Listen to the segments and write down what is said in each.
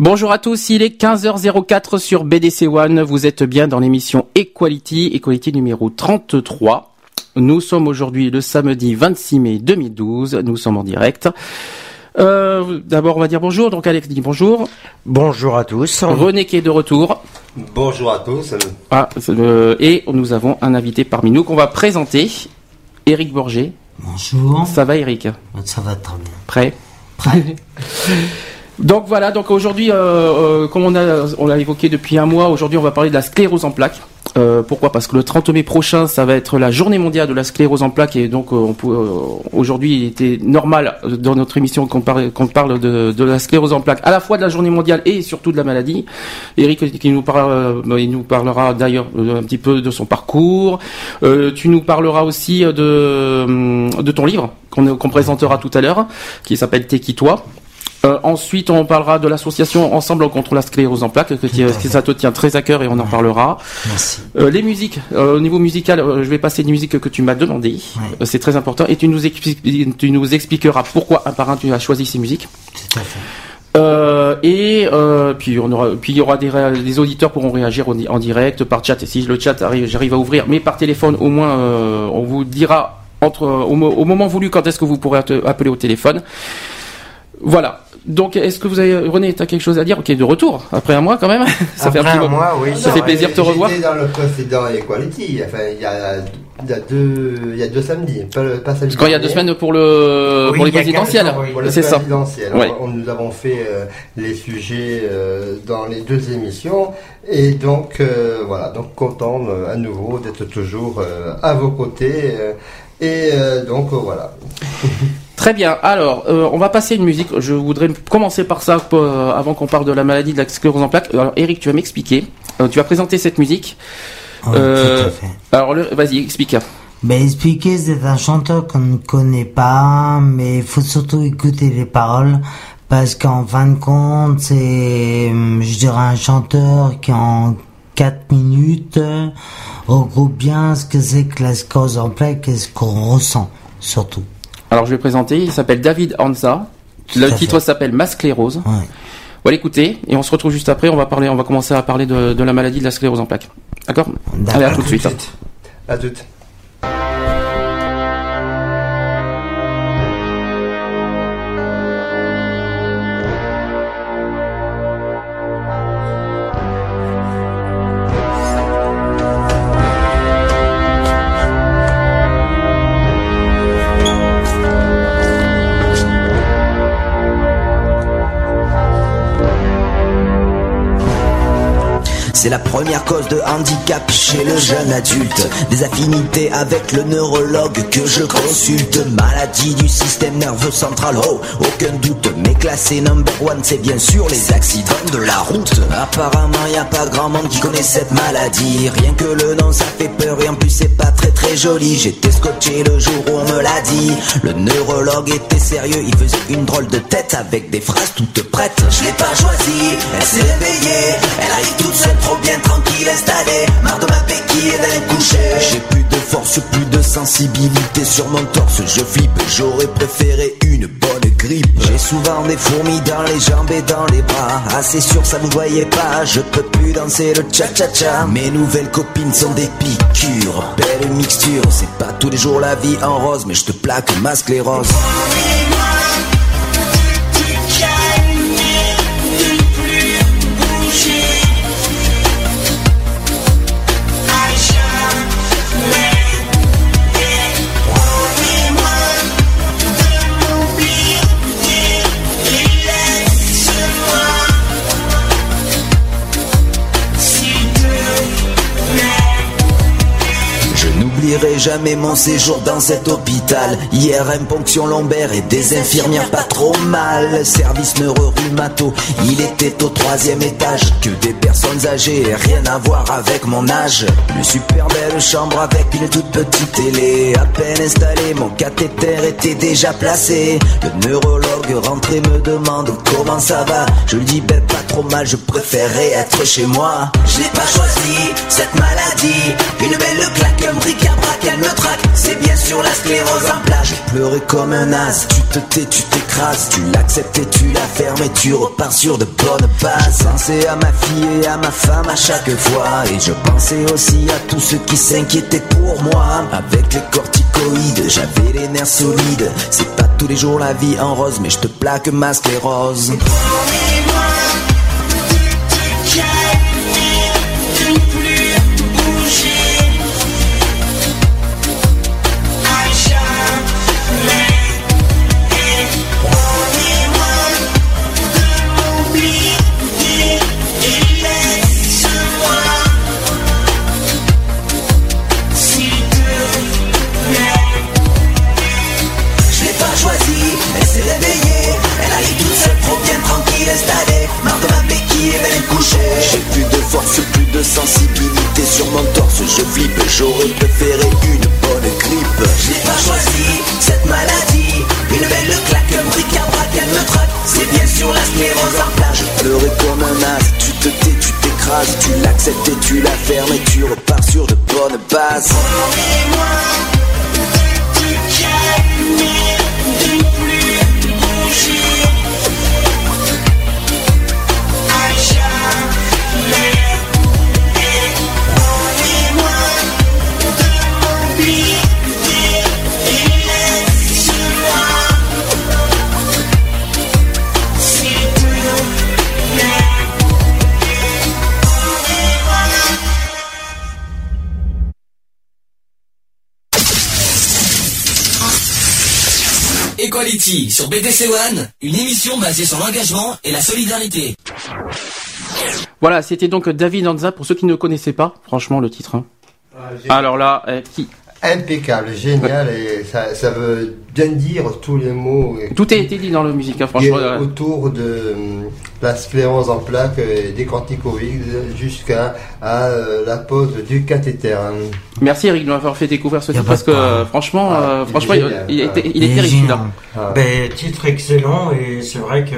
Bonjour à tous, il est 15h04 sur BDC One. Vous êtes bien dans l'émission Equality, Equality numéro 33. Nous sommes aujourd'hui le samedi 26 mai 2012. Nous sommes en direct. Euh, D'abord, on va dire bonjour. Donc, Alex dit bonjour. Bonjour à tous. René qui est de retour. Bonjour à tous. Ah, euh, et nous avons un invité parmi nous qu'on va présenter. Eric Borgé. Bonjour. Ça va, Eric Ça va très bien. Prêt? Prêt. Donc voilà, donc aujourd'hui, euh, euh, comme on a, on l'a évoqué depuis un mois, aujourd'hui on va parler de la sclérose en plaques. Euh, pourquoi? Parce que le 30 mai prochain, ça va être la journée mondiale de la sclérose en plaques et donc euh, on peut, aujourd'hui il était normal dans notre émission qu'on parle, de, la sclérose en plaques, à la fois de la journée mondiale et surtout de la maladie. Eric qui nous il nous parlera d'ailleurs un petit peu de son parcours. Tu nous parleras aussi de, de ton livre qu'on qu'on présentera tout à l'heure, qui s'appelle T'es qui toi? Euh, ensuite, on parlera de l'association Ensemble contre la sclérose en plaques, que, ça te tient très à cœur et on en parlera. Merci. Euh, les musiques, euh, au niveau musical, je vais passer des musiques que tu m'as demandé. Ouais. C'est très important et tu nous, expli- tu nous expliqueras pourquoi un par un tu as choisi ces musiques. Tout à fait. Euh, et euh, puis on aura, puis il y aura des, des auditeurs pourront réagir en, di- en direct par chat. Et si le chat arrive, j'arrive à ouvrir, mais par téléphone au moins, euh, on vous dira entre au, mo- au moment voulu quand est-ce que vous pourrez appeler au téléphone. Voilà. Donc, est-ce que vous avez, René, t'as quelque chose à dire? Ok, de retour après un mois quand même. Ça fait un Après petit un moment. mois, oui. Ça fait plaisir de te revoir. Dans le précédent Equality. Enfin, il y a, il y a deux, il y a deux samedis. Pas, le- pas samedi Parce qu'il y a deux semaines pour le Oui, pour les il présidentielles. oui. C'est ça. On, nous avons fait euh, les sujets euh, dans les deux émissions et donc euh, voilà, donc content euh, à nouveau d'être toujours euh, à vos côtés et euh, donc euh, voilà. Très bien. Alors, euh, on va passer une musique. Je voudrais commencer par ça euh, avant qu'on parle de la maladie de la sclérose en plaques. Alors, Eric, tu vas m'expliquer. Euh, tu vas présenter cette musique. Oui, Euh, tout à fait. Alors, vas-y, explique. Ben, expliquer, c'est un chanteur qu'on ne connaît pas, mais il faut surtout écouter les paroles, parce qu'en fin de compte, c'est, je dirais, un chanteur qui en 4 minutes regroupe bien ce que c'est que la sclérose en plaques et ce qu'on ressent, surtout. Alors, je vais présenter. Il s'appelle David Hansa. Le titre s'appelle Ma sclérose. Ouais. On va l'écouter et on se retrouve juste après. On va parler. On va commencer à parler de, de la maladie de la sclérose en plaques. D'accord? Allez, à tout de suite. À toutes. C'est la première cause de handicap chez le jeune adulte. Des affinités avec le neurologue que je consulte. Maladie du système nerveux central, oh, aucun doute. Mais classé number one, c'est bien sûr les accidents de la route. Apparemment, y a pas grand monde qui connaît cette maladie. Rien que le nom, ça fait peur et en plus, c'est pas très très joli. J'étais scotché le jour où on me l'a dit. Le neurologue était sérieux, il faisait une drôle de tête avec des phrases toutes prêtes. Je l'ai pas choisie, elle s'est réveillée. Elle arrive toute seule, trop bien tranquille, installée. Marre de ma béquille et d'aller coucher. J'ai plus de force, plus de sensibilité sur mon torse. Je flippe, j'aurais préféré une bonne grippe. J'ai souvent des fourmis dans les jambes et dans les bras. Ah, c'est sûr, ça vous voyez pas. Je peux plus danser le cha-cha-cha. Mes nouvelles copines sont des piqûres. Belle mixture, c'est pas tous les jours la vie en rose, mais je te plaque ma sclérose. N'oublierai jamais mon séjour dans cet hôpital. IRM, ponction lombaire et des infirmières pas trop mal. Service neuro-rhumato, il était au troisième étage. Que des personnes âgées, rien à voir avec mon âge. Une super belle chambre avec une toute petite télé. À peine installée, mon cathéter était déjà placé. Le neurologue rentré me demande comment ça va. Je lui dis, ben pas trop mal, je préférais être chez moi. Je n'ai pas choisi cette maladie. Une belle claque, un bric-à-brac, elle me traque. C'est bien sûr la sclérose en plaque. Pleuré comme un as. Tu te tais, tu t'écrases. Tu l'acceptes et tu la fermes et tu repars sur de bonnes bases. Pensez à ma fille et à ma femme à chaque fois. Et je pensais aussi à tous ceux qui s'inquiétaient pour moi. Avec les corticoïdes, j'avais les nerfs solides. C'est pas tous les jours la vie en rose, mais je te plaque ma sclérose. J'ai plus de force, plus de sensibilité sur mon torse. Je flippe, j'aurais préféré une bonne grippe. Je l'ai pas choisi, cette maladie. Une belle claque, un bric-à-brac, elle me traque C'est bien sûr la sclérose en plaque Je pleurais comme un as, tu te tais, tu t'écrases. Tu l'acceptes et tu la fermes. Et tu repars sur de bonnes bases sur BDC One, une émission basée sur l'engagement et la solidarité. Voilà, c'était donc David Anza pour ceux qui ne connaissaient pas, franchement le titre. hein. Alors là, eh, qui Impeccable, génial, et ça, ça veut bien dire tous les mots tout a été dit dans la musique, hein, franchement. euh, autour de hum, la sclérose en plaques, euh, des corticoïdes, jusqu'à à, euh, la pose du cathéter. hein. Merci Eric de m'avoir fait découvrir ce titre parce que euh, franchement, Ah, euh, il est franchement, il, génial, il était, il. Ah. Ben, titre excellent et c'est vrai que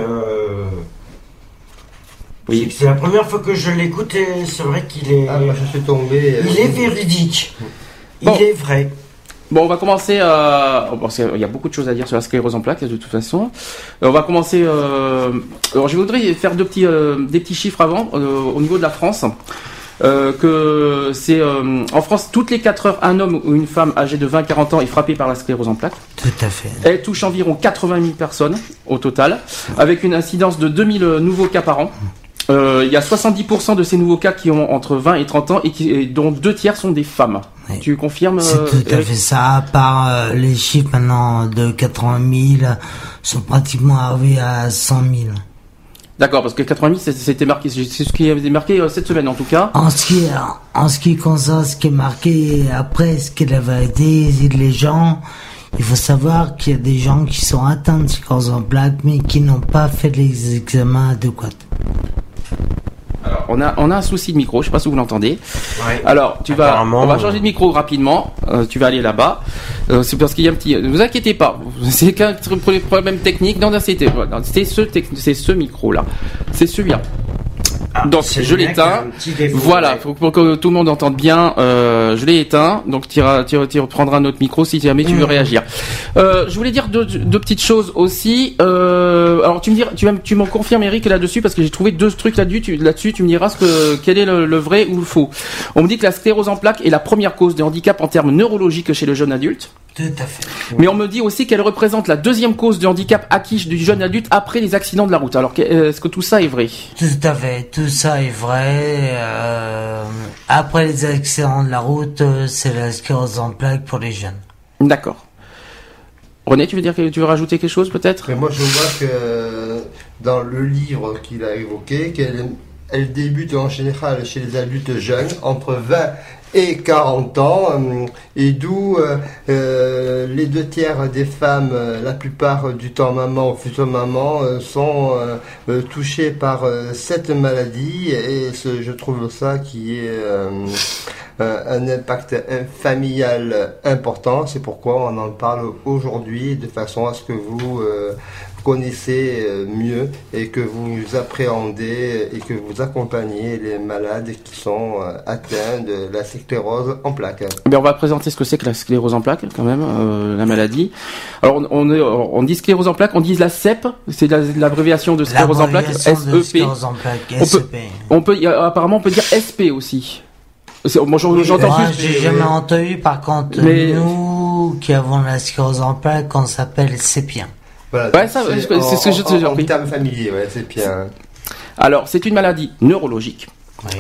Oui. c'est la première fois que je l'écoute et c'est vrai qu'il est, Ah, moi, je suis tombé. il est véridique. Bon. Il est vrai. Bon, on va commencer. Euh, parce qu'il y a beaucoup de choses à dire sur la sclérose en plaques de toute façon. Euh, on va commencer. Euh, alors, je voudrais faire deux petits, euh, des petits chiffres avant euh, au niveau de la France. Euh, que c'est euh, en France toutes les 4 heures un homme ou une femme âgée de 20-40 ans est frappé par la sclérose en plaques. Tout à fait. Elle touche environ 80 000 personnes au total, avec une incidence de 2000 nouveaux cas par an. Euh, Il y a 70% de ces nouveaux cas qui ont entre 20 et 30 ans et, qui, et dont deux tiers sont des femmes. Oui. Tu confirmes C'est euh, tout à Eric fait ça, à part euh, les chiffres maintenant de 80 000 sont pratiquement arrivés à 100 000. D'accord, parce que 80 000 c'est- c'était marqué, c'est ce qui avait marqué euh, cette semaine en tout cas. En ce qui, en ce qui concerne ce qui est marqué après, ce qui est la vérité, les gens, il faut savoir qu'il y a des gens qui sont atteints de sclérose en plaques, mais qui n'ont pas fait les examens adéquats. Alors, on a, on a un souci de micro, je sais pas si vous l'entendez. Ouais. Alors, tu vas, on va euh, changer de micro rapidement. Euh, tu vas aller là-bas. Euh, c'est parce qu'il y a un petit. Ne vous inquiétez pas. C'est qu'un problèmes techniques. Non, non, c'était, c'est ce, c'est ce micro-là. C'est celui-là. Ah, Donc, je l'éteins. Voilà, faut, pour que tout le monde entende bien, euh, je l'ai éteint, donc tu, reprendras un autre micro si jamais tu veux réagir. Euh, je voulais dire deux, deux petites choses aussi. Euh, alors tu me diras, tu, m'en confirmes Eric là-dessus parce que j'ai trouvé deux trucs là-dessus. Tu, là-dessus, tu me diras ce que, quel est le, le vrai ou le faux. On me dit que la sclérose en plaques est la première cause de handicap en termes neurologiques chez le jeune adulte. Tout à fait. Mais on me dit aussi qu'elle représente la deuxième cause de handicap acquis du jeune adulte après les accidents de la route. Alors est-ce que tout ça est vrai? Tout à fait, tout ça est vrai. euh, après les accidents de la route, euh, c'est la sclérose en plaques pour les jeunes. D'accord. René, tu veux dire que tu veux rajouter quelque chose peut-être? Mais moi, je vois que dans le livre qu'il a évoqué, qu'elle elle débute en général chez les adultes jeunes, entre 20 et 40 ans, euh, et d'où euh, euh, les deux tiers des femmes, euh, la plupart du temps maman ou futur maman, sont touchées par cette maladie, et je trouve ça qui est un impact familial important. C'est pourquoi on en parle aujourd'hui, de façon à ce que vous connaissez euh, mieux et que vous appréhendez et que vous accompagnez les malades qui sont euh, atteints de la sclérose en plaques. Ben, on va présenter ce que c'est que la sclérose en plaques, quand même, euh, la maladie. Alors, on, on, est- on dit sclérose en plaques, on dit la CEP, c'est la- l'abréviation de sclérose en plaques, de SEP. sclérose en plaques, On peut, on a- apparemment, on peut dire SP aussi. Moi, j'entends j'ai jamais entendu, par contre, Mais- nous qui avons la sclérose en plaques, on s'appelle sépien. Voilà, Ouais, c'est- ce que je te En, en, termes familiers, ouais, c'est bien. Alors, c'est une maladie neurologique.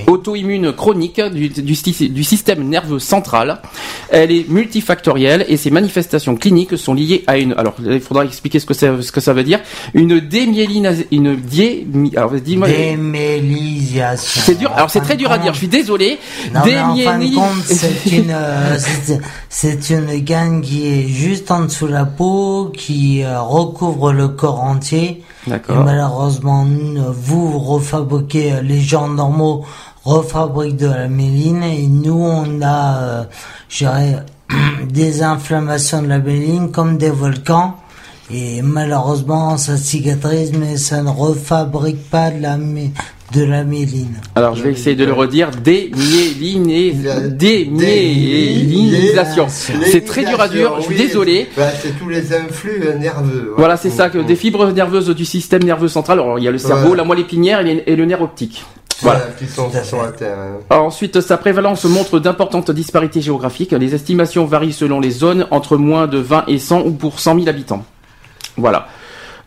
Auto-immune chronique du, du, du système nerveux central. Elle est multifactorielle et ses manifestations cliniques sont liées à une. Alors, il faudra expliquer ce que, c'est- ce que ça veut dire. Une démyélinase, une démi, alors dis-moi. Démélisation. C'est dur. Alors c'est très dur à dire. Je suis désolé. Non, mais en fin de Démyéli- compte, c'est une, euh, c'est une gaine qui est juste en dessous de la peau, qui euh, recouvre le corps entier. Et malheureusement, vous refabriquez, euh, les gens normaux refabriquent de la méline et nous, on a, euh, des inflammations de la méline comme des volcans. Et malheureusement, ça cicatrise, mais ça ne refabrique pas de la, de la méline. Alors je vais essayer de le redire. Démyélinisation. C'est très dur à dire. Je suis désolé. bah, c'est tous les influx nerveux. Voilà, c'est ça, que des fibres nerveuses du système nerveux central. Alors, il y a le cerveau, la moelle épinière et, le nerf optique. Voilà, qui sont, hein. Alors, ensuite, sa prévalence montre d'importantes disparités géographiques. Les estimations varient selon les zones, entre moins de 20 et 100 ou pour 100 000 habitants. Voilà.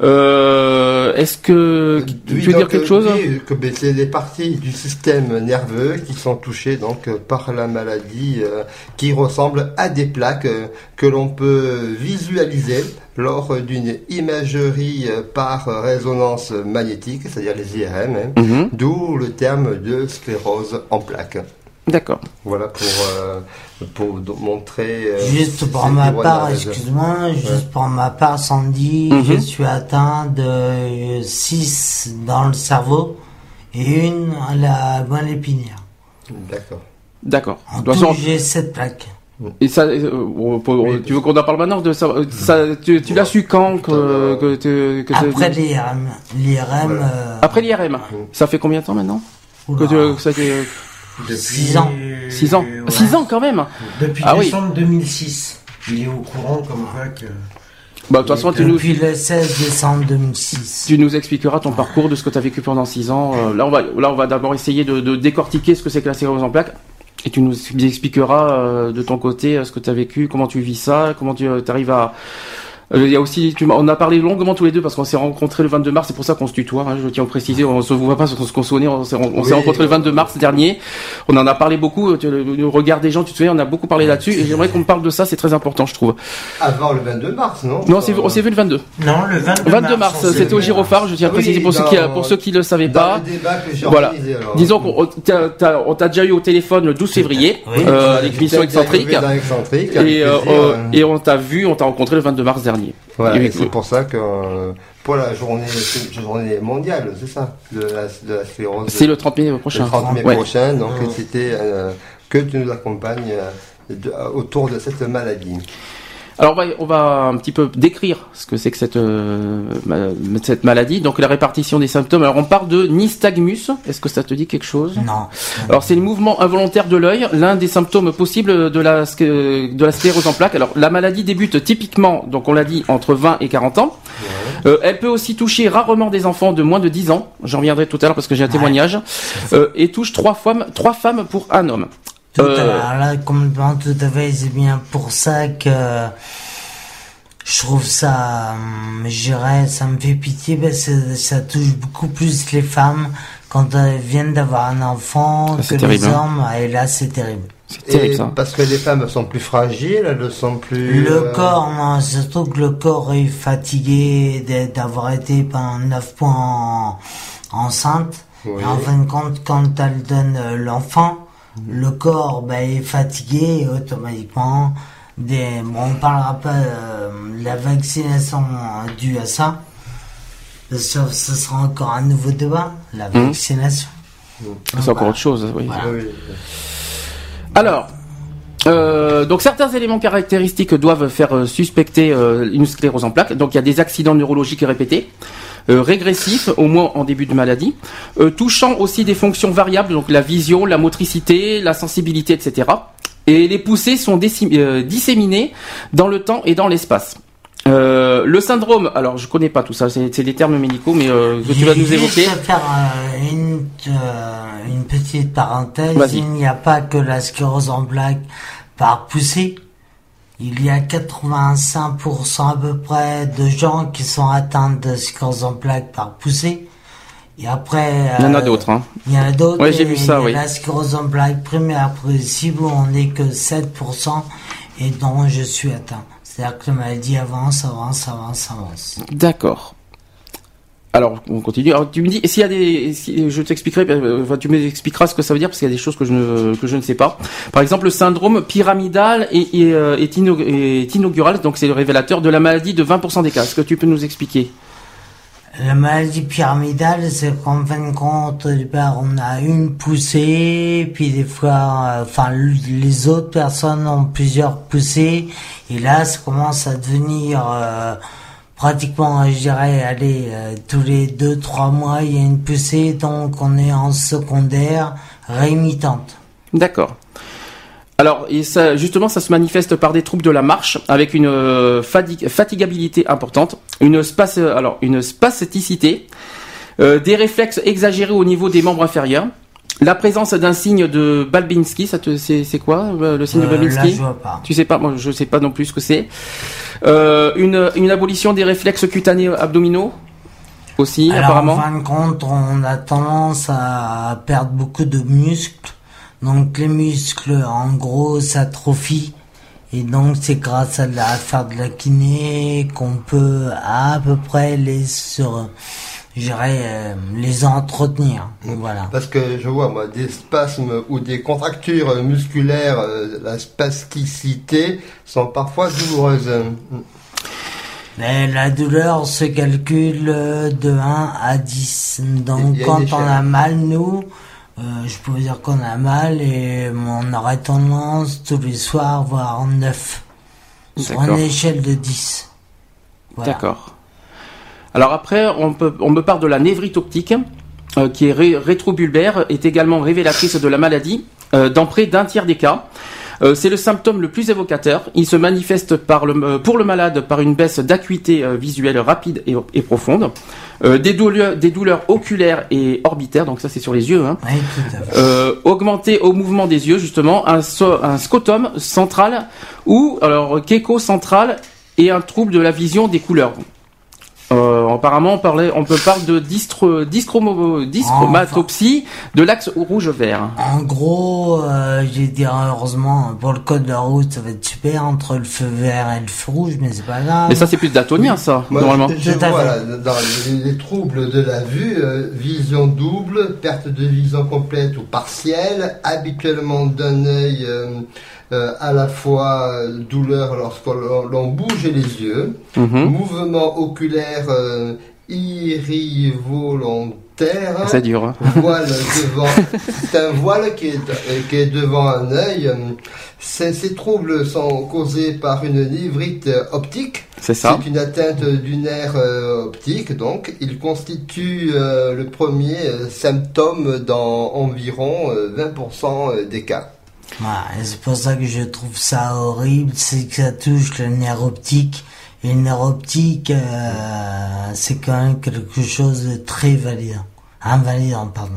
Euh, Est-ce que tu Oui, veux dire quelque euh, chose oui, que ben, c'est les parties du système nerveux qui sont touchées donc euh, par la maladie, euh, qui ressemblent à des plaques euh, que l'on peut visualiser lors d'une imagerie par résonance magnétique, c'est-à-dire les IRM, hein, Mhm. d'où le terme de sclérose en plaques. D'accord. Voilà pour euh, pour montrer. euh, Juste pour ma part, excuse-moi, juste pour ma part, Sandy, Mhm. je suis atteint de 6 dans le cerveau et une à la moelle épinière. D'accord. D'accord. En De toute tout, façon, j'ai 7 plaques. et ça, euh, on peut- Oui. tu veux qu'on en parle maintenant de ça, ça tu tu l'as su quand que, que, tu- que Après l'IRM. L'IRM, Voilà. euh, Après l'IRM. Ça fait combien de temps maintenant que oula, tu, que ça fait- Depuis 6 ans. 6 ans. ouais. 6 ans quand même. Depuis Ah oui. décembre 2006. Il est au courant comme quoi que. Bah, de toute façon, tu nous, Depuis le 16 décembre 2006. tu nous expliqueras ton parcours de ce que tu as vécu pendant 6 ans. Euh, là, on va, là, on va d'abord essayer de, de décortiquer ce que c'est que la sclérose en plaques. Et tu nous expliqueras euh, de ton côté euh, ce que tu as vécu, comment tu vis ça, comment tu arrives à. Euh, Il y a aussi, tu, on a parlé longuement tous les deux parce qu'on s'est rencontrés le 22 mars, c'est pour ça qu'on se tutoie. hein, je tiens à préciser, on se voit pas parce qu'on se connaît, on s'est Oui. rencontrés le 22 mars dernier. On en a parlé beaucoup. tu- le, le regard des gens, tu te souviens, on a beaucoup parlé là-dessus. Et j'aimerais qu'on parle de ça, c'est très important, je trouve. Avant le 22 mars, non? Non, on s'est vu- on s'est vu le 22. Non, le 22, 22 mars, c'était au vu. Gyrophare, je tiens à oui, préciser pour ceux qui pour ceux qui le savaient Dans pas. le débat que j'ai Voilà. organisé, alors. Disons qu'on on t'a- déjà eu au téléphone le 12 février Oui. euh, avec excentrique et, euh, euh, hein. et on t'a vu, on t'a rencontré le 22 mars dernier. Voilà, Et- et c'est pour ça que euh, pour la journée, journée mondiale, c'est ça, de la, de la sclérose. C'est le 30 mai prochain. le 30 mai Ouais. prochain, donc c'était euh, que tu nous accompagnes euh, de- autour de cette maladie. Alors on va, on va un petit peu décrire ce que c'est que cette, euh, cette maladie. Donc la répartition des symptômes. Alors on parle de nystagmus. Est-ce que ça te dit quelque chose? Non. Alors c'est le mouvement involontaire de l'œil, l'un des symptômes possibles de la, de la sclérose en plaques. Alors la maladie débute typiquement, donc on l'a dit, entre 20 et 40 ans. Euh, elle peut aussi toucher rarement des enfants de moins de 10 ans. J'en reviendrai tout à l'heure parce que j'ai un témoignage. Euh, et touche trois femmes, trois femmes pour un homme. Tout Euh, à l'heure, là, complètement, tout à fait, c'est bien pour ça que je trouve ça, hum, je dirais, ça me fait pitié parce que ça touche beaucoup plus les femmes quand elles viennent d'avoir un enfant Ah, que terrible, les hein. hommes, et là, c'est terrible. C'est terrible Et ça. parce que les femmes sont plus fragiles, elles sont plus. Le euh, corps, non, surtout que le corps est fatigué d'avoir été pendant 9 points en- enceinte. Oui. Et en fin de compte, quand elle donne euh, l'enfant, le corps ben, est fatigué automatiquement, des, bon, on parlera pas euh, de la vaccination euh, due à ça, parce que ce sera encore un nouveau débat, la Mhm. vaccination. C'est encore autre chose, oui. Voilà. Oui, Alors, euh, donc certains éléments caractéristiques doivent faire euh, suspecter euh, une sclérose en plaques. Donc il y a des accidents neurologiques répétés, euh, régressifs, au moins en début de maladie, euh, touchant aussi des fonctions variables, donc la vision, la motricité, la sensibilité, etc. Et les poussées sont euh, disséminées dans le temps et dans l'espace. Euh, le syndrome, alors je connais pas tout ça, c'est des termes médicaux, mais euh, que tu vas nous évoquer. faire euh, une, euh, une petite parenthèse. Il n'y a pas que la sclérose en plaques par poussée. Il y a 85% à peu près de gens qui sont atteints de sclérose en plaques par poussée. Et après... Il y en a euh, d'autres. Hein. Il y en a d'autres. Ouais, j'ai vu ça, oui. La sclérose en plaques primaire progressive on n'est que 7% et dont je suis atteint. C'est-à-dire que la maladie avance, avance, avance, avance. D'accord. Alors, on continue. Alors, tu me dis, s'il y a des, je t'expliquerai, euh, enfin, tu m'expliqueras ce que ça veut dire parce qu'il y a des choses que je ne, que je ne sais pas. Par exemple, le syndrome pyramidal euh, est est inaugural, donc c'est le révélateur de la maladie de 20% des cas. Est-ce que tu peux nous expliquer? La maladie pyramidale, c'est qu'en fin de compte, au départ, on a une poussée, puis des fois, euh, enfin, les autres personnes ont plusieurs poussées, et là, ça commence à devenir euh, pratiquement, je dirais, allez, euh, tous les deux, trois mois, il y a une poussée, donc on est en secondaire rémitante. D'accord. Alors, justement, ça se manifeste par des troubles de la marche, avec une euh, fatigabilité importante, une space, spasticité, euh, des réflexes exagérés au niveau des membres inférieurs, la présence d'un signe de Balbinski, ça te, c'est, c'est quoi euh, le signe de Euh, là, Balbinski je vois pas. Tu sais pas, moi je sais pas non plus ce que c'est. Euh, une, une abolition des réflexes cutanés abdominaux aussi, Alors, apparemment. en fin de compte, on a tendance à perdre beaucoup de muscles. Donc, les muscles, en gros, s'atrophient. Et donc, c'est grâce à, la, à faire de la kiné qu'on peut à peu près les sur, je dirais, euh, les entretenir. Voilà. Parce que je vois, moi, des spasmes ou des contractures musculaires, euh, la spasticité, sont parfois douloureuses. Mais la douleur se calcule euh, de 1 à 10. Donc quand on a mal, nous, euh, je peux vous dire qu'on a mal et on aurait tendance tous les soirs voir 9. Sur une échelle de 10. Voilà. D'accord. Alors après, on, peut, on me parle de la névrite optique, euh, qui est ré- rétrobulbaire, est également révélatrice de la maladie euh, dans près d'un tiers des cas. Euh, c'est le symptôme le plus évocateur. Il se manifeste par le, pour le malade par une baisse d'acuité visuelle rapide et, et profonde, des, douleurs, des douleurs oculaires et orbitaires, donc ça c'est sur les yeux, hein, Oui, tout à fait. euh, augmenté au mouvement des yeux justement, un, so- un scotum central ou alors kéko central et un trouble de la vision des couleurs. Euh, apparemment, on, parlait, on peut parler de dyschromatopsie de l'axe rouge-vert. En gros, euh, je vais dire heureusement, pour le code de la route, ça va être super entre le feu vert et le feu rouge, mais c'est pas grave. Mais ça, c'est plus daltonien, ça, Moi, normalement. je, vois là, dans les, les troubles de la vue, euh, vision double, perte de vision complète ou partielle, habituellement d'un œil euh, à la fois euh, douleur lorsqu'on l'on- bouge les yeux, Mhm. mouvement oculaire euh, irrivolontaire, C'est dur. hein. voile devant, c'est un voile qui est, qui est devant un œil. Ces, ces troubles sont causés par une névrite optique. C'est ça. C'est une atteinte du nerf euh, optique, donc il constitue euh, le premier symptôme dans environ euh, 20% des cas. Et c'est pour ça que je trouve ça horrible, c'est que ça touche le nerf optique. Et le nerf optique, euh, c'est quand même quelque chose de très validant. Invalidant, pardon.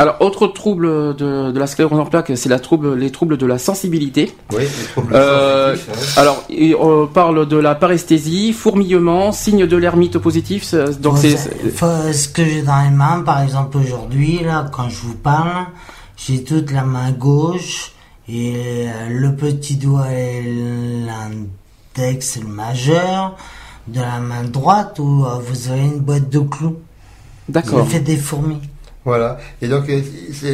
Alors, autre trouble de, de la sclérose en plaques, c'est la trouble, les troubles de la sensibilité. Oui, les troubles Euh, sensitifs, alors, et on parle de la paresthésie, fourmillement, signe de l'hermite positif. Donc, Faut- c'est faut- ce que j'ai dans les mains, par exemple aujourd'hui, là, quand je vous parle, j'ai toute la main gauche et euh, le petit doigt et l'index majeur de la main droite où euh, vous avez une boîte de clous. d'accord. Ça fait des fourmis. Voilà. Et donc, euh,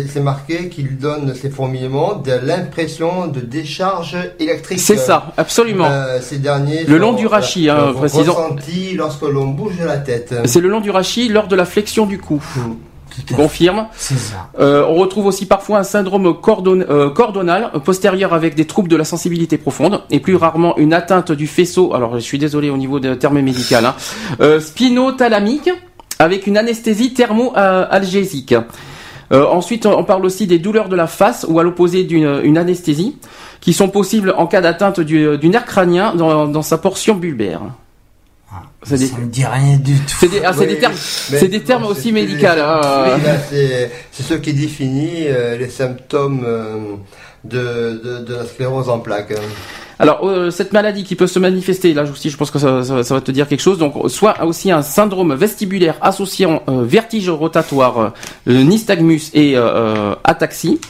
c'est marqué qu'il donne ces fourmillements de l'impression de décharge électrique. C'est ça, absolument. Euh, ces derniers Le sont, long du rachis, hein, euh, précisons. lorsque l'on bouge la tête. C'est le long du rachis lors de la flexion du cou. À Confirme. ça. Euh, on retrouve aussi parfois un syndrome cordon- euh, cordonal postérieur avec des troubles de la sensibilité profonde et plus rarement une atteinte du faisceau. Alors je suis désolé au niveau des termes médical. Hein, euh, spinothalamique avec une anesthésie thermo-algésique. Ensuite, on parle aussi des douleurs de la face ou à l'opposé d'une une anesthésie qui sont possibles en cas d'atteinte du, du nerf crânien dans, dans sa portion bulbaire. C'est des- Ça me dit rien du tout. C'est des, ah, c'est Oui, des termes, mais c'est des termes bon, aussi médicaux. hein. C'est ce qui définit euh, les symptômes euh, de, de, de la sclérose en plaques. hein. Alors euh, cette maladie qui peut se manifester, là aussi je pense que ça, ça- ça va te dire quelque chose, donc soit aussi un syndrome vestibulaire associant vertige rotatoire, nystagmus et ataxie.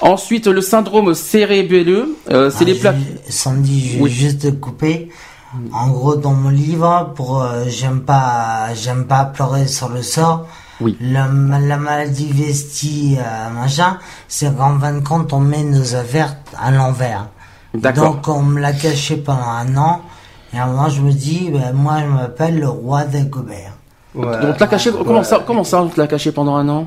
Ensuite le syndrome cérébelleux, c'est Ah, les plaques. Sandy, je vais Oui. juste te couper. En gros, dans mon livre, pour euh, j'aime pas, j'aime pas pleurer sur le sort. Oui. La, la maladie vestie, euh, machin, c'est qu'en fin de compte, on met nos affaires à l'envers. D'accord. Donc, on me l'a caché pendant un an. Et à un moment, je me dis, ben, moi, je m'appelle le roi d'Agobert. Voilà. Donc l'a caché. Comment ça Comment ça on te l'a caché pendant un an?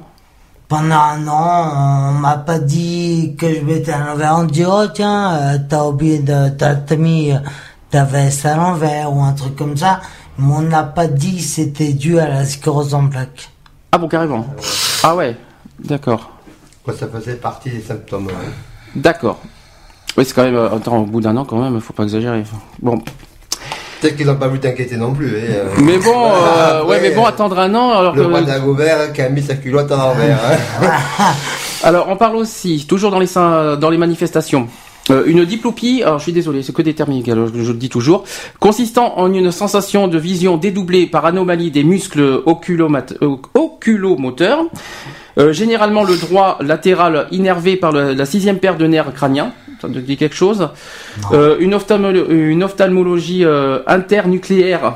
Pendant un an, on m'a pas dit que je m'étais à l'envers. On dit, oh tiens, euh, t'as oublié de, t'as t'as mis euh, ta veste à l'envers ou un truc comme ça. Mais on n'a pas dit que c'était dû à la sclérose en plaques. Ah bon carrément. Ah ouais. D'accord. Quoi, ça faisait partie des symptômes. ouais. D'accord. Oui c'est quand même. euh, Attends au bout d'un an quand même, faut pas exagérer. Bon. Peut-être qu'ils n'ont pas voulu t'inquiéter non plus. hein, euh. Mais bon, euh, Après, ouais mais bon attendre un an alors Le que. roi d'Agobert qui a mis sa culotte à l'envers. hein. Alors, on parle aussi, toujours dans les, dans les manifestations, euh, une diplopie, alors je suis désolé, c'est que des termes médicaux, je, je le dis toujours, consistant en une sensation de vision dédoublée par anomalie des muscles euh, oculomoteurs, euh, généralement le droit latéral innervé par le- la sixième paire de nerfs crâniens, ça te dit quelque chose Euh, une, une ophtalmologie euh, internucléaire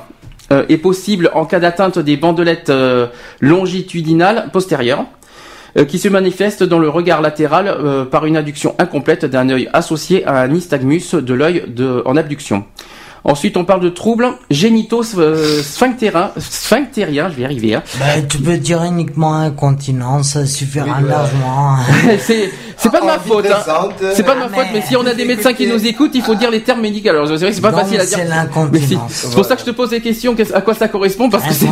euh, est possible en cas d'atteinte des bandelettes euh, longitudinales postérieures qui se manifeste dans le regard latéral euh, par une adduction incomplète d'un œil associé à un nystagmus de l'œil en abduction. Ensuite, on parle de troubles génitaux euh, sphinctériens, je vais y arriver. hein. Ben, tu peux dire uniquement incontinence, ça suffira Oui, largement. c'est c'est pas de ma Envie faute. hein. C'est pas de ma Ah, faute, mais si on a des médecins qui nous écoutent, il faut dire les termes médicaux. Alors c'est vrai que c'est pas facile à dire. c'est si- l'incontinence. C'est pour ça que je te pose des questions, qu'est-ce- à quoi ça correspond Parce que c'est.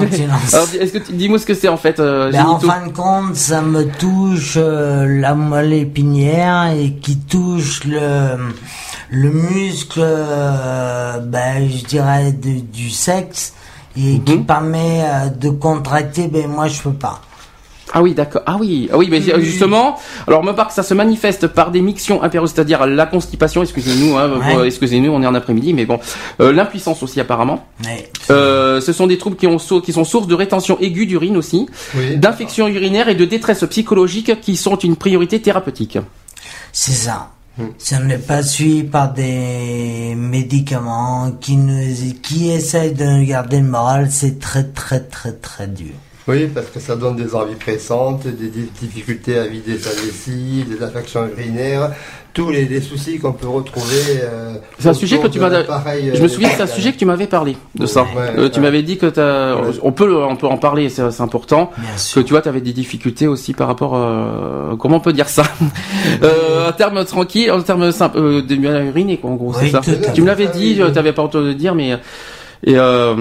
Est-ce que tu- dis-moi ce que c'est en fait euh, Ben, en fin de compte, ça me touche euh, la moelle épinière et qui touche le le muscle, euh, ben, je dirais de- du sexe et qui Mhm. permet euh, de contracter. Ben moi, je peux pas. Ah oui, d'accord. Ah oui, ah oui, mais justement, alors me part que ça se manifeste par des mictions impérieuses, c'est-à-dire la constipation. Excusez-nous, hein, Ouais. excusez-nous, on est en après-midi, mais bon, Euh, l'impuissance aussi apparemment. Euh, ce sont des troubles qui, ont, qui sont source de rétention aiguë d'urine aussi, Oui. d'infections urinaires et de détresse psychologique qui sont une priorité thérapeutique. c'est ça. Si on n'est pas suivi par des médicaments qui nous qui essayent de nous garder le moral, c'est très très très très dur. Oui, parce que ça donne des envies pressantes, des di- difficultés à vider sa vessie, des infections urinaires, tous les, les soucis qu'on peut retrouver. euh, C'est un sujet que tu m'as. l'appareil, Je me euh, souviens que c'est un sujet que tu m'avais parlé de ça. Ouais, Euh, tu ouais. m'avais dit que t'as- Ouais. on peut on peut en parler, c'est important. Bien que sûr. tu vois, tu avais des difficultés aussi par rapport, euh, comment on peut dire ça, euh, en termes tranquilles, en termes simples, euh, de mal uriné, quoi, en gros, Oui, c'est ça. Tu me l'avais dit, tu n'avais pas entendu le dire, mais et euh,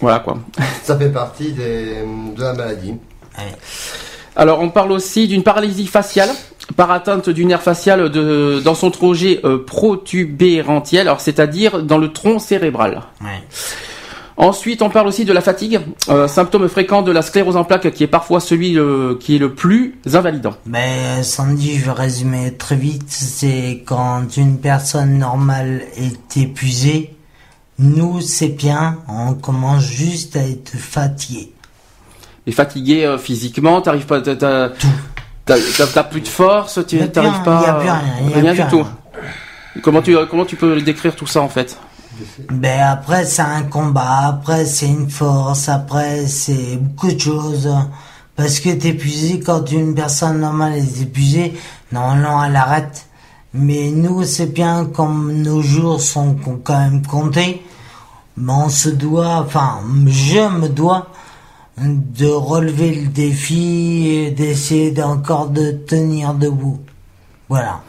voilà quoi. Ça fait partie des, de la maladie. Alors, on parle aussi d'une paralysie faciale par atteinte du nerf facial de, dans son trajet euh, protubérantiel, alors c'est-à-dire dans le tronc cérébral. Ouais. Ensuite, on parle aussi de la fatigue, euh, symptôme fréquent de la sclérose en plaques, qui est parfois celui euh, qui est le plus invalidant. Ben, Sandy, je vais résumer très vite. C'est quand une personne normale est épuisée, nous, c'est bien, on commence juste à être fatigué. Et fatigué euh, physiquement, t'arrives pas, t'as, t'as, plus de force, tu plus pas, rien, y a plus rien, y a plus du tout. rien. Comment tu, comment tu peux décrire tout ça en fait? Ben, après, c'est un combat, après, c'est une force, après, c'est beaucoup de choses Parce que t'es épuisé, quand une personne normale est épuisée, normalement elle arrête. Mais nous, c'est bien comme nos jours sont quand même comptés, mais on se doit, enfin, je me dois de relever le défi et d'essayer d'encore de tenir debout. Voilà.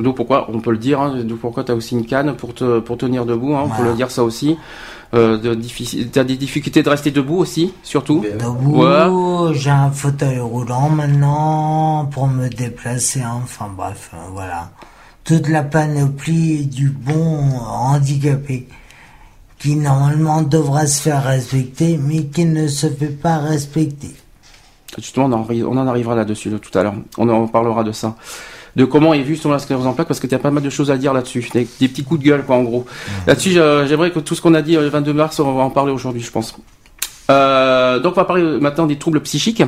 D'où pourquoi, on peut le dire, hein, d'où pourquoi tu as aussi une canne pour, te, pour tenir debout, hein, on peut le dire ça aussi. Euh, de difficile- T'as des difficultés de rester debout aussi, surtout? Debout, Ouais. j'ai un fauteuil roulant maintenant pour me déplacer. hein. Enfin bref, euh, voilà. Toute la panoplie du bon handicapé qui normalement devra se faire respecter mais qui ne se fait pas respecter. Justement, on en, arrivera là-dessus de tout à l'heure. On en parlera de ça. De comment est vu sur la sclérose en plaques, parce que tu as pas mal de choses à dire là-dessus. Des, petits coups de gueule, quoi, en gros. Là-dessus, j'aimerais que tout ce qu'on a dit euh, le 22 mars, on va en parler aujourd'hui, je pense. Euh, donc, on va parler maintenant des troubles psychiques.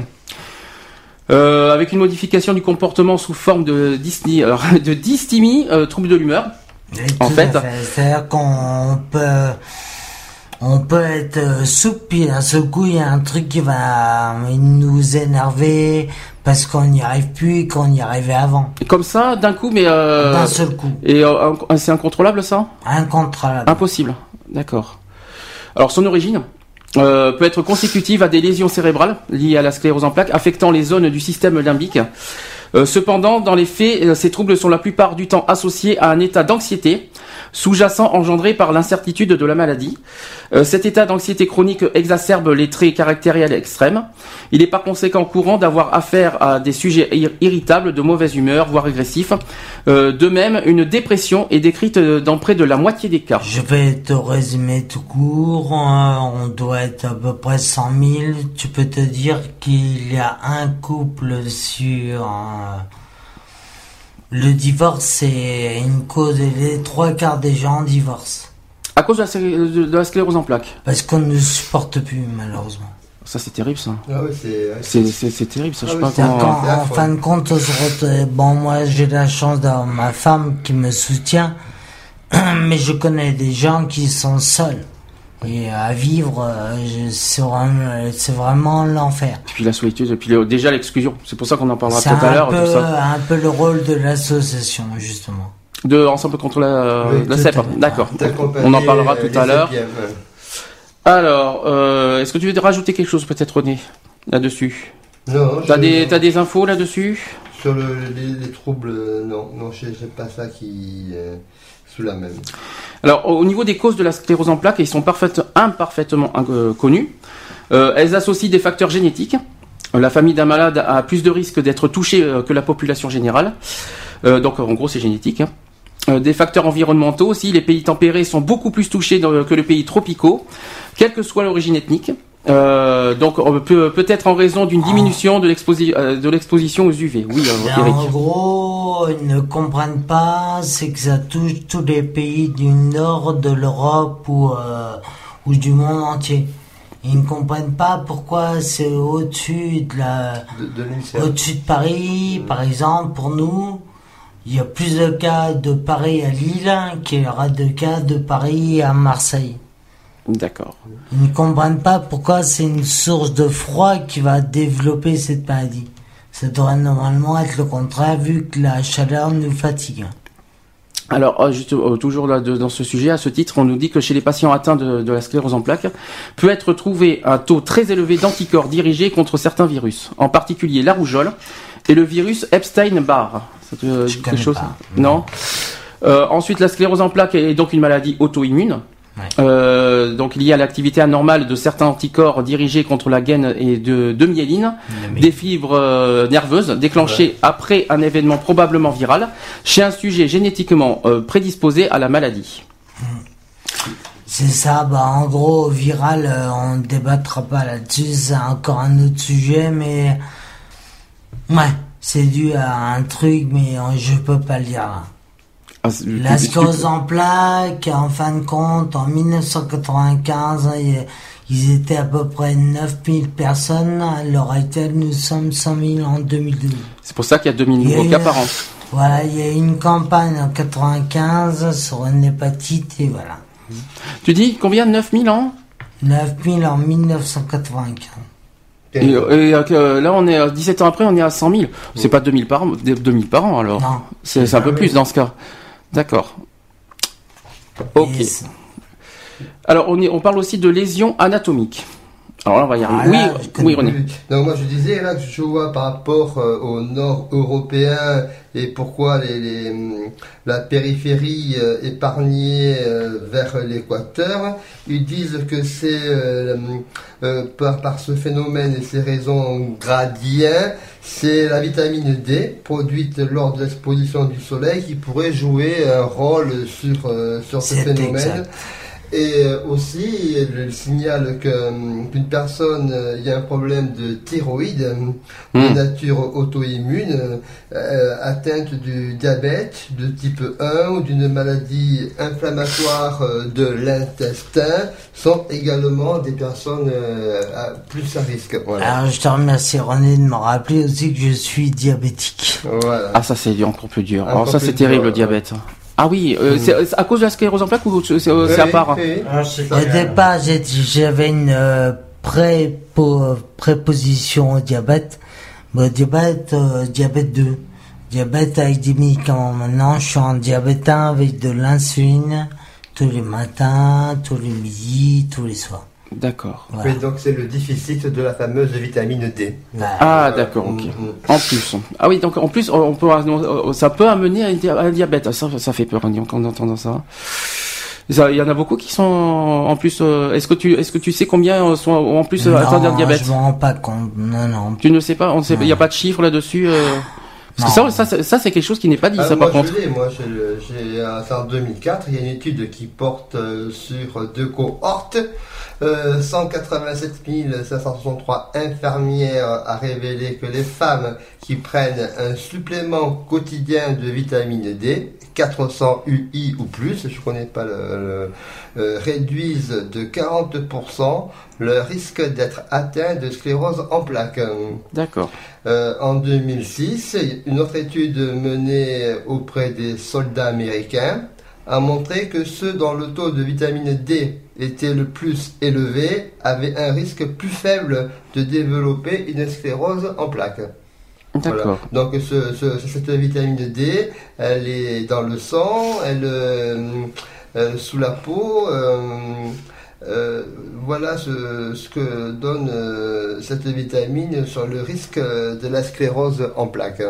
Euh, avec une modification du comportement sous forme de dysthymie, euh, trouble de l'humeur. En fait- à C'est-à-dire qu'on peut, on peut être puis d'un seul coup, il y a un truc qui va nous énerver parce qu'on n'y arrive plus et qu'on y arrivait avant. Comme ça, d'un coup, mais... Euh, D'un seul coup. et euh, c'est incontrôlable, ça? Incontrôlable. Impossible. D'accord. Alors son origine euh, peut être consécutive à des lésions cérébrales liées à la sclérose en plaques affectant les zones du système limbique. Euh, cependant, dans les faits, euh, ces troubles sont la plupart du temps associés à un état d'anxiété sous-jacent engendré par l'incertitude de la maladie. Euh, cet état d'anxiété chronique exacerbe les traits caractériels extrêmes. Il est par conséquent courant d'avoir affaire à des sujets ir- irritables, de mauvaise humeur, voire agressifs. De même, une dépression est décrite dans près de la moitié des cas. Je vais te résumer tout court. euh, On doit être à peu près 100 000. Tu peux te dire qu'il y a un couple sur... le divorce, c'est une cause. et Les trois quarts des gens divorcent. À cause de la, sclé- de- de la sclérose en plaques. Parce qu'on ne supporte plus, malheureusement. Ça, c'est terrible, ça. Ah ouais, c'est. Terrible, ça. Ah je sais oui, pas comment. En affreux. fin de compte, bon, moi, j'ai la chance d'avoir ma femme qui me soutient, mais je connais des gens qui sont seuls. Et à vivre, euh, c'est vraiment, c'est l'enfer. Et puis la solitude, et puis déjà l'exclusion. C'est pour ça qu'on en parlera C'est tout à l'heure, ça. un peu le rôle de l'association, justement. De Ensemble contre la, Oui, la CEP. fait. D'accord. On en parlera euh, tout à l'heure. Alors, euh, est-ce que tu veux rajouter quelque chose, peut-être, René, là-dessus? Non, T'as des, t'as des infos là-dessus? Sur le, les, les troubles, euh, non, non, je sais pas ça qui euh, Alors, au au niveau des causes de la sclérose en plaques, ils sont imparfaitement euh, connus. Euh, elles associent des facteurs génétiques. La famille d'un malade a plus de risques d'être touchée euh, que la population générale. Euh, donc, en gros, c'est génétique. hein. Des facteurs environnementaux aussi. Les pays tempérés sont beaucoup plus touchés que les pays tropicaux, quelle que soit l'origine ethnique. Euh, donc, on peut peut-être en raison d'une diminution de l'exposi- euh, de l'exposition aux UV. Oui, euh, Eric. en gros, ils ne comprennent pas, c'est que ça touche tous les pays du nord de l'Europe ou, euh, ou du monde entier. Ils ne comprennent pas pourquoi c'est au-dessus de la, De, de l'UNICEF. au-dessus de Paris, par exemple, pour nous, il y a plus de cas de Paris à Lille qu'il y aura de cas de Paris à Marseille. D'accord. Ils ne comprennent pas pourquoi c'est une source de froid qui va développer cette maladie. Ça devrait normalement être le contraire vu que la chaleur nous fatigue. Alors, juste, euh, toujours là, de- dans ce sujet, à ce titre, on nous dit que chez les patients atteints de, de la sclérose en plaques, peut être trouvé un taux très élevé d'anticorps dirigés contre certains virus, en particulier la rougeole et le virus Epstein-Barr. Ça te Je dit quelque chose pas. Non. Euh, ensuite, la sclérose en plaques est donc une maladie auto-immune. Ouais. Euh, donc liée à l'activité anormale de certains anticorps dirigés contre la gaine et de, de myéline, des fibres euh, nerveuses déclenchées après un événement probablement viral chez un sujet génétiquement euh, prédisposé à la maladie. C'est ça, bah en gros, viral, euh, on ne débattra pas là-dessus, c'est encore un autre sujet, mais... Ouais, c'est dû à un truc, mais je peux pas le dire là. Ah, c'est- La tu- tu- sclérose en plaques, en fin de compte, en 1995, hein, il- ils étaient à peu près 9000 personnes. À l'heure actuelle, nous sommes 100 000 en 2012. C'est pour ça qu'il y a 2000 Il y a nouveaux cas par an. Voilà, il y a eu une campagne en 95 sur une hépatite et voilà. Tu dis combien 9000 ans 9000 en 1995. Et, et, euh, là, on est à 17 ans après, on est à 100 000. C'est pas 2000 par, 2000 par an alors. Non. C'est un peu plus oui. dans ce cas. D'accord. Ok. Yes. Alors, on, est- on parle aussi de lésions anatomiques. Alors là, on va y arriver. Ah, je oui, oui, René. Donc moi je disais là que je vois par rapport euh, au nord européen et pourquoi les, les, hum, la périphérie euh, épargnée euh, vers l'équateur, ils disent que c'est hum, par, par ce phénomène et ces raisons gradients, c'est la vitamine D produite lors de l'exposition du soleil qui pourrait jouer un rôle sur, euh, sur ce phénomène. exact. Et euh, aussi, elle signale que, qu'une personne, euh, il y a un problème de thyroïde de Hmm. nature auto-immune, euh, atteinte du diabète de type 1 ou d'une maladie inflammatoire euh, de l'intestin, sont également des personnes euh, à- plus à risque. Voilà. Alors, je te remercie René de me rappeler aussi que je suis diabétique. Voilà. Ah, ça, c'est encore plus dur. Encore Alors, ça, c'est terrible, dur, le diabète. Ah oui, euh, Mm. c'est c'est à cause de la sclérose en plaques ou c'est c'est à Oui, part hein oui. Ah, c'est Au départ, j'ai- j'avais une euh, prépo- préposition au diabète. Mais au diabète, euh, diabète 2. Diabète avec des médicaments. Maintenant, je suis en diabète 1 avec de l'insuline tous les matins, tous les midis, tous les soirs. D'accord. Voilà. Oui, donc c'est le déficit de la fameuse vitamine D. Voilà. Ah, d'accord, ok. Mm, mm. En plus. Ah oui, donc en plus, on peut, ça peut amener à un diabète. Ça, ça fait peur hein, en entendant ça. Ça, Il y en a beaucoup qui sont en plus. euh, Est-ce que tu, est-ce que tu sais combien euh, sont en plus euh, atteints d'un non, diabète je me rends pas compte. Non, non. Tu ne sais pas, on sait, il n'y a pas de chiffre là-dessus. euh, Parce que Non. ça, ça, c'est- ça, c'est quelque chose qui n'est pas dit, Ah, ça moi, par contre. je l'ai, moi, j'ai euh, en 2004, il y a une étude qui porte euh, sur deux cohortes. Euh, 187 563 infirmières a révélé que les femmes qui prennent un supplément quotidien de vitamine D, 400 UI ou plus, je connais pas le, le- euh, réduisent de 40% le risque d'être atteint de sclérose en plaques. D'accord. Euh, en 2006, une autre étude menée auprès des soldats américains a montré que ceux dont le taux de vitamine D était le plus élevé avaient un risque plus faible de développer une sclérose en plaques. Voilà. D'accord. Donc ce- ce- cette vitamine D, elle est dans le sang, elle euh, euh, sous la peau. euh, euh, voilà ce, ce que donne euh, cette vitamine sur le risque de la sclérose en plaques.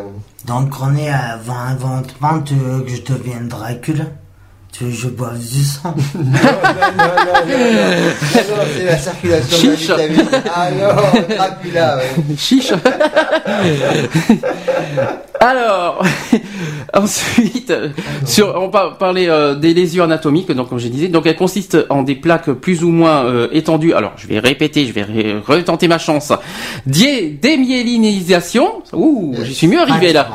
Donc, René, avant, avant tu veux que je devienne Dracula Tu veux que je boive du sang non, non, non, non, non, non, c'est la circulation de la Chiche. vitamine. Ah non, Dracula, ouais. Chiche. Alors, ensuite, sur, on va parler euh, des lésions anatomiques. Donc, comme je disais, donc elles consistent en des plaques plus ou moins euh, étendues. Alors, je vais répéter, je vais ré- retenter ma chance. Dié, démyélinisation. Ouh, j'y suis mieux arrivé là.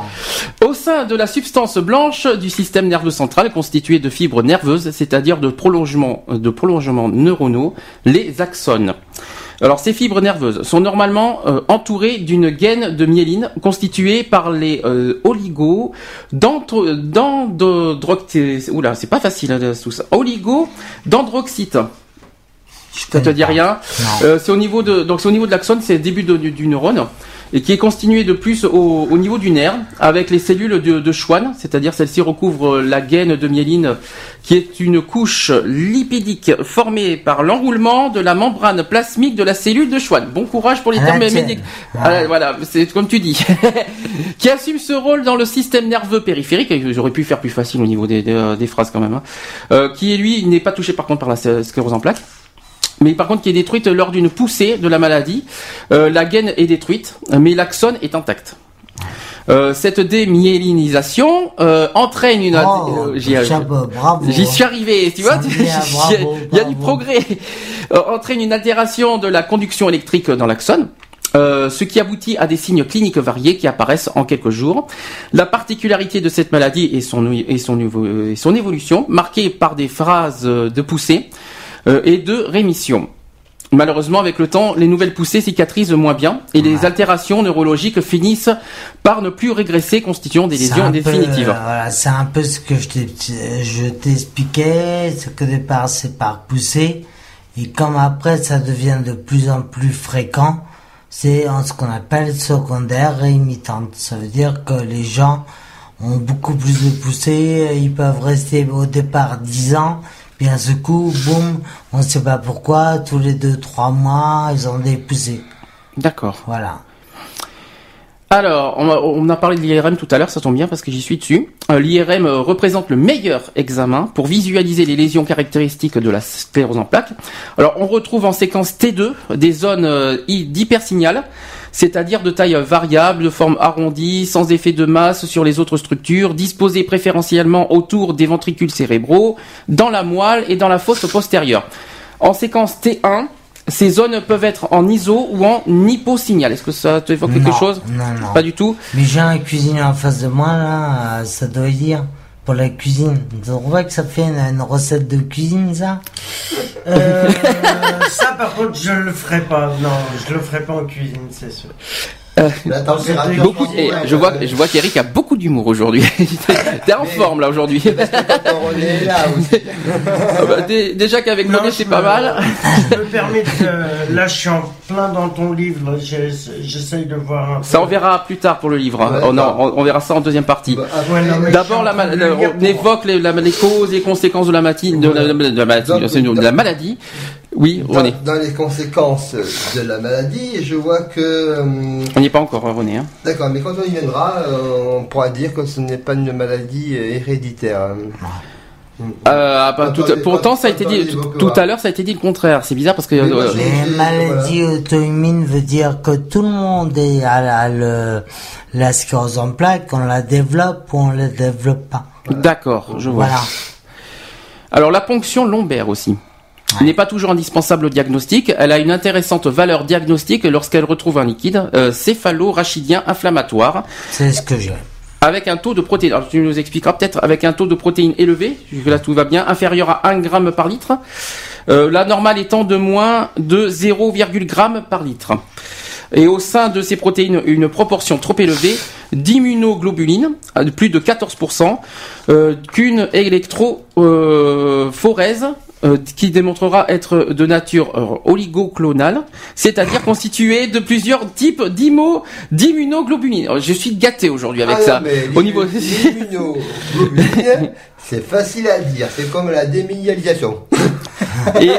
Au sein de la substance blanche du système nerveux central constituée de fibres nerveuses, c'est-à-dire de prolongements, de prolongements neuronaux, les axones. Alors ces fibres nerveuses sont normalement euh, entourées d'une gaine de myéline constituée par les euh, d'androct- Oula, c'est pas facile hein, tout ça. Oligo dendrocytes. Je Ça te dit rien. Euh, C'est au niveau de donc c'est au niveau de l'axone, c'est le début de- du, du neurone et qui est constitué de plus au, au niveau du nerf avec les cellules de, de Schwann, c'est-à-dire celle-ci recouvre la gaine de myéline qui est une couche lipidique formée par l'enroulement de la membrane plasmique de la cellule de Schwann. Bon courage pour les termes tienne. médicaux. Ah. Ah, voilà, c'est comme tu dis. qui assume ce rôle dans le système nerveux périphérique. J'aurais pu faire plus facile au niveau des, des, des phrases quand même. hein. Euh, qui lui, n'est pas touché par contre par la sc- sclérose en plaques mais par contre qui est détruite lors d'une poussée de la maladie. Euh, la gaine est détruite, mais l'axone est intact. Euh, cette démyélinisation euh, entraîne une... Oh, euh, j'y- bravo. J'y suis arrivé, tu vois, il y a- y du progrès. Euh, entraîne une altération de la conduction électrique dans l'axone. euh, ce qui aboutit à des signes cliniques variés qui apparaissent en quelques jours. La particularité de cette maladie est son, et son, et son évolution, marquée par des phases de poussée et de rémission. Malheureusement, avec le temps, les nouvelles poussées cicatrisent moins bien et les altérations neurologiques finissent par ne plus régresser, constituant des lésions peu, définitives. euh, voilà, c'est un peu ce que je t'expliquais, c'est qu'au départ c'est par poussée, et comme après ça devient de plus en plus fréquent, c'est ce qu'on appelle secondaire réimitante. Ça veut dire que les gens ont beaucoup plus de poussées, ils peuvent rester au départ 10 ans, puis à ce coup, boum, on ne sait pas pourquoi, tous les 2-3 mois, ils ont des poussées. D'accord. Voilà. Alors, on a, on a parlé de l'IRM tout à l'heure, ça tombe bien parce que j'y suis dessus. Euh, L'IRM euh, représente le meilleur examen pour visualiser les lésions caractéristiques de la sclérose en plaques. Alors, on retrouve en séquence T2 des zones euh, hy- d'hypersignal, c'est-à-dire de taille variable, de forme arrondie, sans effet de masse sur les autres structures, disposées préférentiellement autour des ventricules cérébraux, dans la moelle et dans la fosse postérieure. En séquence T1, ces zones peuvent être en iso ou en hyposignal. Est-ce que ça te évoque quelque chose? Non, non. Pas du tout. Mais j'ai un cuisinier en face de moi, là, euh, ça doit y dire, pour la cuisine. On voit que ça fait une, recette de cuisine, ça Euh, ça, par contre, je le ferai pas. Non, je le ferai pas en cuisine, c'est sûr. La température Beaucoup, change, et ouais, je vois, je vois qu'Eric a beaucoup d'humour aujourd'hui. T'es en Mais- forme là aujourd'hui. Ah bah, dé- déjà qu'avec René c'est me- pas mal. Je me permets de... Là, je suis en plein dans ton livre. J'essaye de voir un peu. Ça on verra plus tard pour le livre. hein. Ouais, Oh, non, d'accord. on, on verra ça en deuxième partie. Bah, Ouais, D'abord, on évoque les, la- les causes et conséquences de la, mati- de la, de la maladie, Donc, c'est de la maladie. Oui, Dans, René. dans les conséquences de la maladie, je vois que. hum, On n'y est pas encore, hein, René. hein. D'accord, mais quand on y viendra, euh, on pourra dire que ce n'est pas une maladie euh, héréditaire. Euh, ah, bah, tout- pourtant, ça a été dit tout à l'heure, ça a été dit le contraire. C'est bizarre parce que Mais euh, maladies auto-immunes veut dire que tout le monde est à la, le, la sclérose en plaques, on la développe ou on la développe pas. d'accord, je vois. Voilà. Alors la ponction lombaire aussi. N'est pas toujours indispensable au diagnostic. Elle a une intéressante valeur diagnostique lorsqu'elle retrouve un liquide euh, céphalo-rachidien inflammatoire C'est ce que j'ai. avec un taux de protéines. Alors tu nous expliqueras peut-être avec un taux de protéines élevé, là tout va bien, inférieur à 1 gramme par litre. Euh, la normale étant de moins de 0,1 g par litre. Et au sein de ces protéines, une proportion trop élevée d'immunoglobulines, à de plus de 14%, euh, qu'une électrophorèse euh, qui démontrera être de nature euh, oligoclonale, c'est-à-dire constituée de plusieurs types d'immunoglobulines. Alors, Je suis gâté aujourd'hui avec Ah ça. non, mais Au niveau c'est facile à dire. C'est comme la déminéralisation. et,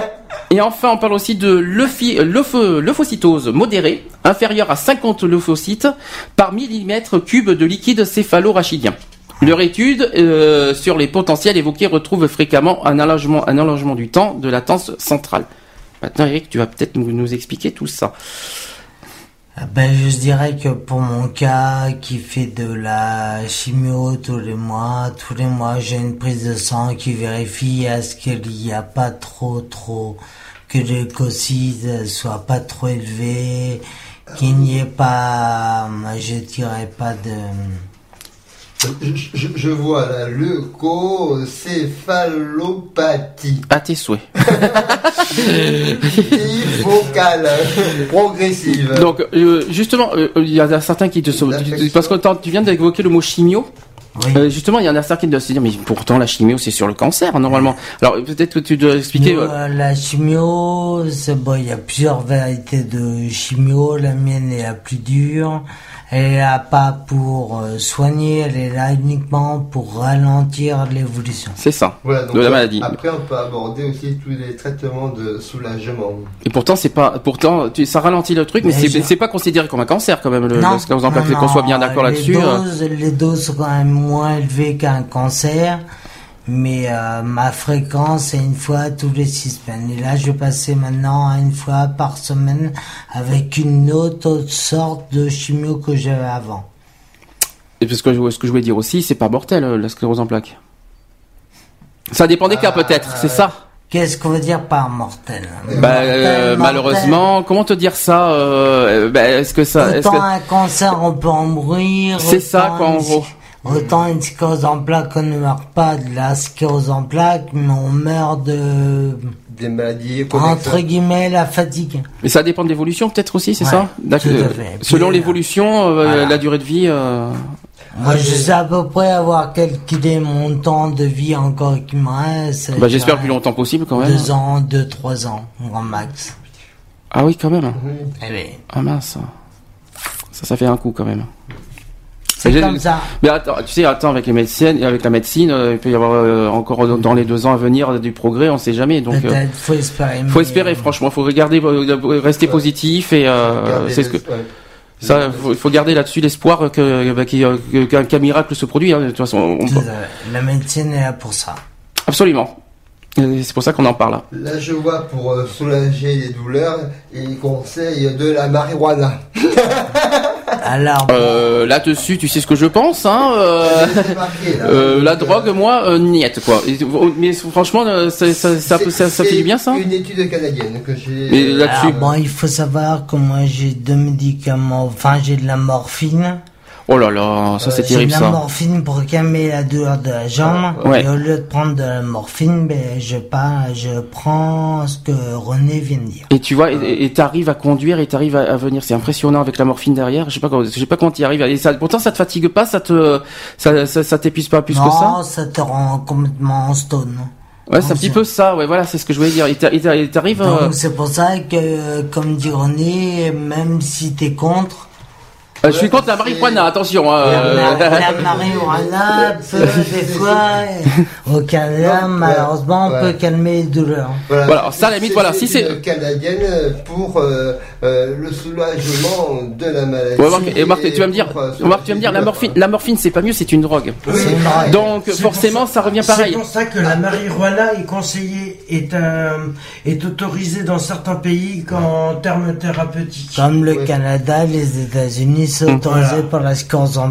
et enfin, on parle aussi de l'euphi- l'euph- lymphocytose modérée, inférieure à 50 lymphocytes par millimètre cube de liquide céphalo-rachidien. Leur étude euh, sur les potentiels évoqués retrouve fréquemment un allongement, un allongement du temps de latence centrale. Maintenant, Eric, tu vas peut-être nous, expliquer tout ça. Ah Ben, je dirais que pour mon cas, qui fait de la chimio tous les mois, tous les mois, j'ai une prise de sang qui vérifie à ce qu'il n'y a pas trop, trop, que les leucocytes soient pas trop élevés, qu'il n'y ait pas, je dirais pas de, Je, je- je vois la leucocéphalopathie. À tes souhaits. focale progressive. Donc, euh, justement, euh, il y en a certains qui te sont... L'affection. Parce que tu viens d'évoquer le mot chimio. oui. Euh, justement, il y en a certains qui doivent se dire, mais pourtant la chimio, c'est sur le cancer, normalement. Alors, peut-être que tu dois expliquer... Nous, euh, euh, la chimio, bon, il y a plusieurs variétés de chimio. La mienne est la plus dure. Elle est là pas pour euh, soigner, elle est là uniquement pour ralentir l'évolution. C'est ça. Voilà, donc de la maladie. Après, on peut aborder aussi tous les traitements de soulagement. Et pourtant, c'est pas, pourtant, tu- ça ralentit le truc, mais, Mais c'est, je- pas considéré comme un cancer quand même. Le, non, le qu'on soit bien d'accord les là-dessus. euh. Doses, Les doses sont quand même moins élevées qu'un cancer, mais euh, ma fréquence est une fois tous les six semaines. Et là, je vais passer maintenant à une fois par semaine avec une autre sorte de chimio que j'avais avant. Et parce que je- ce que je voulais dire aussi, c'est pas mortel euh, la sclérose en plaques. Ça dépend des cas Ah, peut-être, c'est ça. Qu'est-ce qu'on veut dire par mortel? Bah, Mortel, euh, mortel. malheureusement, comment te dire ça euh, bah, Est-ce que ça, que un cancer, on peut en mourir. c'est ça quoi en une- gros Autant une sclérose en plaques, on ne meurt pas de la sclérose en plaques, mais on meurt de, Des maladies entre guillemets, la fatigue. Mais ça dépend de l'évolution peut-être aussi, c'est Ouais, ça D'accord. tout à Euh, fait. Selon euh, l'évolution, euh, voilà. la durée de vie. euh, Moi, je sais à peu près avoir calculé mon temps de vie encore qui me reste. Bah, j'espère Je plus longtemps possible quand même. Deux ans, deux, trois ans, grand max. Ah oui, quand même. Eh Ah mince. Ça, ça fait un coup quand même. C'est comme ça. Mais attends, tu sais, attends, avec les médecins, avec la médecine, euh, il peut y avoir euh, encore dans- dans les deux ans à venir du progrès, on sait jamais. Donc, euh, faut espérer. faut espérer, franchement, faut regarder, euh, rester positif et euh, c'est ce que ouais. ça, faut, faut garder là-dessus l'espoir que bah, qu'un miracle se produit. hein. De toute façon, on-. La médecine est là pour ça. absolument. C'est pour ça qu'on en parle. Là, je vois pour soulager les douleurs, il conseille de la marijuana. Alors, Euh, là-dessus, tu sais ce que je pense, hein. euh, là. euh, la drogue, moi, euh, niette, quoi. Et- mais franchement, euh, ça, ça, ça, ça, ça fait du bien, ça Une étude canadienne que j'ai. Là-dessus- alors, bon, il faut savoir que moi j'ai deux médicaments. Enfin, j'ai de la morphine. Oh là là, ça c'est J'ai terrible, de la ça. morphine pour calmer la douleur de la jambe. Ouais. Et au lieu de prendre de la morphine, ben, je pas, je prends ce que René vient de dire. Et tu vois, et et t'arrives à conduire et t'arrives à, à venir. C'est impressionnant avec la morphine derrière. Je sais pas comment, je sais pas comment t'y arrives. Et ça, pourtant, ça te fatigue pas, ça te, ça, ça, ça t'épuise pas plus que ça. non, ça? te rend complètement en stone. Ouais, c'est un petit peu ça. Ouais, voilà, c'est ce que je voulais dire. Et t'a- et t'a- et t'arrives. euh, Donc c'est pour ça que, comme dit René, même si t'es contre, euh, je suis contre la marijuana. Attention. la, euh, la- la marijuana peut des fois, au Canada, Donc, malheureusement, ouais. peut calmer les douleurs. Voilà, Voilà, alors ça, à la limite, voilà, si c'est- une canadienne pour euh, euh, le soulagement de la maladie. Ouais, Marc, et Marc, tu vas me dire, pour, euh, Marc, tu vas me dire, la morphine, la morphine, c'est pas mieux, c'est une drogue. Oui. C'est. Donc, C'est forcément, ça revient C'est pareil. pour ça que la marijuana est conseillée, est, euh, est autorisée dans certains pays qu'en termes thérapeutiques. Comme le Ouais. Canada, les États-Unis sont Hum. autorisés Voilà. par la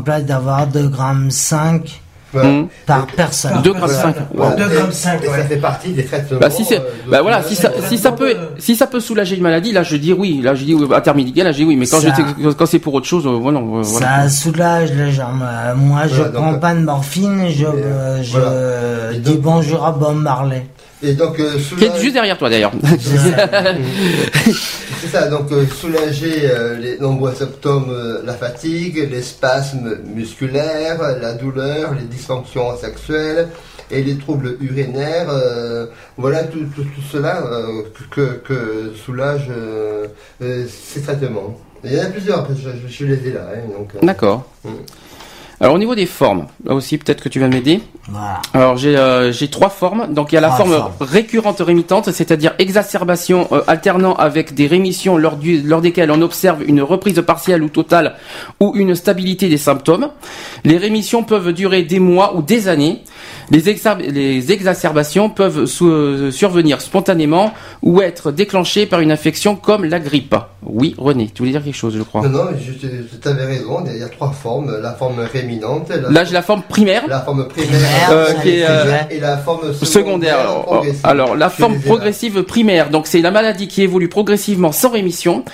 place d'avoir 2 grammes 5 Voilà. Hum. par personne. Deux grammes cinq. Voilà. 2 Et- grammes 5, et ça ouais. fait partie des traitements. Bah si c'est, euh, de bah voilà, si ça, si ça peut, si ça peut soulager une maladie, là je dis oui, là je dis oui, à terme médical, là je dis oui, mais quand Ça- quand c'est pour autre chose, euh, voilà, euh, voilà. Ça soulage les jambes. Euh, Moi, je Voilà, prends pas de morphine, je, euh, je dis donc- bonjour à Bob Marley. Et donc, euh, Qui est juste derrière toi d'ailleurs. C'est ça, donc euh, soulager euh, les nombreux symptômes, euh, la fatigue, les spasmes musculaires, la douleur, les dysfonctions sexuelles et les troubles urinaires. euh, voilà tout, tout, tout cela euh, que, que soulage euh, euh, ces traitements. Il y en a plusieurs, je, je les ai là. hein, donc, D'accord. Mm. Alors au niveau des formes, là aussi peut-être que tu vas m'aider. Voilà. Alors j'ai euh, j'ai trois formes. Donc il y a la forme formes. récurrente rémitante, c'est-à-dire exacerbation euh, alternant avec des rémissions lors, du, lors desquelles on observe une reprise partielle ou totale ou une stabilité des symptômes. Les rémissions peuvent durer des mois ou des années. Les, exa- les exacerbations peuvent euh, survenir spontanément ou être déclenchées par une infection comme la grippe. Oui, René, tu voulais dire quelque chose, je crois. Non, non, je, tu avais raison, il y a trois formes. La forme réminante, la, Là j'ai la forme primaire. la forme primaire, Euh, qui est, euh, et la forme secondaire. secondaire. Alors, progressive. alors, la Je forme progressive primaire, donc c'est la maladie qui évolue progressivement sans rémission,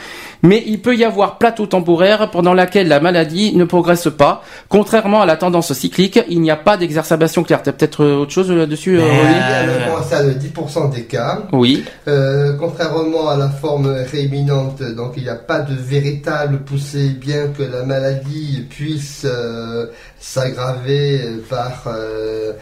mais il peut y avoir plateau temporaire pendant laquelle la maladie ne progresse pas. Contrairement à la tendance cyclique, il n'y a pas d'exacerbation claire. T'as peut-être euh, autre chose là-dessus, euh, Euh, René Elle concerne 10% des cas. Oui. Euh, contrairement à la forme réminante, donc il n'y a pas de véritable poussée, bien que la maladie puisse euh, s'aggraver par euh,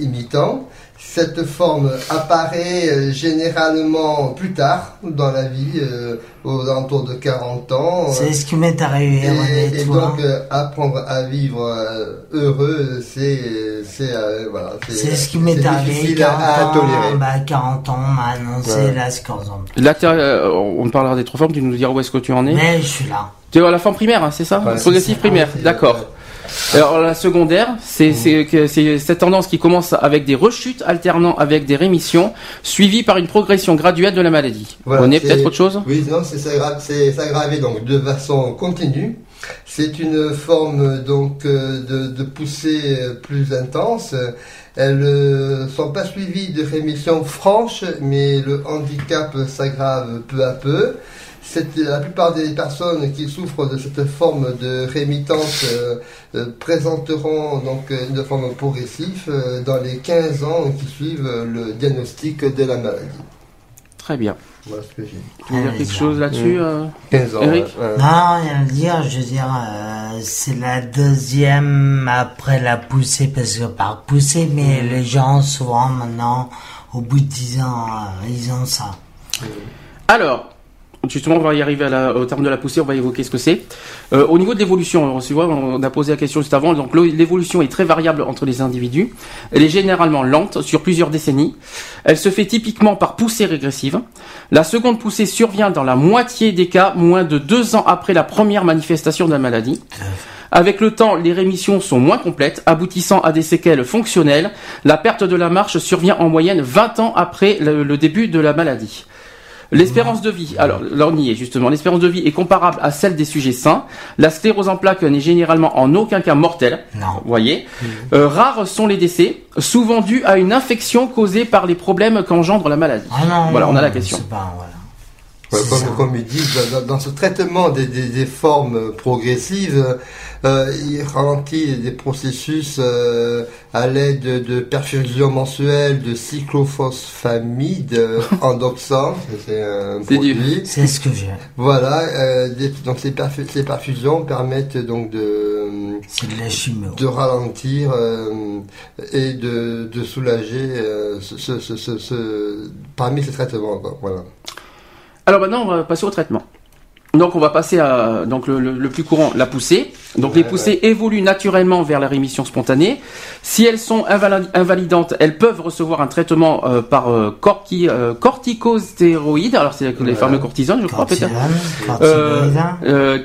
imitant. Cette forme apparaît euh, généralement plus tard dans la vie, euh, aux alentours de 40 ans. C'est ce qui m'est arrivé, Et, et donc euh, apprendre à vivre euh, heureux, c'est c'est euh, voilà, C'est ce qui m'est c'est arrivé, difficile 40 à, à tolérer. ans, bah, 40 ans, on m'a annoncé Ouais. la place. Là, euh, on parlera des trois formes. Tu nous diras où est-ce que tu en es. Mais je suis là. Tu vois la forme primaire, hein, c'est ça Ouais, ça. primaire, d'accord. Alors la secondaire, c'est c'est cette tendance qui commence avec des rechutes alternant avec des rémissions, suivies par une progression graduelle de la maladie. Voilà, On est peut-être autre chose? Oui, non, c'est s'aggra- c'est s'aggraver donc de façon continue. C'est une forme donc euh, de, de poussée euh, plus intense. Elles ne sont pas suivies de rémissions franches, mais le handicap s'aggrave peu à peu. C'est la plupart des personnes qui souffrent de cette forme de rémittance euh, euh, présenteront donc euh, une forme progressive euh, dans les 15 ans qui suivent euh, le diagnostic de la maladie. Très bien. Voilà ce que j'ai. Tu veux dire quelque chose là-dessus euh 15 ans. Eric. Non, rien à dire, je veux dire, euh, c'est la deuxième après la poussée, parce que par poussée, mais les gens, souvent, maintenant, au bout de 10 ans, euh, ils ont ça. Alors, Justement, on va y arriver au terme de la poussée, on va évoquer ce que c'est. Euh, au niveau de l'évolution, vois, on a posé la question juste avant, donc l'évolution est très variable entre les individus. Elle est généralement lente sur plusieurs décennies. Elle se fait typiquement par poussée régressive. La seconde poussée survient dans la moitié des cas, moins de deux ans après la première manifestation de la maladie. Avec le temps, les rémissions sont moins complètes, aboutissant à des séquelles fonctionnelles. La perte de la marche survient en moyenne 20 ans après le début de la maladie. L'espérance de vie, alors là on y est justement, l'espérance de vie est comparable à celle des sujets sains. La sclérose en plaques n'est généralement en aucun cas mortelle. Non. Vous voyez. Euh, rares sont les décès, souvent dus à une infection causée par les problèmes qu'engendre la maladie. Ah non, Voilà, non, on a la question. pas. Ouais, comme, comme ils disent, dans, dans ce traitement des, des, des formes progressives, euh, il ralentit des processus euh, à l'aide de, de perfusion mensuelle de cyclophosphamide euh, endoxant, c'est un C'est du- produit. C'est ce que j'ai. Voilà, euh, des- donc ces, perfu- ces perfusions permettent donc de, C'est de de ralentir euh, et de, de soulager euh, ce, ce, ce, ce- ce- parmi ces traitements. Quoi, voilà. Alors maintenant, on va passer au traitement. Donc on va passer à donc le, le- le plus courant, la poussée. Donc les Ouais, poussées évoluent naturellement vers la rémission spontanée. Si elles sont invali- invalidantes, elles peuvent recevoir un traitement euh, par euh, corti- euh, corticostéroïdes. Alors c'est les fameux cortisone, je crois peut-être.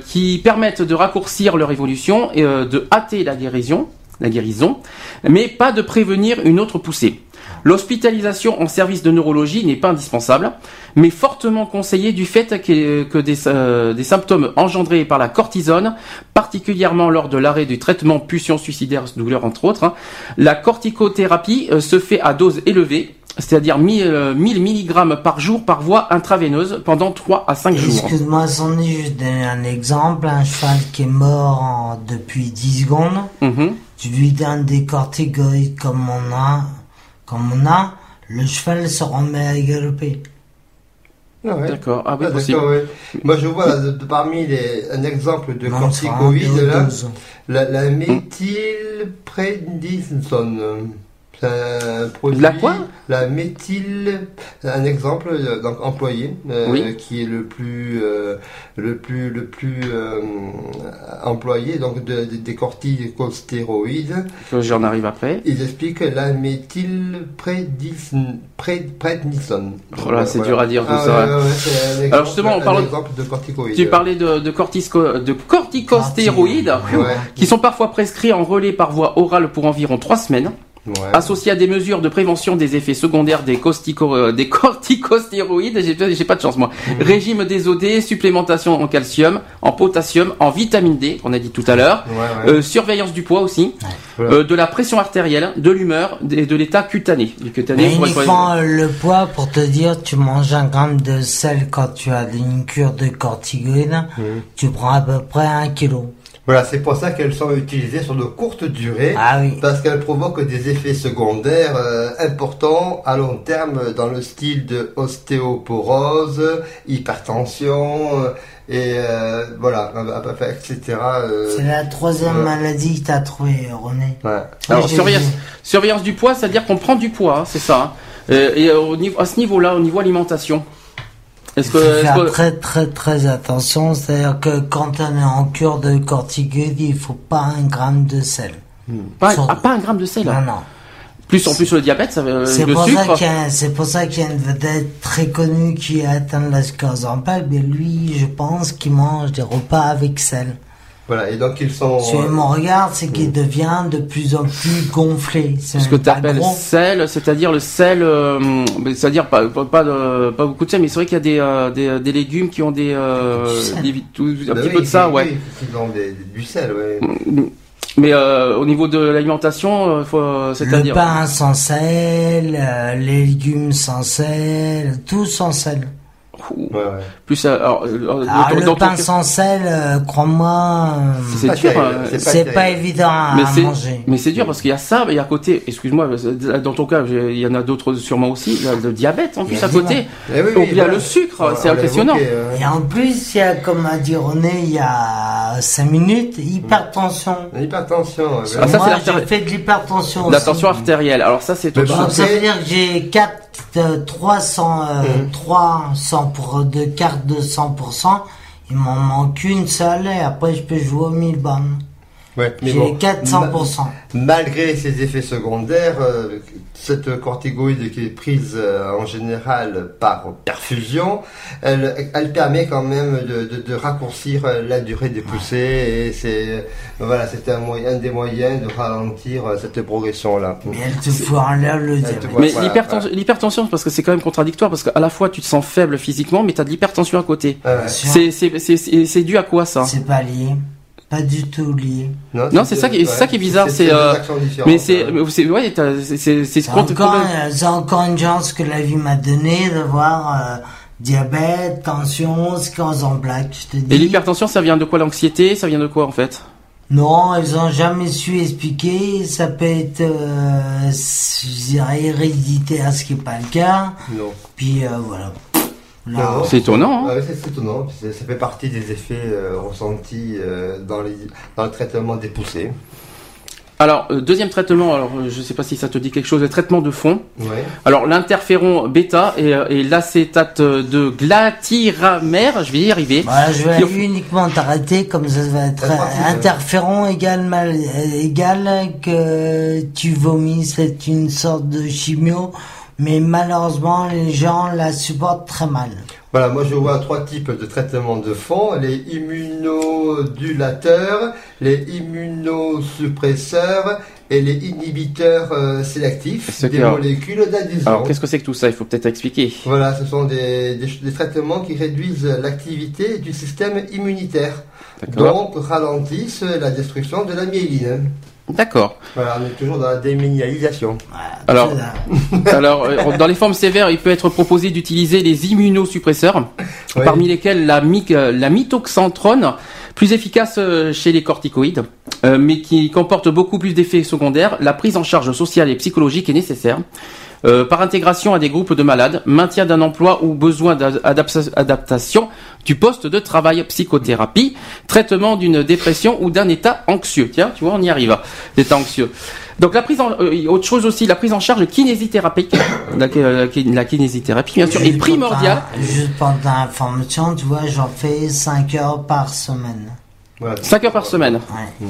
Qui permettent de raccourcir leur évolution et de hâter la guérison, la guérison, mais pas de prévenir une autre poussée. L'hospitalisation en service de neurologie n'est pas indispensable, mais fortement conseillée du fait que, des, euh, des symptômes engendrés par la cortisone, particulièrement lors de l'arrêt du traitement pulsion suicidaire, douleur entre autres, hein, la corticothérapie euh, se fait à dose élevée, c'est-à-dire 1000, euh, 1000 mg par jour par voie intraveineuse pendant 3 à 5 jours. Excuse-moi, Sandy, je vais te donner un exemple. Un cheval qui est mort en- depuis 10 secondes. Mhm. Tu lui donnes des corticoïdes comme on a, comme on a, le cheval se remet à galoper. Ah ouais. D'accord, ah oui, Ah, possible. ouais. Moi, je vois de- de- parmi les, un exemple de corticoïde, là, la, la méthylprednisone. C'est un produit. La quoi La méthyle, un exemple euh, donc employé euh, Oui. qui est le plus euh, le plus le plus employé donc de- de- des corticostéroïdes. J'en arrive après. Ils expliquent la méthylprednisone. Oh là, c'est dur à dire tout Ah, ça. ouais, ouais, exemple, Alors justement, on parle- de corticoïdes. Tu parlais de, de, cortisco- de corticostéroïdes, qui sont parfois prescrits en relais par voie orale pour environ 3 semaines, Ouais. associés à des mesures de prévention des effets secondaires des, costico- euh, des corticostéroïdes. J'ai pas de chance moi. Mmh. Régime des OD, supplémentation en calcium, en potassium, en vitamine D, qu'on a dit tout à l'heure. Ouais, ouais. Euh, surveillance du poids aussi, Voilà. euh, de la pression artérielle, de l'humeur et de l'état cutané. Du cutané, Mais le poids pour te dire, tu manges un gramme de sel quand tu as une cure de corticoïdes, Mmh. tu prends à peu près un kilo. Voilà, c'est pour ça qu'elles sont utilisées sur de courtes durées. Ah oui. Parce qu'elles provoquent des effets secondaires euh, importants à long terme dans le style de ostéoporose, hypertension euh, et euh, voilà, etc. euh, C'est la troisième maladie que t'as trouvée, René. ouais. Alors, surveillance, du poids, c'est-à-dire qu'on prend du poids, hein, c'est ça. hein. Euh, et au niveau, à ce niveau-là, au niveau alimentation, est-ce que, faire que- très très très attention, c'est-à-dire que quand on est en cure de corticoïdes, il faut pas un gramme de sel. pas, sur- ah, pas un gramme de sel Non, non. Plus en plus le diabète, ça, euh, C'est pour, ça sucre. qu'il y a- c'est pour ça qu'il y a une vedette très connue qui a atteint la sclérose en plaques, mais lui, je pense qu'il mange des repas avec sel. Voilà, et donc ils sont. Si euh, mon regard, c'est qu'il devient de plus en plus gonflé. C'est Ce que tu appelles sel, c'est-à-dire le sel, euh, mais c'est-à-dire pas, pas, pas, de- pas beaucoup de sel, mais c'est vrai qu'il y a des, euh, des, des légumes qui ont des, euh, Du sel. des vit- tout- un bah petit oui, peu de ça, oui, ouais. oui, Ils ont des- du sel, ouais. Mais euh, au niveau de l'alimentation, euh, faut, euh, Le c'est-à-dire pain sans sel, euh, les légumes sans sel, tout sans sel. Ouh, ouais, ouais. plus euh, alors, euh, Alors dans- le dans pain sans sel, euh, crois-moi, c'est pas dur. c'est pas terrible. évident à, mais à manger. mais c'est dur parce qu'il y a ça et à côté excuse-moi dans ton cas il y en a d'autres sûrement aussi le, le diabète en plus à côté oui, Donc, il y a voilà. le sucre c'est impressionnant évoqué, euh, Et en plus, il y a, comme a dit René il y a 5 minutes, hypertension. L'hypertension. ouais, Ah, ça, Moi, c'est j'ai fait de l'hypertension la tension artérielle alors ça c'est Mais autre bon, chose. Donc ça veut dire que j'ai 4 euh, 300, euh, Mhm. 300 pour de cartes de 100%. Il m'en manque une seule et après je peux jouer aux 1000 bornes. Ouais, mais J'ai bon, 400%. Malgré ces effets secondaires, euh, cette corticoïde qui est prise euh, en général par perfusion, elle, elle permet quand même de, de- de raccourcir euh, la durée des poussées et c'est euh, voilà, c'est un, moyen, un des moyens de ralentir euh, cette progression-là. Mais elle te fout en l'air le diabète. Mais voilà, l'hypertension, l'hypertension, parce que c'est quand même contradictoire, parce qu'à la fois tu te sens faible physiquement, mais t'as de l'hypertension à côté. Ah ouais. C'est dû à quoi ça? C'est pas lié. Pas du tout lié. Non, c'est ça qui- c'est ça qui est bizarre, c'est, euh, Mais c'est, c'est, ouais, c'est, encore, euh, c'est encore une chance que la vie m'a donné de voir euh, diabète, tension, sclérose en plaques. Je te dis. Et l'hypertension, ça vient de quoi? L'anxiété, ça vient de quoi en fait? Non, ils ont jamais su expliquer. Ça peut être, euh, je dirais, héréditaire, ce qui est pas le cas. Non. Puis euh, voilà. Non. C'est étonnant, hein Ah ouais, c'est étonnant. Ça fait partie des effets euh, ressentis euh, dans, les, dans le traitement des poussées. Alors, euh, deuxième traitement, alors euh, je sais pas si ça te dit quelque chose, le traitement de fond. Ouais. Alors, l'interféron bêta et, et l'acétate de glatiramère, je vais y arriver. Voilà, je vais Qui uniquement t'arrêter, comme ça va être interférent égal, mal, égal que tu vomis, c'est une sorte de chimio, mais malheureusement les gens la supportent très mal. Voilà, moi je vois trois types de traitements de fond les immunodulateurs, les immunosuppresseurs et les inhibiteurs euh, sélectifs C'est des molécules d'adhésion. Alors, qu'est-ce que c'est que tout ça? Il faut peut-être expliquer. Voilà, ce sont des, des, des traitements qui réduisent l'activité du système immunitaire, donc ralentissent la destruction de la myéline. D'accord. Voilà, on est toujours dans la déminéralisation. Alors, euh, dans les formes sévères, il peut être proposé d'utiliser les immunosuppresseurs, Oui. parmi lesquels la, mi- euh, la mitoxantrone, plus efficace euh, chez les corticoïdes, euh, mais qui comporte beaucoup plus d'effets secondaires. La prise en charge sociale et psychologique est nécessaire. Euh, par intégration à des groupes de malades, maintien d'un emploi ou besoin d'adaptation du poste de travail, psychothérapie, traitement d'une dépression ou d'un état anxieux. Tiens, tu vois, on y arrive. L'état anxieux. Donc la prise en, euh, autre chose aussi, la prise en charge kinésithérapie, la, euh, la kinésithérapie bien sûr est Juste primordiale. Juste pour ta information, tu vois, j'en fais 5 heures par semaine. Voilà. 5 heures par semaine. Ouais.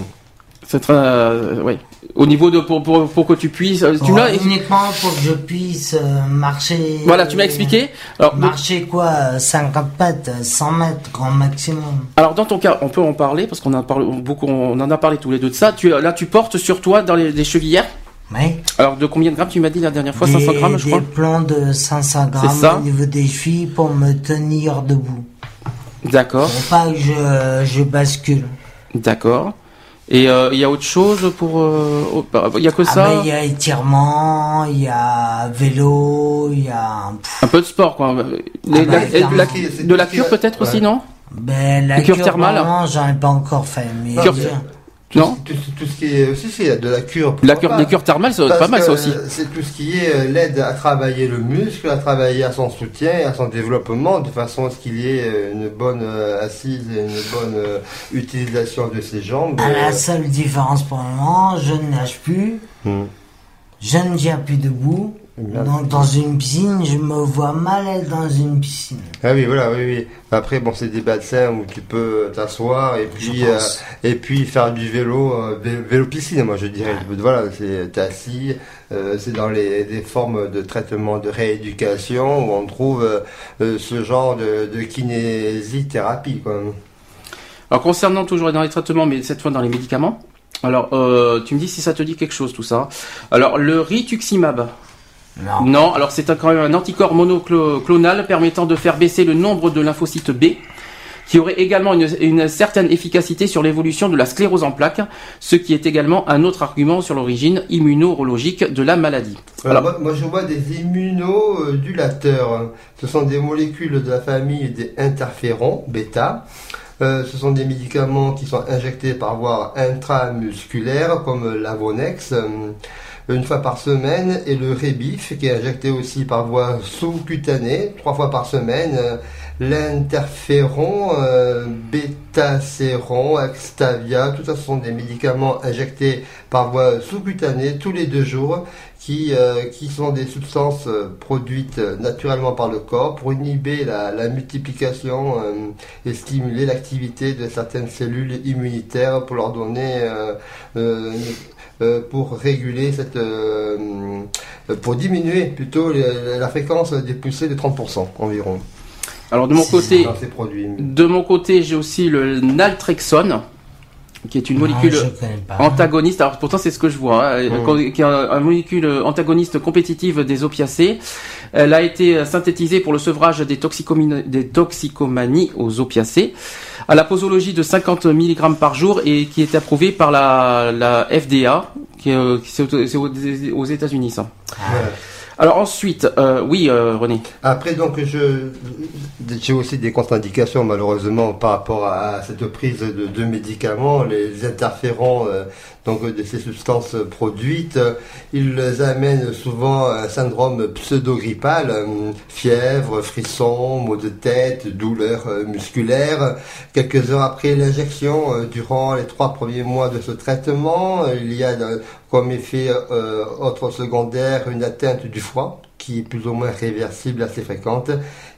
C'est très, euh, ouais. Au niveau de pour, pour, pour que tu puisses, euh, tu Pour- m'as, uniquement pour que je puisse euh, marcher. voilà, tu m'as expliqué. Alors, donc- Marcher quoi euh, 50 mètres, 100 mètres, grand maximum. alors dans ton cas, on peut en parler parce qu'on en a parlé beaucoup, on en a parlé tous les deux de ça. Tu là, tu portes sur toi dans les, les chevillères. Oui. Alors de combien de grammes tu m'as dit la dernière fois des, 500 grammes, je des crois. plans de 500 C'est grammes ça. au niveau des chevilles pour me tenir debout. D'accord, Pour pas que je, je bascule. d'accord. Et euh, il y a autre chose pour, euh, bah, il y a que Ah ça. ben, il y a étirement, il y a vélo, il y a... pff, Un peu de sport, quoi. Les- bah, la- la- de la cure peut-être ouais. aussi, non? Ben, la cure cure, thermale j'en ai pas encore fait. Mais Cure- Tout, Non tout, tout ce qui est aussi, c'est de la cure. La cure, pas. les cures thermales, c'est Parce pas mal ça aussi. C'est tout ce qui est euh, l'aide à travailler le muscle, à travailler à son soutien et à son développement, de façon à ce qu'il y ait euh, une bonne euh, assise et une bonne utilisation de ses jambes. Euh, la seule différence pour le moment, je ne nage plus, hmm. je ne tiens plus debout. Dans une piscine, je me vois mal être dans une piscine. Ah oui, voilà, oui, oui. Après, bon, c'est des bassins où tu peux t'asseoir et puis, euh, et puis faire du vélo, euh, vé- vélo piscine, moi je dirais. Voilà, c'est t'es assis, euh, c'est dans les des formes de traitement de rééducation où on trouve euh, euh, ce genre de, de kinésithérapie, quoi. Alors concernant toujours dans les traitements, mais cette fois dans les médicaments. Alors, euh, tu me dis si ça te dit quelque chose tout ça. Alors, le rituximab. Non. Non, alors c'est un- quand même un anticorps monoclonal permettant de faire baisser le nombre de lymphocytes B, qui aurait également une, une certaine efficacité sur l'évolution de la sclérose en plaques, ce qui est également un autre argument sur l'origine immunologique de la maladie. Alors, Alors, moi, moi, je vois des immunodulateurs. Ce sont des molécules de la famille des interférons, bêta. Euh, ce sont des médicaments qui sont injectés par voie intramusculaire, comme l'Avonex. Une fois par semaine, et le Rebif, qui est injecté aussi par voie sous-cutanée, trois fois par semaine, euh, l'interféron, euh, bétacéron, extavia, tout ça ce sont des médicaments injectés par voie sous-cutanée tous les deux jours, qui, euh, qui sont des substances euh, produites euh, naturellement par le corps pour inhiber la, la multiplication euh, et stimuler l'activité de certaines cellules immunitaires pour leur donner euh, pour réguler cette euh, euh, pour diminuer plutôt les- la fréquence des poussées de 30% environ Alors de mon côté, de mon côté, j'ai aussi le naltrexone, qui est une Non, molécule antagoniste. Alors pourtant c'est ce que je vois, hein, Mm. qui est un, un molécule antagoniste compétitive des opiacés. Elle a été synthétisée pour le sevrage des, toxicomani- des toxicomanies aux opiacés, à la posologie de 50 mg par jour et qui est approuvée par la, FDA, qui euh, c'est aux- États-Unis ça. Alors ensuite, euh, oui euh, René. Après, donc, je, j'ai aussi des contre-indications, malheureusement, par rapport à cette prise de, médicaments, les interférents, euh, donc, de ces substances produites, ils amènent souvent un syndrome pseudo-grippal, euh, fièvre, frisson, maux de tête, douleurs euh, musculaires. Quelques heures après l'injection, euh, durant les trois premiers mois de ce traitement, il y a comme effet euh, autre secondaire une atteinte du foie qui est plus ou moins réversible, assez fréquente,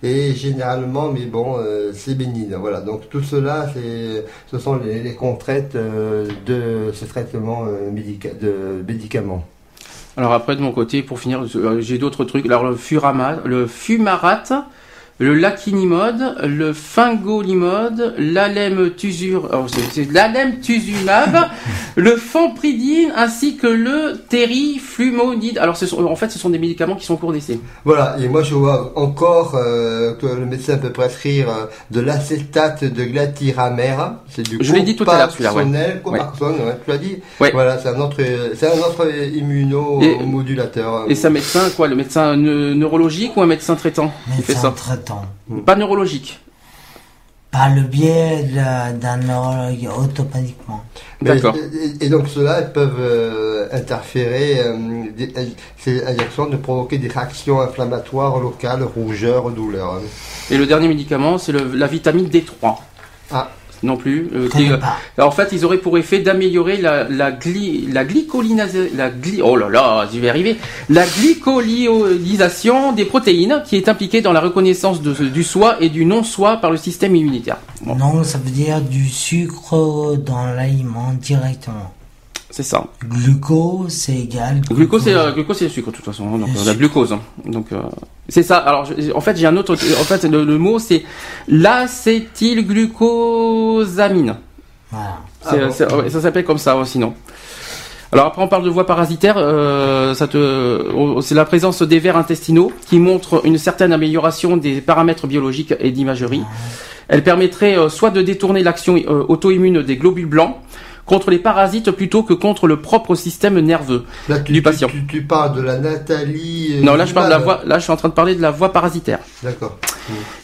et généralement, mais bon, euh, c'est bénigne. Voilà, donc tout cela, ce sont les, contraintes euh, de ce traitement médica- de médicaments. Alors après de mon côté, pour finir, j'ai d'autres trucs. Alors le fumarate, le laquinimode, le fingolimode, l'alem tusur, oh, le fampridine ainsi que le terriflumonide. Alors ce sont, en fait, ce sont des médicaments qui sont en cours d'essai. Voilà, et moi je vois encore euh, que le médecin peut prescrire euh, de l'acétate de glatiramère. C'est du Je l'ai dit tout à l'heure, celui-là, ouais. Copaxone, Copaxone, ouais, tu l'as dit Ouais. Voilà, c'est un autre, c'est un autre immunomodulateur. Et c'est un médecin, quoi, le médecin ne- neurologique ou un médecin traitant qui fait ça? traitant. Pas neurologique. Par le biais d'un neurologue automatiquement. D'accord. Et, et donc ceux-là peuvent euh, interférer, euh, des- ces injections de provoquer des réactions inflammatoires locales, rougeur, douleur. hein. Et le dernier médicament, c'est le- la vitamine D3. Ah. Non plus. euh, euh. Alors, en fait, ils auraient pour effet d'améliorer la, la, la glycolinase, la gly, oh là là, j'y vais arriver, la glycolisation des protéines qui est impliquée dans la reconnaissance de, du soi et du non-soi par le système immunitaire. Bon, Non, ça veut dire du sucre dans l'aliment directement. C'est ça. Glucose, c'est égal. Glucose, c'est euh, glucose, c'est le sucre de toute façon, hein, donc euh, la glucose. hein. Donc euh, c'est ça. Alors je- en fait, j'ai un autre. En fait, le, le mot c'est l'acétylglucosamine. Voilà. C'est- Ah bon ouais, ça s'appelle comme ça, ouais, sinon. Alors après, on parle de voie parasitaire. euh, ça te, oh, c'est la présence des vers intestinaux qui montre une certaine amélioration des paramètres biologiques et d'imagerie. Elle permettrait euh, soit de détourner l'action euh, auto-immune des globules blancs contre les parasites plutôt que contre le propre système nerveux. Là, tu, Du patient. Tu, tu parles de la Nathalie. euh, Non, là je parle de la voie. Là, je suis en train de parler de la voie parasitaire. D'accord.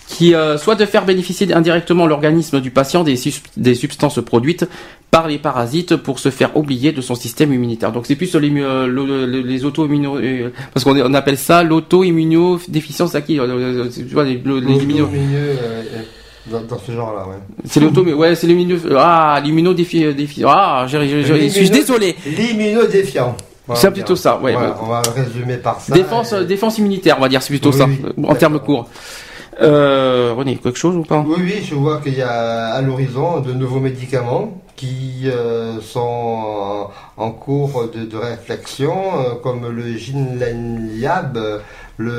qui euh, soit de faire bénéficier indirectement l'organisme du patient des, des substances produites par les parasites pour se faire oublier de son système immunitaire. Donc c'est plus sur les, euh, le- le- les auto-immuno... parce qu'on on appelle ça l'auto-immunodéficience acquise. tu vois, les, les dans, dans ce genre-là, ouais. C'est l'auto... Ouais, c'est l'immuno... Ah, l'immunodéficience. Ah, j'ai- j'ai- j'ai- je suis désolé. L'immunodéfiant. Voilà, C'est plutôt ça, ouais, Voilà. On va résumer par ça. Défense, et- défense immunitaire, on va dire, c'est plutôt Oui, ça, oui, en termes courts. Euh, René, quelque chose ou pas? Oui, oui, je vois qu'il y a à l'horizon de nouveaux médicaments qui euh, sont en, cours de, de réflexion, euh, comme le Ginleniab, le,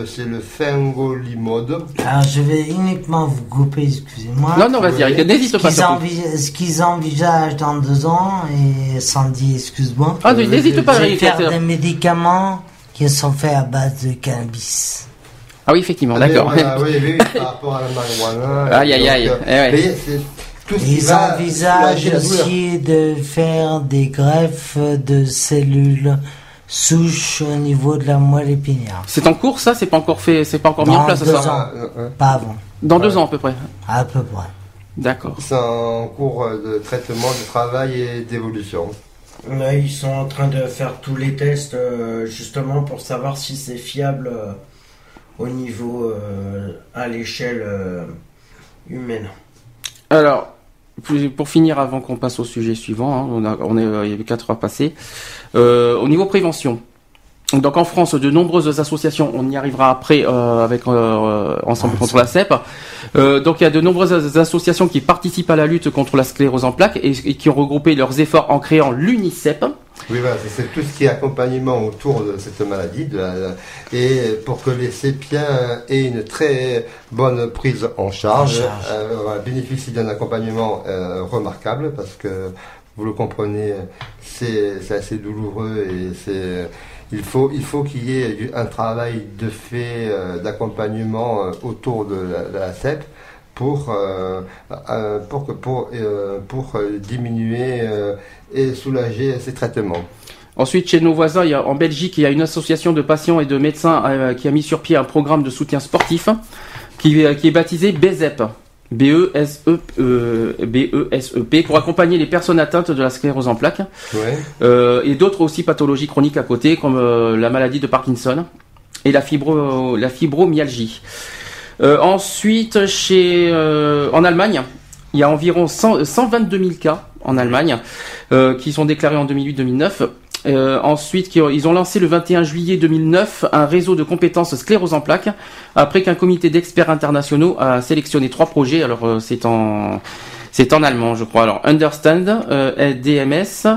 c'est le Fingolimod. Alors, je vais uniquement vous couper, excusez-moi. Non, non, vas-y, n'hésite Ce pas. qu'ils, surtout. envi- ce qu'ils envisagent dans deux ans, et Sandy, excuse-moi, Ah, n'hésite pas, c'est Eric. faire des médicaments qui sont faits à base de cannabis. Ah oui, effectivement, Ah, mais d'accord. voilà, oui, oui, par rapport à la marijuana. Aïe, aïe, Donc, aïe. euh, Eh Ils envisagent aussi de faire des greffes de cellules souches au niveau de la moelle épinière. C'est en cours, ça? C'est pas encore fait, c'est pas encore mis en place, deux ça ans. Euh, Pas avant, Dans deux ans à peu près. à peu près. D'accord. C'est en cours de traitement, de travail et d'évolution. Là, ils sont en train de faire tous les tests euh, justement pour savoir si c'est fiable euh, au niveau euh, à l'échelle euh, humaine. Alors, pour- finir, avant qu'on passe au sujet suivant, hein, on a, on est, euh, il y avait 4 heures passées. Euh, au niveau prévention. Donc en France, de nombreuses associations, on y arrivera après euh, avec euh, Ensemble contre la CEP. Euh, donc il y a de nombreuses associations qui participent à la lutte contre la sclérose en plaques et, et qui ont regroupé leurs efforts en créant l'UNICEP. Oui, voilà, c'est- tout ce qui est accompagnement autour de cette maladie. de la- et pour que les sépiens aient une très bonne prise en charge, En charge. euh, bénéficient d'un accompagnement euh, remarquable parce que vous le comprenez, c'est c'est assez douloureux et c'est il faut il faut qu'il y ait un travail de fait euh, d'accompagnement euh, autour de la, CEP pour euh, pour pour diminuer et soulager ces traitements. Ensuite, chez nos voisins, il y a, en Belgique, il y a une association de patients et de médecins qui a mis sur pied un programme de soutien sportif qui, est- qui est baptisé BESEP. B-E-S-E, euh, B-E-S-E-P, pour accompagner les personnes atteintes de la sclérose en plaques Ouais. euh, et d'autres aussi pathologies chroniques à côté, comme euh, la maladie de Parkinson et la, fibro, la fibromyalgie. Ensuite, chez, en Allemagne, il y a environ 100 122 000 cas en Allemagne qui sont déclarés en 2008-2009. Euh, ensuite, ils ont lancé le 21 juillet 2009 un réseau de compétences sclérose en plaques, après qu'un comité d'experts internationaux a sélectionné trois projets. Alors, euh, c'est en c'est en allemand, je crois. Alors, Understand, euh, DMS,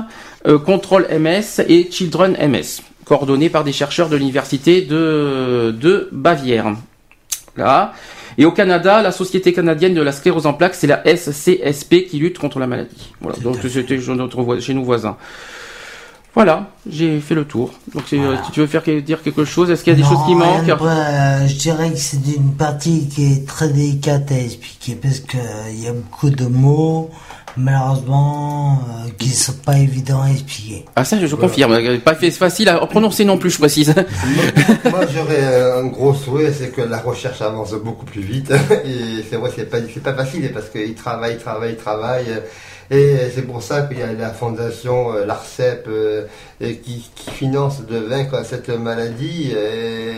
euh, Control MS et Children MS, coordonnés par des chercheurs de l'université de, de Bavière. Là. Et au Canada, la Société canadienne de la sclérose en plaques, c'est la SCSP qui lutte contre la maladie. Voilà, donc c'était chez nos voisins. Voilà, j'ai fait le tour. Donc euh, si tu veux faire dire quelque chose, est-ce qu'il y a des Non, choses qui manquent? Euh, Je dirais que c'est une partie qui est très délicate à expliquer parce que euh, y a beaucoup de mots, malheureusement, euh, qui sont pas évidents à expliquer. Ah ça, je confirme. euh, Pas fait- facile à prononcer non plus, je précise. Moi, j'aurais un gros souhait, c'est que la recherche avance beaucoup plus vite. Et c'est vrai, c'est pas, c'est pas facile parce qu'ils travaillent, travaillent, travaillent. Et c'est pour ça qu'il y a la fondation, euh, l'ARCEP, euh, qui, qui finance de vaincre cette maladie et,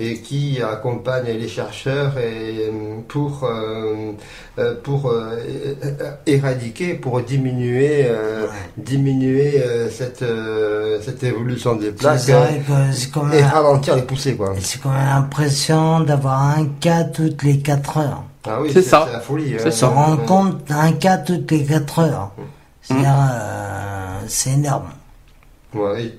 et qui accompagne les chercheurs et, euh, pour, euh, euh, pour euh, éradiquer, pour diminuer, euh, diminuer euh, cette, euh, cette évolution des plaques quand et ralentir les poussées, quoi. c'est quand même l'impression d'avoir un cas toutes les 4 heures. Ah oui, C'est ça. C'est la folie. C'est. Se rendre compte d'un cas toutes les 4 heures. C'est-à-dire, euh, c'est énorme. Ouais,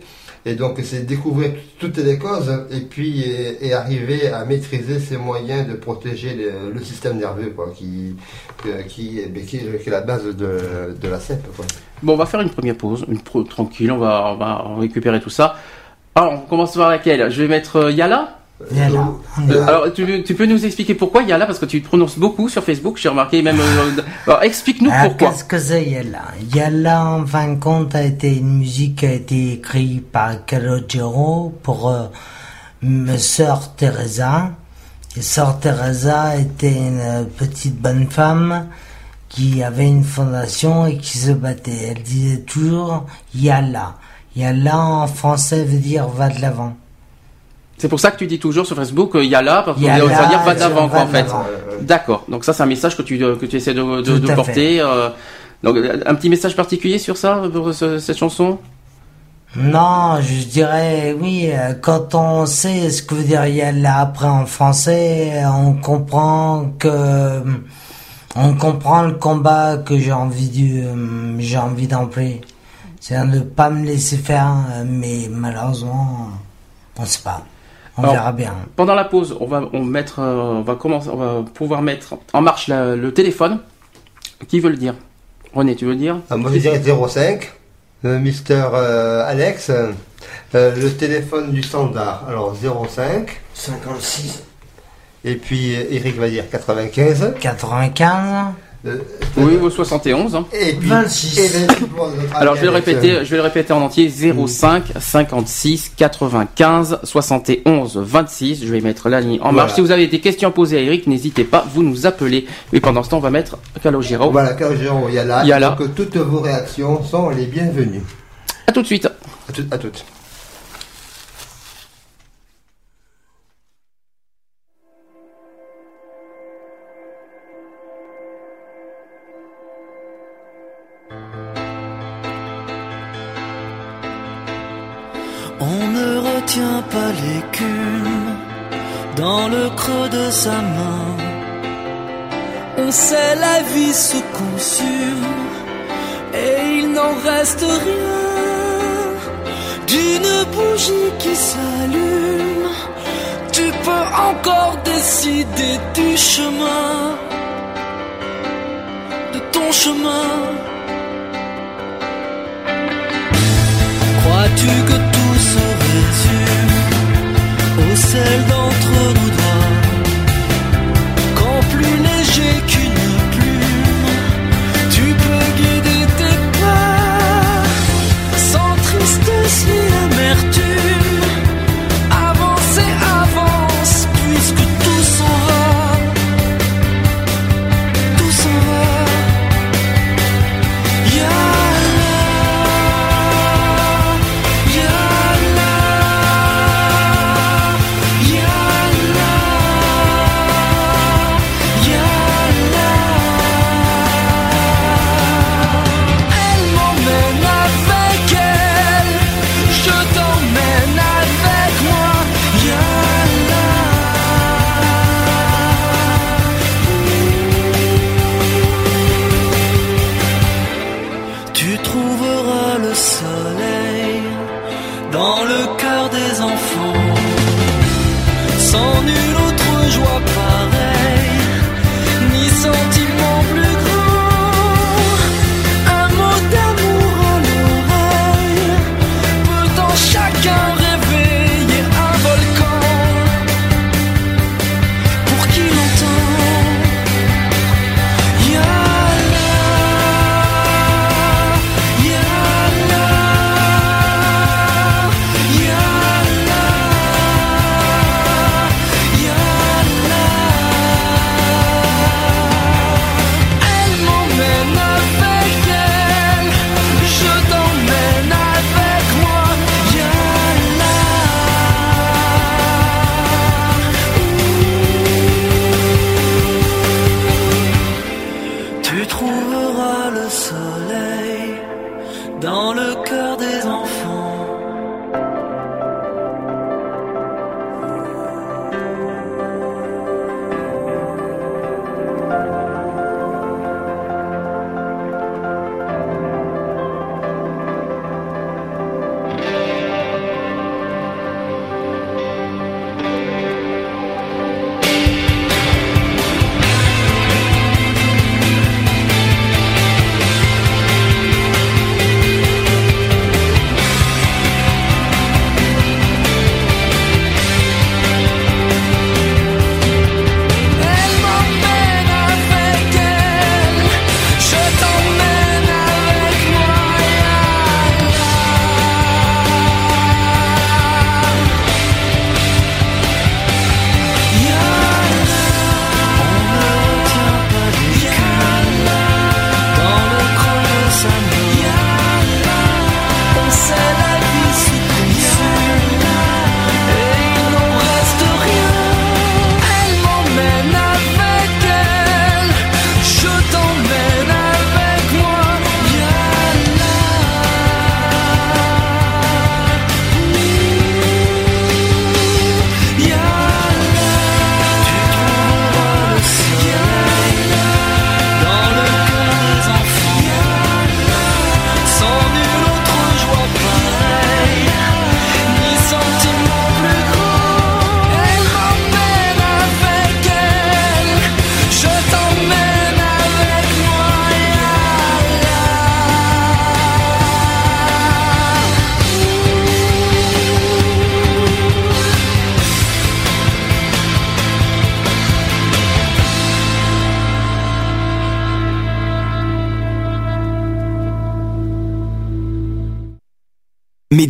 et, donc, c'est découvrir toutes les causes et puis et, et arriver à maîtriser ces moyens de protéger le, le système nerveux, quoi, qui, qui, est- qui, est, qui est la base de, de la CEP, quoi. Bon, on va faire une première pause, une pro- tranquille, on va, on va récupérer tout ça. Alors, on commence par laquelle? Je vais mettre euh, Yala. Yala. Euh, alors, tu, tu peux nous expliquer pourquoi Yala Parce que tu te prononces beaucoup sur Facebook, j'ai remarqué même. euh, alors, explique-nous Ah, pourquoi. Qu'est-ce que c'est Yalla Yalla, en fin de compte, a été une musique qui a été écrite par Calogero pour euh, ma sœur Teresa. Et sœur Teresa était une petite bonne femme qui avait une fondation et qui se battait. Elle disait toujours Yalla. Yalla en français veut dire va de l'avant. C'est pour ça que tu dis toujours sur Facebook euh, Yala, parce qu'on va dire va d'avant, en fait. D'accord. Donc ça, c'est un message que tu euh, que tu essaies de, porter. euh, donc, euh, un petit message particulier sur ça, pour ce- cette chanson? Non, je dirais oui, quand on sait ce que veut dire Yalla après en français, on comprend que on comprend le combat que j'ai envie de j'ai envie d'employer. C'est de ne pas me laisser faire, mais malheureusement, on sait pas. On Alors, verra bien. Pendant la pause, on va on mettre, euh, on va commencer, on va pouvoir mettre en marche la- le téléphone. Qui veut le dire? René, tu veux le dire? Ah, moi, je dirais 05, euh, Mister euh, Alex, euh, le téléphone du standard, alors 05, 56. et puis Eric va dire 95, 95, euh, euh, oui, au 71. Hein. Et puis, 26. Alors je vais, le répéter, je vais le répéter en entier 05 56 95 71 26. Je vais mettre la ligne en marche. Si vous avez des questions à poser à Eric, n'hésitez pas, vous nous appelez. Mais pendant ce temps, on va mettre Calogero. Voilà, Calogero, il y a là. Il y a là. Donc, toutes vos réactions sont les bienvenues. À tout de suite. À, tout, à toutes. On sait la vie se consume et il n'en reste rien d'une bougie qui s'allume. Tu peux encore décider du chemin, de ton chemin. Crois-tu que tout se résume au sel d'entre nous doigts? plus léger que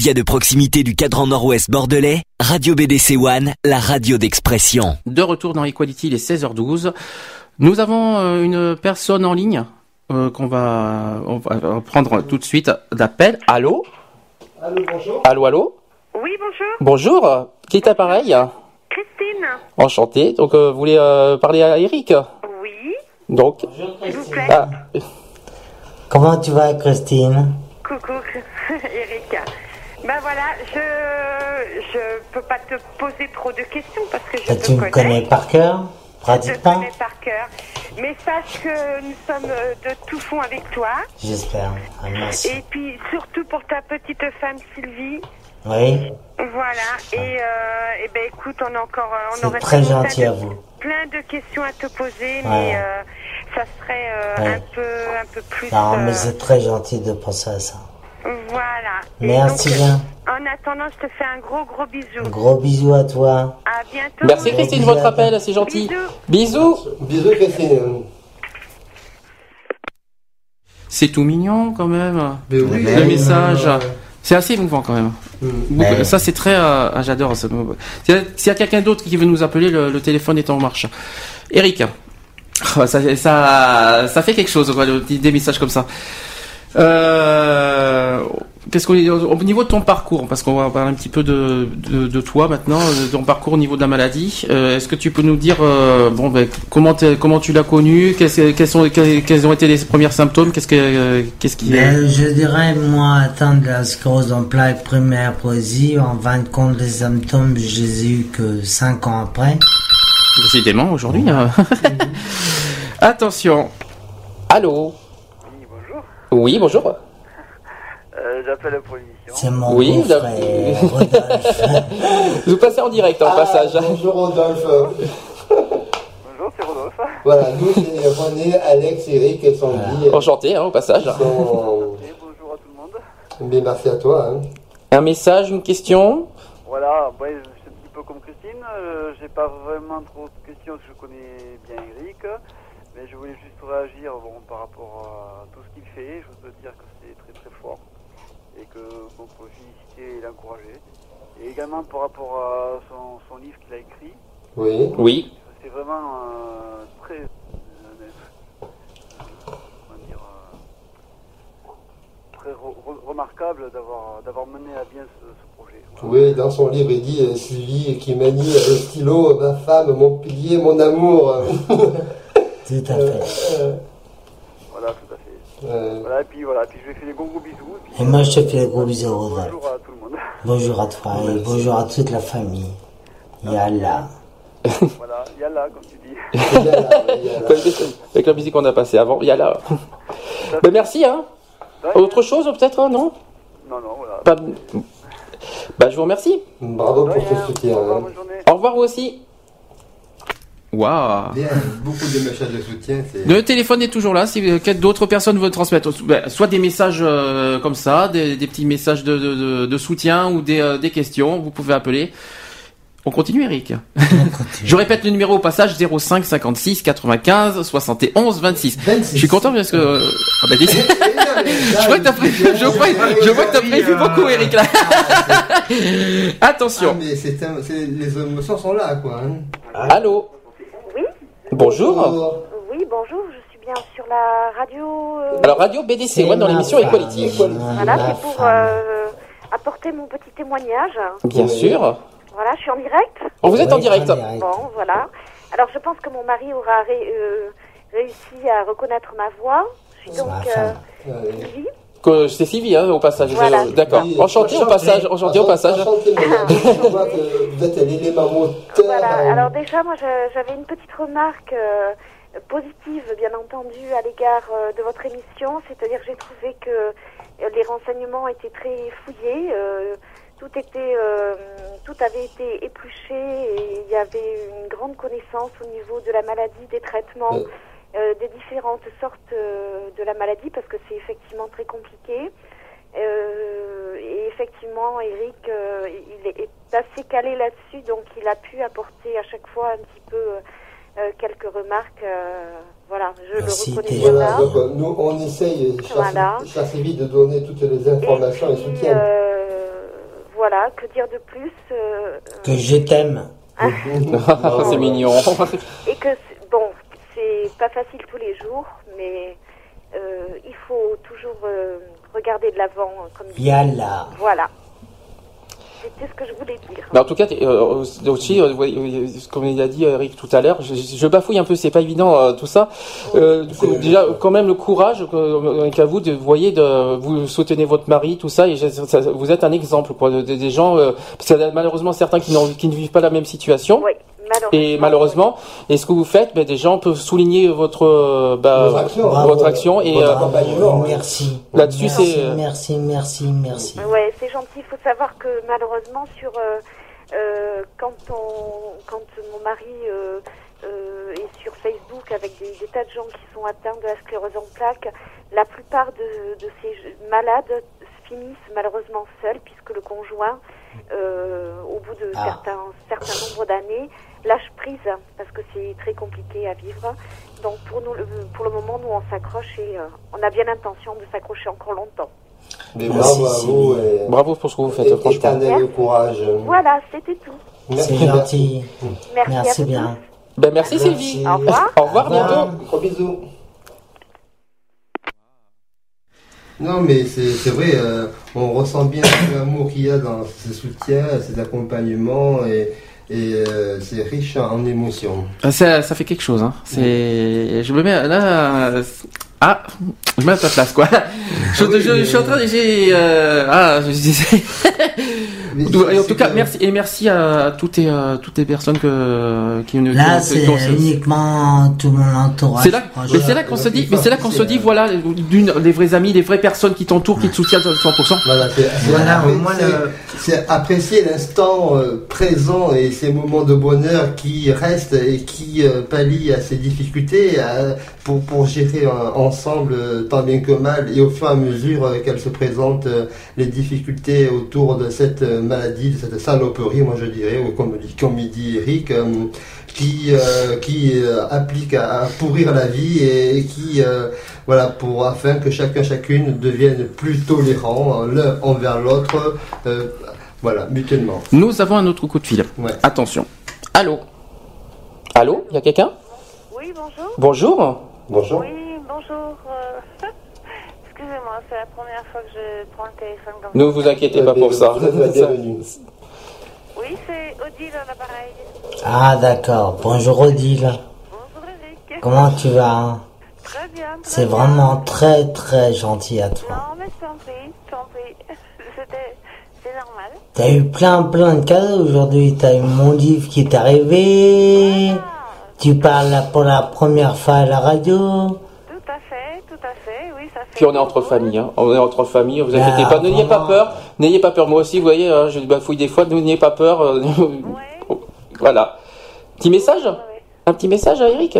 média de proximité du cadran nord-ouest bordelais, Radio BDC One, la radio d'expression. De retour dans Equality, il est 16h12. Nous avons euh, une personne en ligne euh, qu'on va, euh, prendre tout de suite d'appel. Allô? Allô, bonjour. Allô, allô? Oui, bonjour. Bonjour, qui est appareil Christine. Enchantée. Donc, vous voulez parler à Eric? Oui. Donc, bonjour, Christine. Ah. Comment tu vas, Christine? Coucou, Eric. Ben voilà, je je peux pas te poser trop de questions parce que je te Tu me connais par cœur Je te Pratiquement connais par cœur. Mais sache que nous sommes euh, de tout fond avec toi. J'espère. Ah, merci. Et puis surtout pour ta petite femme Sylvie. Oui Voilà. Et, euh, et ben écoute, on a encore, euh, on C'est aurait très gentil plein à de- vous. Plein de questions à te poser, Ouais. mais euh, ça serait euh, Ouais. un peu, un peu plus. Non, mais c'est très gentil de penser à ça. Voilà. Merci donc, bien. En attendant, je te fais un gros gros bisou. Gros bisous à toi. À bientôt. merci Christine de votre appel, c'est gentil. Bisous. Bisous, Christine. C'est tout mignon quand même. Mais oui. le Oui, message. C'est assez émouvant quand même. Beaucoup- Ouais. Ça c'est très. euh, ah, J'adore. ça. S'il y a- s'il y a quelqu'un d'autre qui veut nous appeler, le, le téléphone est en marche. Eric, ça, ça, ça fait quelque chose quoi, des messages comme ça. Euh, Qu'est-ce qu'on est au niveau de ton parcours parce qu'on va parler un petit peu de, de, de toi maintenant, de ton parcours au niveau de la maladie. Euh, Est-ce que tu peux nous dire euh, bon ben, comment comment tu l'as connu, quels sont quels, quels ont été les premiers symptômes, qu'est-ce que euh, qu'est-ce qui Ben, je dirais, moi, atteindre la sclérose en plaques première poésie, en fin de compte, les symptômes, je les ai eu que 5 ans après. Décidément, aujourd'hui. hein. Attention. Allô? Oui, bonjour. Euh, J'appelle pour l'émission. C'est mon Oui, frère, Rodolphe. Vous passez en direct en Ah, passage. Bonjour Rodolphe. Bonjour, c'est Rodolphe. Voilà, nous c'est René, Alex, Eric et Sandy. Enchanté hein, au passage. Sont- bonjour à tout le monde. Mais merci à toi. Hein. Un message, une question Voilà, ouais, je suis un petit peu comme Christine. euh, J'ai pas vraiment trop de questions parce que je connais bien Eric. Mais je voulais juste réagir bon, par rapport à tout fait. Je veux dire que c'est très très fort. Et que peut le féliciter et l'encourager. Et également par rapport à son, son livre qu'il a écrit. Oui. Oui. C'est vraiment euh, très. euh, euh, comment dire. euh, très re- re- remarquable d'avoir d'avoir mené à bien ce, ce projet. Oui, dans son livre, il dit euh, Sylvie qui manie le stylo, ma femme, mon pilier, mon amour. Tout à fait. Euh, Voilà, tout. Euh, Voilà, et puis voilà, puis je vais faire des gros gros bisous. Et, puis, Et moi, je te fais des gros bisous, Rodolphe. bonjour à tout le monde. Bonjour à toi et bonjour à toute la famille. Yallah. voilà, yalla, comme tu dis. il y a là, il y a là. Avec la musique qu'on a passée avant, il y a là. Ben, merci hein. Autre chose peut-être hein, non? Non, non, voilà. Pas... Bah je vous remercie. Bravo pour ce soutien. Au revoir vous aussi. Waouh. Bien, beaucoup de messages de soutien. c'est- Le téléphone est toujours là. Si euh, d'autres personnes veulent transmettre, ben, soit des messages euh, comme ça, des, des petits messages de, de, de- de soutien ou des, euh, des questions, vous pouvez appeler. On continue, Eric. Je répète le numéro au passage 05 56 95 71 26. Je suis content parce que. euh, ah bah, dis- je vois que t'as prévu, je vois, je vois que t'as prévu beaucoup, Eric là. Attention. Ah, mais c'est un- c'est- les émotions sont là, quoi. hein. Allô. Bonjour. Oui, bonjour, je suis bien sur la radio. euh, Alors radio BDC One dans l'émission Equality. Voilà, c'est pour euh, apporter mon petit témoignage. Bien sûr. Voilà, je suis en direct. Oh, vous êtes en direct. Bon, voilà. Alors, je pense que mon mari aura ré- euh, réussi à reconnaître ma voix. Je suis donc euh, Sylvie. Que c'est Sylvie hein, au passage. Voilà. D'accord. Oui, Enchanté au passage. Enchanté au passage. Enchanté, madame. Je vois que vous êtes l'élément moteur. Voilà. euh, Alors déjà, moi, j'avais une petite remarque euh, positive, bien entendu, à l'égard euh, de votre émission. C'est-à-dire que j'ai trouvé que euh, les renseignements étaient très fouillés. euh, tout était, euh, tout avait été épluché et il y avait une grande connaissance au niveau de la maladie, des traitements, euh, des différentes sortes euh, de la maladie, parce que c'est effectivement très compliqué. Euh, et effectivement, Eric, euh, il est est assez calé là-dessus, donc il a pu apporter à chaque fois un petit peu euh, quelques remarques. euh, voilà, je le reconnais bien Voilà, là. donc nous on essaye chaque, Voilà. chaque vite de donner toutes les informations et, Puis, soutien. euh, voilà, que dire de plus euh, Que je t'aime. c'est mignon. Et que, bon, c'est pas facile tous les jours, mais euh, il faut toujours euh, regarder de l'avant, euh, comme. Yalla. Voilà. C'était ce que je voulais dire. Mais en tout cas, euh, aussi, comme il a dit Eric tout à l'heure, je, je bafouille un peu, c'est pas évident euh, tout ça. Euh, coup, déjà, quand même le courage euh, qu'à vous de, vous voyez, de vous soutenez votre mari, tout ça, et je- ça- vous êtes un exemple, quoi, de- de- des gens, euh, parce qu'il y a malheureusement certains qui, n'ont- qui ne vivent pas la même situation. Oui, malheureusement. Et malheureusement, et ce que vous faites, ben, des gens peuvent souligner votre, euh, bah, Votre action. votre action, et euh, Bravo, merci. là-dessus, Merci, c'est. euh, merci, merci, merci. Ouais, c'est gentil. Il faut savoir que malheureusement, sur euh, euh, quand on, quand mon mari euh, euh, est sur Facebook avec des, des tas de gens qui sont atteints de la sclérose en plaques, la plupart de, de ces malades finissent malheureusement seuls puisque le conjoint, euh, au bout de Ah. certains certains nombre d'années, lâche prise parce que c'est très compliqué à vivre. Donc pour nous, le- pour le moment, nous on s'accroche et euh, on a bien l'intention de s'accrocher encore longtemps. Mais bravo à vous et, Bravo pour ce que vous faites, et franchement. éternel courage. Voilà, c'était tout. C'est gentil. Merci, à Merci bien. Ben, merci, Sylvie. Au revoir. Au revoir, bientôt. Gros bisous. Non, mais c'est c'est vrai, euh, on ressent bien l'amour qu'il y a dans ce soutien, cet accompagnement, et, et euh, c'est riche en émotions. Ah, Ça, ça fait quelque chose, hein. C'est, je me mets là, ah, je me mets à ta place, quoi. Je, je, je suis en train de, euh, ah, je disais. Et en tout cas, que- merci et merci à toutes les, euh, toutes les personnes que, qui nous. Là, c'est uniquement tout mon entourage. C'est là, mais c'est là qu'on se dit, mais c'est là qu'on se dit, voilà, d'une, les vrais amis, les vraies personnes qui t'entourent, qui te soutiennent à 100%. Voilà, c'est Voilà, apprécier- au moins le- c'est apprécier l'instant euh, présent et ces moments de bonheur qui restent et qui euh, pallient à ces difficultés à- pour, pour gérer euh, ensemble euh, tant bien que mal et au fur et à mesure euh, qu'elles se présentent euh, les difficultés autour de cette euh, maladie, de cette saloperie, moi je dirais, ou comme, dit- comme il dit Eric, euh, qui, euh, qui euh, applique à, à pourrir la vie et, qui, euh, voilà, pour afin que chacun chacune devienne plus tolérant euh, l'un envers l'autre, euh, voilà, mutuellement. Nous avons un autre coup de fil. Ouais. Attention. Allô? Allô? Il y a quelqu'un? Oui, bonjour. Bonjour? Bonjour. Oui, bonjour. euh, Excusez-moi, c'est la première fois que je prends le téléphone comme Ne vous inquiétez pas pour ça. Bienvenue. Oui, c'est Odile à l'appareil. Ah, d'accord. Bonjour, Odile. Bonjour Eric. Comment tu vas Très bien. C'est vraiment très, très gentil à toi. Non, mais je t'en prie, je t'en prie. C'était... C'est normal. T'as eu plein, plein de cadeaux aujourd'hui. T'as eu mon livre qui est arrivé. Tu parles pour la première fois à la radio. Tout à fait, tout à fait, oui, ça fait... Puis on est entre familles, hein. On est entre familles, vous inquiétez Ah, pas, n'ayez pas peur, n'ayez pas peur. Moi aussi, vous voyez, hein, je bafouille des fois, n'ayez pas peur. euh, voilà. Petit message Un petit message à Eric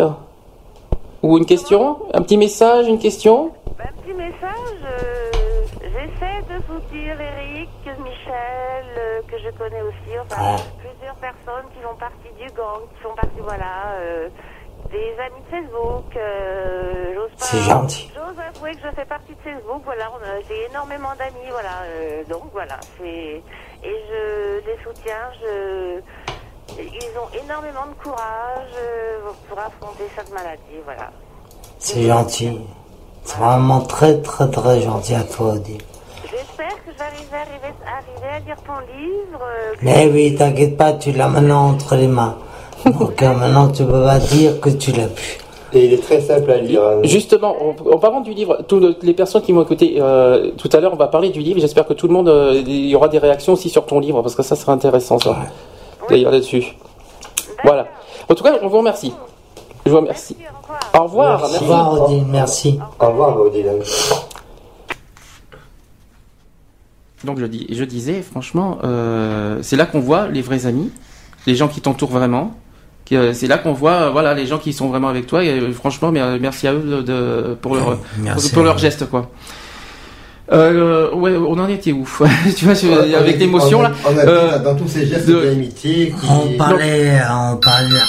Ou une question Un petit message, une question Ben, Un petit message, euh, j'essaie de soutenir Eric, Michel, euh, que je connais aussi, enfin plusieurs personnes qui font partie du gang, qui font partie, voilà, euh, des amis de Facebook. euh, j'ose pas- C'est gentil. J'ose avouer que je fais partie de Facebook, voilà, on a- j'ai énormément d'amis, voilà, euh, donc voilà, c'est et je les soutiens, je ils ont énormément de courage pour affronter cette maladie, voilà. C'est gentil. C'est vraiment très, très, très gentil à toi, Odile. J'espère que j'arriverai à arriver, arriver à lire ton livre. euh, Mais oui, t'inquiète pas, tu l'as maintenant entre les mains. Donc euh, maintenant, tu peux pas dire que tu l'as pu. Et il est très simple à lire. hein. Justement, en, en parlant du livre, toutes les personnes qui m'ont écouté euh, tout à l'heure, on va parler du livre. J'espère que tout le monde, euh, il y aura des réactions aussi sur ton livre, parce que ça serait intéressant, ça. D'ailleurs, là-dessus. Voilà. En tout cas, on vous remercie. Je vous remercie. Au revoir. Au Merci. revoir, Odile, merci. Au revoir, Odile. Donc je, dis, je disais, franchement, euh, c'est là qu'on voit les vrais amis, les gens qui t'entourent vraiment. euh, C'est là qu'on voit, euh, voilà, les gens qui sont vraiment avec toi. Et euh, franchement, mer- merci à eux de, de- pour leur, Merci pour, pour à leur eux. geste, quoi. Euh, ouais, on en était où? Tu vois, On avec l'émotion là. On a Euh, dans tous ces gestes de- d'amitié qui. On parlait, on parlait.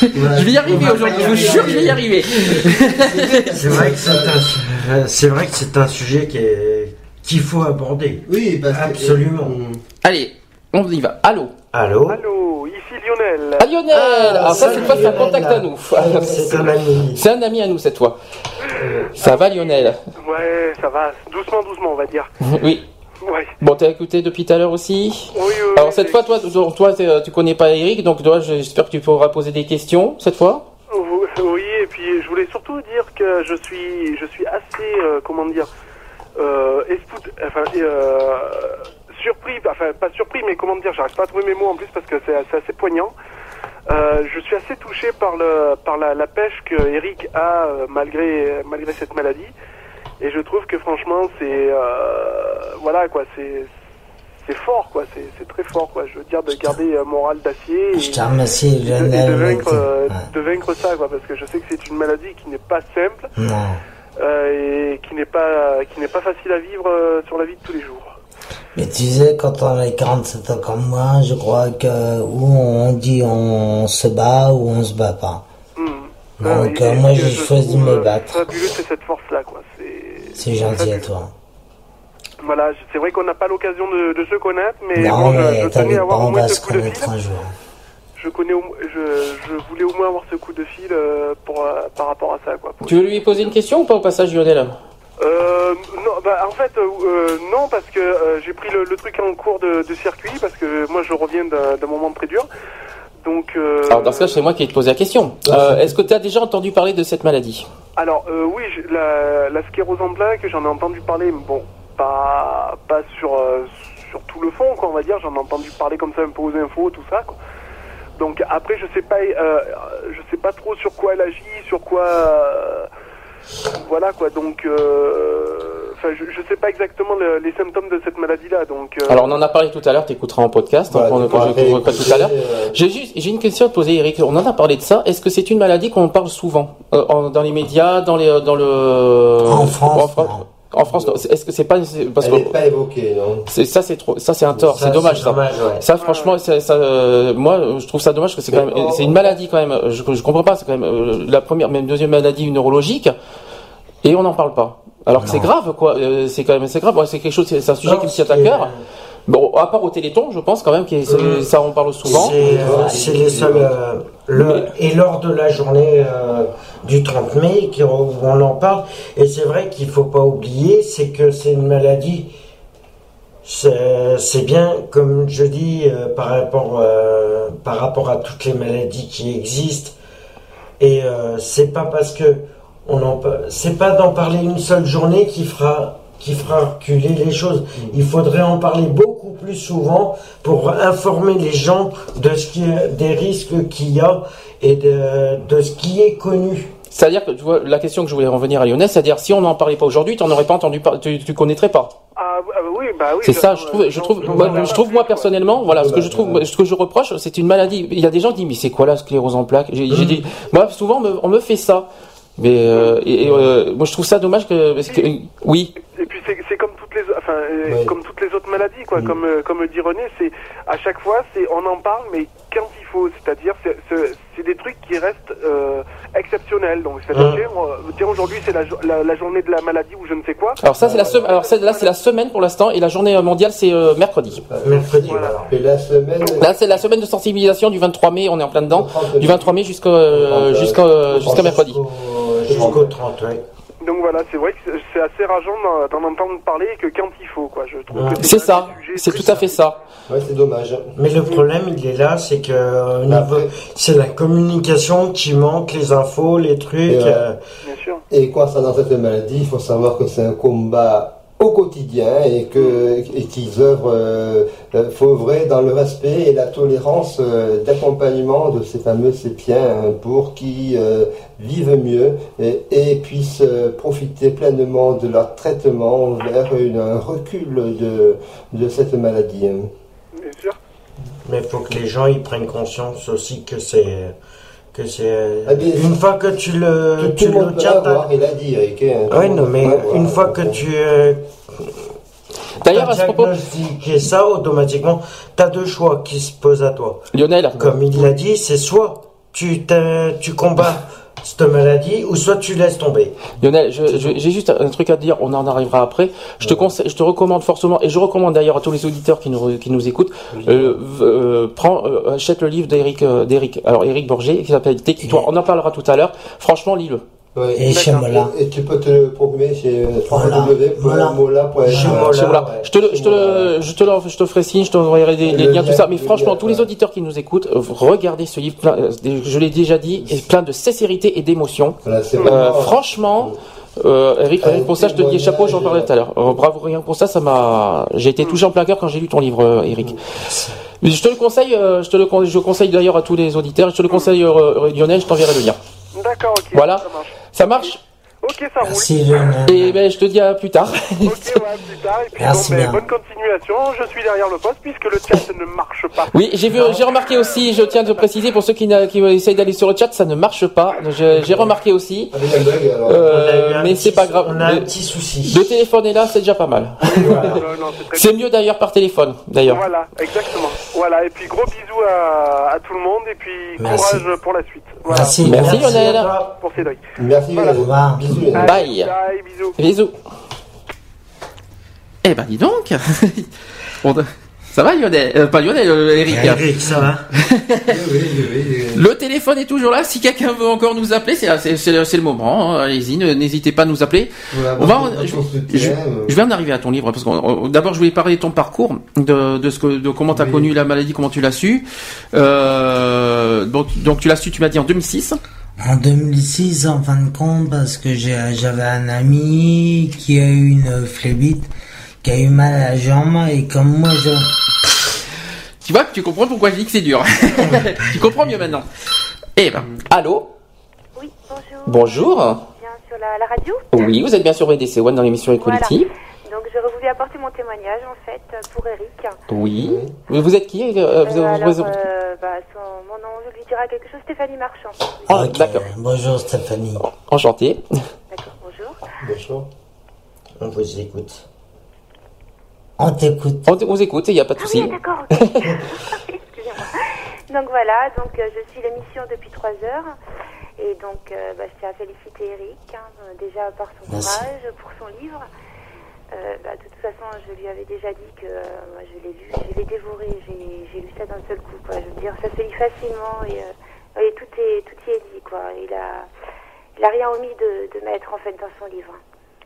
Je vais y arriver aujourd'hui. Je vous jure, que je vais y arriver. C'est vrai que c'est un, su- c'est vrai que c'est un sujet qui est- qu'il faut aborder. Oui, parce que- Absolument. Allez, on y va. Allô. Allô Allô, ici Lionel. Ah Lionel. Ah, Ah, ça c'est pas un contact à nous. C'est un ami. C'est un ami à nous cette fois. Ça va Lionel Ouais, ça va. Doucement, doucement, on va dire. Oui. Ouais. Bon, t'as écouté depuis tout à l'heure aussi Oui, oui, Alors cette fois, toi, toi, toi, t'es- tu connais pas Eric, donc toi, j'espère que tu pourras poser des questions cette fois. Oui, et puis je voulais surtout dire que je suis, je suis assez, euh, comment dire, euh, espout- enfin, euh, surpris, enfin pas surpris, mais comment dire, j'arrive pas à trouver mes mots en plus parce que c'est assez poignant. Euh, je suis assez touché par le, par la, la pêche que Eric a euh, malgré, malgré cette maladie, et je trouve que franchement c'est, euh, voilà quoi, c'est, c'est fort quoi, c'est, c'est très fort quoi. Je veux dire de garder un moral d'acier. Je te remercie, et de- et de, Lionel. vaincre, euh, Ouais. de vaincre ça, quoi, parce que je sais que c'est une maladie qui n'est pas simple Non. Euh, et qui n'est pas qui n'est pas facile à vivre euh, sur la vie de tous les jours. Mais tu sais, quand on a 47 ans comme moi, je crois que ou on dit on se bat ou on se bat pas. Donc Et- euh, moi j'ai je choisi de me battre. Fabuleux, c'est cette force-là, quoi. C'est gentil à toi. voilà, je- c'est vrai qu'on n'a pas l'occasion de, de se connaître, mais non bon, je, je mais tenais à avoir au moins ce coup de fil. un jour. Je connais, je, je voulais au moins avoir ce coup de fil euh, pour euh, par rapport à ça, quoi. Tu veux lui poser une question ou pas au passage, Lionel? Euh, non, bah, en fait, euh, non, parce que euh, j'ai pris le, le truc en cours de, de circuit, parce que moi je reviens d'un moment très dur. Donc, euh, Alors dans ce cas, c'est moi qui ai te posé la question. Euh, Est-ce que tu as déjà entendu parler de cette maladie? Alors euh, oui, la, la sclérose en plaques, j'en ai entendu parler, mais bon, pas, pas sur, sur tout le fond, quoi, on va dire, j'en ai entendu parler comme ça un peu aux infos, tout ça, quoi. Donc après, je sais pas, euh, je sais pas trop sur quoi elle agit, sur quoi, euh, voilà quoi. Donc, euh, enfin, je, je sais pas exactement le- les symptômes de cette maladie-là. Donc, euh, Alors on en a parlé tout à l'heure, tu écouteras en podcast, Voilà, donc on, tu quand je pourras couvre pas tout à l'heure. J'ai juste, j'ai une question à te poser, Eric. On en a parlé de ça. Est-ce que c'est une maladie qu'on parle souvent euh, en- dans les médias, dans les, dans le En France, en, Fran- en France. Est-ce que c'est pas parce Elle que n'est pas évoquée, non c'est ça, c'est trop, ça c'est un tort, c'est dommage c'est ça. dommage, ouais. Ça franchement, ça, euh, moi je trouve ça dommage parce que c'est quand même, c'est une maladie quand même. Je, je comprends pas, c'est quand même euh, la première, même deuxième maladie neurologique, et on n'en parle pas. Alors que c'est grave quoi, euh, c'est quand même, c'est grave. Ouais, c'est quelque chose, c'est un sujet Non, qui me tient à cœur. Bon, à part au Téléthon, je pense quand même que Mhm. ça on parle souvent. C'est euh, les seuls. euh, le, et lors de la journée euh, du 30 mai, qui- où on en parle, et c'est vrai qu'il faut pas oublier, c'est que c'est une maladie. C'est bien, comme je dis, euh, par, rapport, euh, par rapport à toutes les maladies qui existent. Et euh, c'est pas parce que on en c'est pas d'en parler une seule journée qui fera qui fera reculer les choses. Il faudrait en parler beaucoup plus souvent pour informer les gens de ce qui est- des risques qu'il y a et de, de ce qui est connu. C'est-à-dire que tu vois la question que je voulais revenir à Lionel, c'est-à-dire si on n'en parlait pas aujourd'hui, tu n'en aurais pas entendu parler, tu, tu connaîtrais pas. ah, ah, oui, bah oui. C'est ça, je trouve, je trouve, moi, je trouve moi personnellement, voilà, ce que je trouve, ce que je reproche, c'est une maladie. Il y a des gens qui disent mais c'est quoi la sclérose en plaques? J'ai j'ai dit, moi souvent on me, on me fait ça, mais euh, et, et, euh, moi je trouve ça dommage que parce que oui, Et puis c'est c'est comme toutes les enfin euh, comme toutes les autres maladies quoi. Comme euh, comme dit René c'est à chaque fois c'est on en parle mais quand il faut. C'est-à-dire c'est- c'est c'est des trucs qui restent euh, exceptionnels. Donc c'est-à-dire Mm. tiens, aujourd'hui c'est la, jo- la, la journée de la maladie ou je ne sais quoi. Alors ça c'est la semaine, alors là c'est la semaine pour l'instant et la journée mondiale c'est euh, mercredi. Mercredi, Et la semaine. Là c'est la semaine de sensibilisation du 23 mai, on est en plein dedans, du 23 mai jusqu'à euh, jusqu'à jusqu'à mercredi. Jusqu'au 30, ouais. donc voilà c'est vrai que c'est- assez rageant d'en- entendre parler que quand il faut quoi je trouve que C'est ça, c'est tout à fait ça. Ouais, c'est dommage. Mais le problème, il est là, c'est que euh, niveau, c'est la communication qui manque, les infos, les trucs. Et, euh, Et concernant cette maladie, il faut savoir que c'est un combat au quotidien et que et qu'ils œuvrent, euh, euh, faut œuvrer dans le respect et la tolérance euh, d'accompagnement de ces fameux sépiens hein, pour qu'ils euh, vivent mieux et, et puissent euh, profiter pleinement de leur traitement vers une- un recul de, de cette maladie. hein. Mais il faut que les gens ils prennent conscience aussi que c'est que c'est Ah, une fois que tu le Tout, tu tout le monde peut tiens, avoir, il a dit Eric. hein, non, mais avoir, une fois que tu euh, D'ailleurs, t'as à ce propos- diagnostiqué ça, automatiquement, tu as deux choix qui se posent à toi. Lionel. Comme il l'a dit, c'est soit tu, tu combats cette maladie, ou soit tu laisses tomber. Lionel, j'ai juste un truc à te dire, on en arrivera après. Je te conseille, je te recommande fortement, et je recommande d'ailleurs à tous les auditeurs qui nous, qui nous écoutent, euh, euh, prends, euh, achète le livre d'Éric, euh, d'Éric, alors Éric Borgé, qui s'appelle Tais-toi. On en parlera tout à l'heure. Franchement, lis-le. Ouais. Et chez Mola. Et tu peux te le procurer chez Mola. www.mola.fr. Je te, le, je, te le, je, te je te ferai signe, je t'enverrai des, les liens, tout ça. Mais franchement, lien, tous les auditeurs qui nous écoutent, regardez ce livre, plein, euh, je l'ai déjà dit, est plein de sincérité et d'émotion. Euh, franchement, euh, Eric, rien pour ça, je te dis chapeau, j'en parlais tout à l'heure. Bravo, rien pour ça, ça m'a, j'ai été touché en plein cœur quand j'ai lu ton livre, Eric. Mais je te le conseille, je te le je conseille d'ailleurs à tous les auditeurs, je te le conseille, euh, euh, Lionel, je t'enverrai le lien. D'accord, ok. Voilà. Ça marche. Ça marche Ok, ça roule. Merci Lionel. Et ben, je te dis à plus tard. Ok, ouais, plus tard. Et puis, Merci bon, ben, bien. bonne continuation. Je suis derrière le poste puisque le chat ne marche pas. Oui, j'ai vu, j'ai remarqué aussi, je tiens à te préciser pour ceux qui, n'a- qui essayent d'aller sur le chat, ça ne marche pas. J'ai remarqué aussi. Euh, mais c'est pas grave. On a un Le- petit souci. Le téléphone est là, c'est déjà pas mal. C'est mieux d'ailleurs par téléphone, d'ailleurs. Voilà, exactement. Voilà, et puis gros bisous à, à tout le monde et puis Merci. courage pour la suite. Voilà. Merci, Merci, merci Lionel. Pour Cédric. Merci, Voilà. Bisous. Bye. Bye, bisous. Bisous. Eh ben dis donc. Bon, ça va Lionel? Euh, Pas Lionel, euh, Eric. Eric, ça va Le téléphone est toujours là. Si quelqu'un veut encore nous appeler, c'est le moment. hein. Allez-y, n'hésitez pas à nous appeler. On va, je, je- euh. je vais en arriver à ton livre parce que d'abord je voulais parler de ton parcours, de, de ce que, de comment tu as connu la maladie, comment tu l'as su. Euh, donc, donc tu l'as su, tu m'as dit en 2006. En 2006, en fin de compte, parce que j'ai- j'avais un ami qui a eu une phlébite, qui a eu mal à la jambe, et comme moi je... Tu vois, tu comprends pourquoi je dis que c'est dur. tu comprends mieux maintenant. Eh ben, allô. Oui, bonjour. Bonjour. Bien sur la, la radio? Oui, vous êtes bien sur BDC One dans l'émission Equality. Donc j'aurais voulu apporter mon témoignage en fait pour Eric. Oui. Vous êtes qui euh, vous, Euh, alors, vous- euh, bah, son- mon nom, je lui dirai quelque chose, Stéphanie Marchand. Ah, Ok, d'accord. Bonjour Stéphanie. Enchanté. D'accord, bonjour. Bonjour. On vous écoute. On t'écoute. On vous écoute, il n'y a pas de souci. Ah oui, d'accord. ok. Excusez-moi. Donc voilà, donc je suis l'émission depuis trois heures. Et donc, euh, bah, je tiens à féliciter Eric, hein, déjà par son Merci. courage, pour son livre. Euh, bah, de toute façon, je lui avais déjà dit que euh, moi, je l'ai lu, je l'ai dévoré, j'ai lu ça d'un seul coup. Quoi. Je veux dire, ça se lit facilement et, euh, et tout, est, tout y est dit. Quoi. Il a, il a rien omis de, de mettre en fait dans son livre.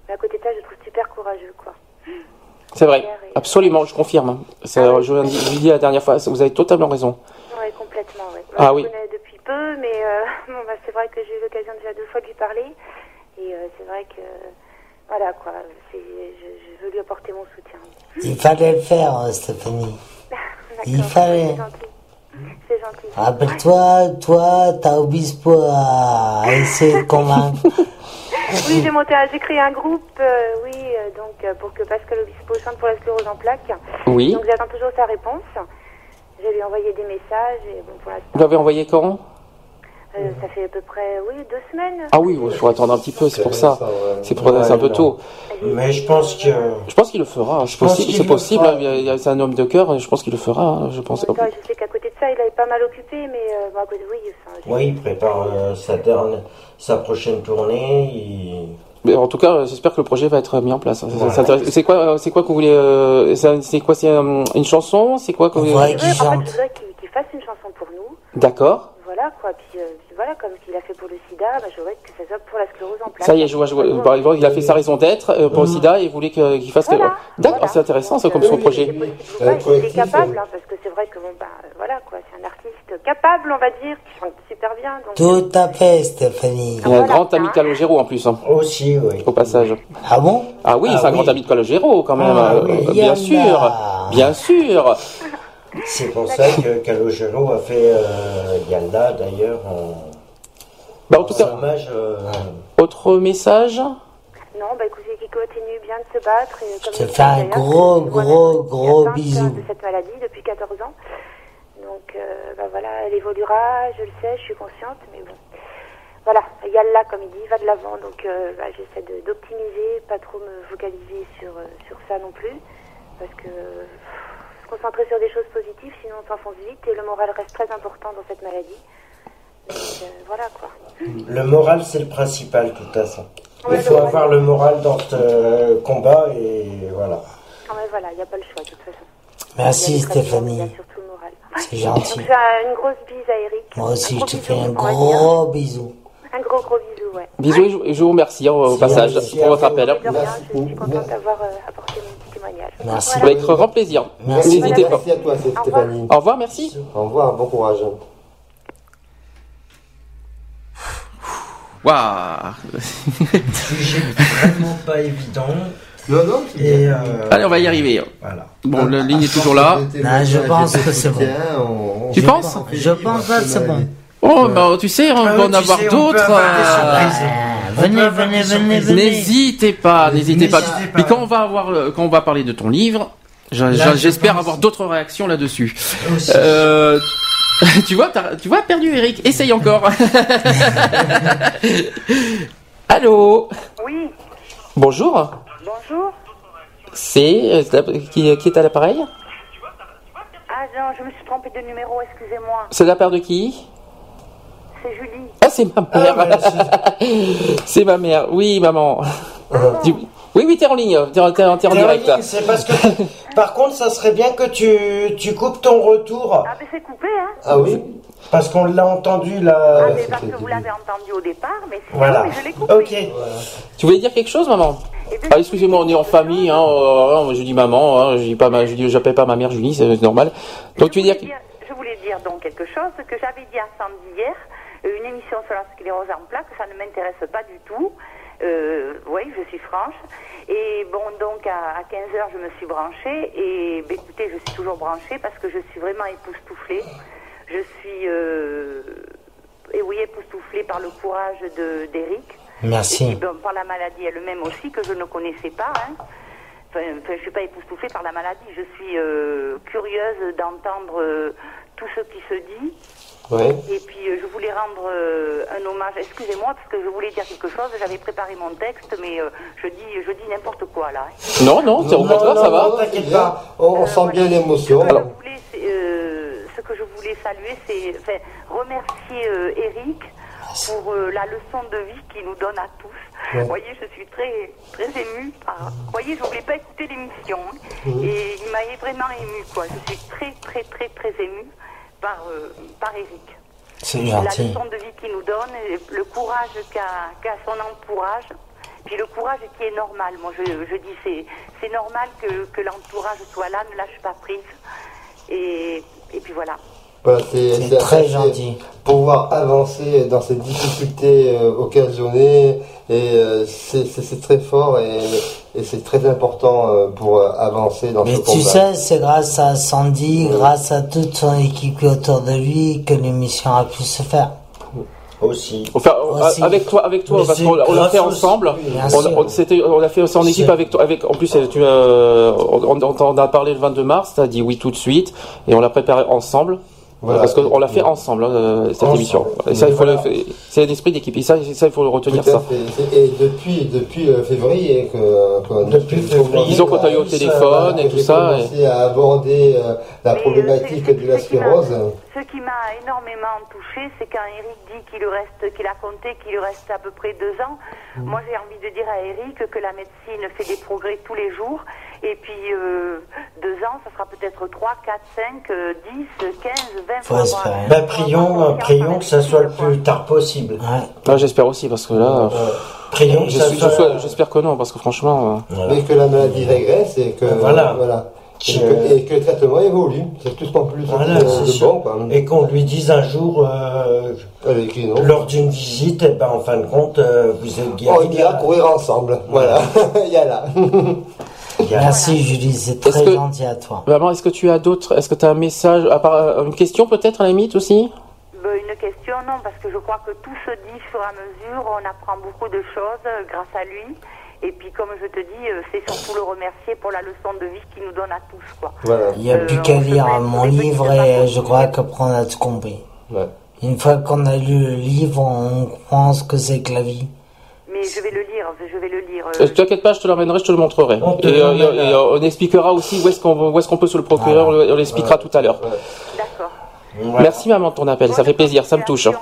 Mais à côté de ça, je le trouve super courageux. Quoi. C'est vrai. Absolument, je confirme. Ah je vous l'ai dit la dernière fois, vous avez totalement raison. Oui, complètement. Ouais. Ah je oui. connais depuis peu, mais bon, bah, c'est vrai que j'ai eu l'occasion déjà deux fois de lui parler. Et c'est vrai que, voilà quoi, je, je veux lui apporter mon soutien. Il fallait le faire, euh, Stéphanie. Il fallait. C'est gentil. C'est gentil. Rappelle-toi, toi, t'as Obispo à essayer de convaincre. Oui, j'ai monté, un- j'ai créé un groupe, euh, oui, euh, donc euh, pour que Pascal Obispo chante pour la sclérose en plaques. Oui. Donc j'attends toujours sa réponse. Je lui ai envoyé des messages et bon, pour l'instant, Vous l'avez envoyé quand euh, ça fait à peu près, oui, deux semaines. Ah oui, il faut attendre un petit peu, c'est pour ça. C'est pour c'est un peu tôt. Mais je pense que. Je pense qu'il le fera. Je Je pense qu'il c'est le possible. fera. hein, il y a- C'est un homme de cœur. Je pense qu'il le fera. hein, Je pense. Je sais qu'à côté de ça, il avait pas mal occupé, mais euh, bon, à côté, oui, enfin, Oui, il prépare euh, sa, prochaine tournée. il- Mais en tout cas, j'espère que le projet va être mis en place. Voilà. C'est quoi, euh, c'est quoi que vous voulez euh, c'est- C'est quoi C'est une chanson C'est quoi que vous Je voulez je qu'il qu'il fasse une chanson pour nous. D'accord. Voilà, quoi. Puis, euh, puis voilà, comme il a fait pour le sida, bah, je voudrais que ça soit pour la sclérose en plaques. Ça y est, je vois, je vois. Exemple, il a fait sa raison d'être euh, pour le SIDA et il voulait qu'il fasse. que- Voilà, D'accord, c'est intéressant, ça comme son projet. Ouais, il est capable, hein, parce que c'est vrai que bon, bah, euh, voilà, quoi. C'est un artiste capable, on va dire, qui chante super bien. Donc, Tout à fait, Stéphanie. Il a un grand ami de Calogero en plus. hein. Aussi, oui. Au passage. Ah bon? Ah oui, Ah c'est un oui. grand ami de Calogero quand même. Ah euh, oui, bien sûr. Bien sûr. C'est pour ça que Calogero a fait euh, Yalda, d'ailleurs, en, Bah, en tout cas, hommage. euh, autre message non, bah, écoutez, qui continue bien de se battre. Et, comme Je te fais un gros, gros, je suis gros atteinte, bisou. De cette maladie depuis 14 ans. Donc, euh, bah, voilà, elle évoluera, je le sais, je suis consciente, mais bon. Voilà, il y a là, comme il dit, va de l'avant. Donc, euh, bah, j'essaie d'optimiser, pas trop me focaliser sur, euh, sur ça non plus. Parce que euh, se concentrer sur des choses positives, sinon on s'enfonce vite et le moral reste très important dans cette maladie. Donc, euh, voilà quoi. Le moral, c'est le principal, de toute façon. Ouais, Il faut moral. avoir le moral dans ce euh, combat et voilà. Ah ouais, voilà, il n'y a pas le choix de toute façon. Merci, Stéphanie. C'est gentil. Donc, je fais une grosse bise à Eric. Moi aussi, Un je te bisou, fais un gros bisou. Un gros gros bisou, ouais. Bisous et je, vous remercie hein, au passage pour votre appel. De rien, je suis contente d'avoir euh, apporté mon petit témoignage. Merci. Avec grand plaisir. Merci. N'hésitez pas. Merci à toi, Stéphanie. Au revoir, merci. Au revoir, bon courage. Waouh Sujet vraiment pas évident. Non, non, Et, euh, Allez, on va y arriver. Voilà. Bon, la ligne est toujours là. Ah, je pense que c'est bon. Tu penses Je pense que c'est bon. Oh, bah, tu sais, on Ah va en avoir d'autres. euh. On Venez, venez, venez, venez. N'hésitez pas, n'hésitez pas. Mais quand on va avoir, quand on va parler de ton livre, j'espère avoir d'autres réactions là-dessus. Euh, tu vois, tu vois, perdu Eric. Essaye encore. Allô. Oui, Bonjour. bonjour. C'est qui, qui est à l'appareil? Ah non, je me suis trompée de numéro, excusez-moi. C'est la part de qui? C'est Julie. Ah, c'est ma mère. c'est ma mère. Oui, maman. Tu- Oui, oui, t'es en ligne. T'es en, en- direct. ligne, C'est parce que. Par contre, ça serait bien que tu, tu coupes ton retour. Ah, mais c'est coupé, hein Ah oui Parce qu'on l'a entendu là. Ah, mais parce que vous l'avez entendu au départ, mais sinon, Voilà. mais je l'ai coupé. Ok. Tu voulais dire quelque chose, maman? Eh Ah, excusez-moi, on est en famille. Hein, euh, je dis maman. Hein, je dis pas ma, je dis, j'appelle pas ma mère Julie, c'est normal. Donc tu veux dire je voulais dire- Je voulais dire donc quelque chose que j'avais dit à Sandy hier, une émission sur la sclérose en plaques, ça ne m'intéresse pas du tout. Euh, oui, je suis franche. Et bon, donc à, 15h, je me suis branchée. Et ben, écoutez, je suis toujours branchée parce que je suis vraiment époustouflée. Je suis, euh, et oui, époustouflée par le courage de d'Eric. Merci. Et puis, bon, par la maladie elle-même aussi, que je ne connaissais pas. Hein. Enfin, enfin, je ne suis pas époustouflée par la maladie. Je suis euh, curieuse d'entendre tout ce qui se dit. Ouais. Et puis, euh, je voulais rendre euh, un hommage. Excusez-moi, parce que je voulais dire quelque chose. J'avais préparé mon texte, mais euh, je dis, je dis n'importe quoi là. Non, non, c'est au contraire, non, ça non, va. non, t'inquiète pas. On, sent bien l'émotion. Ce que je voulais, c'est, euh, ce que je voulais saluer, c'est enfin, remercier euh, Eric pour euh, la leçon de vie qu'il nous donne à tous. Ouais. Vous voyez, je suis très, très émue. Par... Vous voyez, je voulais pas écouter l'émission. hein. Mhm. Et il m'a vraiment émue, quoi. Je suis très, très, très, très émue par, euh, par Eric. C'est La leçon de vie qu'il nous donne, et le courage qu'a son entourage, puis le courage qui est normal. Moi, je, je dis, c'est c'est normal que, que l'entourage soit là, ne lâche pas prise. Et, et puis voilà. Voilà, c'est très gentil. Pouvoir avancer dans ces difficultés euh, occasionnées, et euh, c'est très fort et, et c'est très important euh, pour euh, avancer dans Mais ce tu combat. sais, c'est grâce à Sandy, grâce à toute son équipe autour de lui que l'émission a pu se faire. Aussi. Enfin, Aussi. avec toi, avec toi, Mais parce on l'a fait ensemble. On, l'a fait ça en équipe avec toi. Avec, en plus, tu, euh, on, on t'en a parlé le 22 mars. T'as dit oui tout de suite, et on l'a préparé ensemble. Voilà. Parce qu'on l'a fait ensemble hein, euh, cette Ensemble. émission. Et ça, il faut Voilà. le- c'est l'esprit d'équipe. Et ça, ça, il faut le retenir ça. fait. Et depuis, depuis euh, février, que, que- Depuis février, Disons qu'on t'a eu au ça, téléphone et tout ça. commencé à aborder euh, la euh, problématique de la sclérose. Ce qui m'a énormément touché, c'est quand Eric dit qu'il lui reste, qu'il a compté qu'il lui reste à peu près deux ans. Mm. Moi, j'ai envie de dire à Eric que la médecine fait des progrès tous les jours. Et puis, euh, deux ans, ça sera peut-être trois, quatre, cinq, euh, dix, quinze, vingt. Faut avoir- espérer. Ben, prions, euh, prions que ça soit le plus tard possible. Ouais. J'espère aussi parce que là, Euh, prions que ça soit. j'espère que non parce que franchement. euh, Voilà. Mais que la maladie régresse et que, Voilà. voilà. Et, que, et que le traitement évolue. C'est tout en plus Voilà, de, c'est de bon. Quoi. Et qu'on lui dise un jour, euh, lors d'une visite, eh ben, en fin de compte, euh, vous êtes guéri. On ira courir ensemble. Voilà. Il y a là. Merci Julie, c'est très que- gentil à toi. Maman, est-ce que tu as d'autres Est-ce que tu as un message à part, euh, Une question peut-être à la limite aussi? Ben, une question, non, parce que je crois que tout se dit et à mesure. On apprend beaucoup de choses euh, grâce à lui. Et puis, comme je te dis, euh, c'est surtout le remercier pour la leçon de vie qu'il nous donne à tous, quoi. Voilà. Il n'y a Euh, plus qu'à lire mon livre et je crois qu'après on a tout compris. Ouais. Une fois qu'on a lu le livre, on pense que c'est que la vie. Mais je vais le lire, je vais le lire. Euh, T'inquiète pas, je te l'emmènerai, je te le montrerai. On te et, euh, et, euh, on expliquera aussi où est-ce qu'on où est-ce qu'on peut se le procurer. On, le- on l'expliquera tout à l'heure. D'accord. Merci maman de ton appel, ça fait plaisir, ça me touche. hein.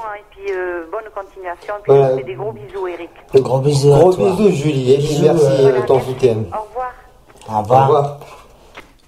Continuation, Et puis, euh, bonne continuation. Puis, Voilà. je vous fais des gros bisous, Eric. Gros bisous à Gros toi. bisous, Julie. Et puis Bisous, merci euh, de ton soutien. Au revoir. Au Au revoir. revoir.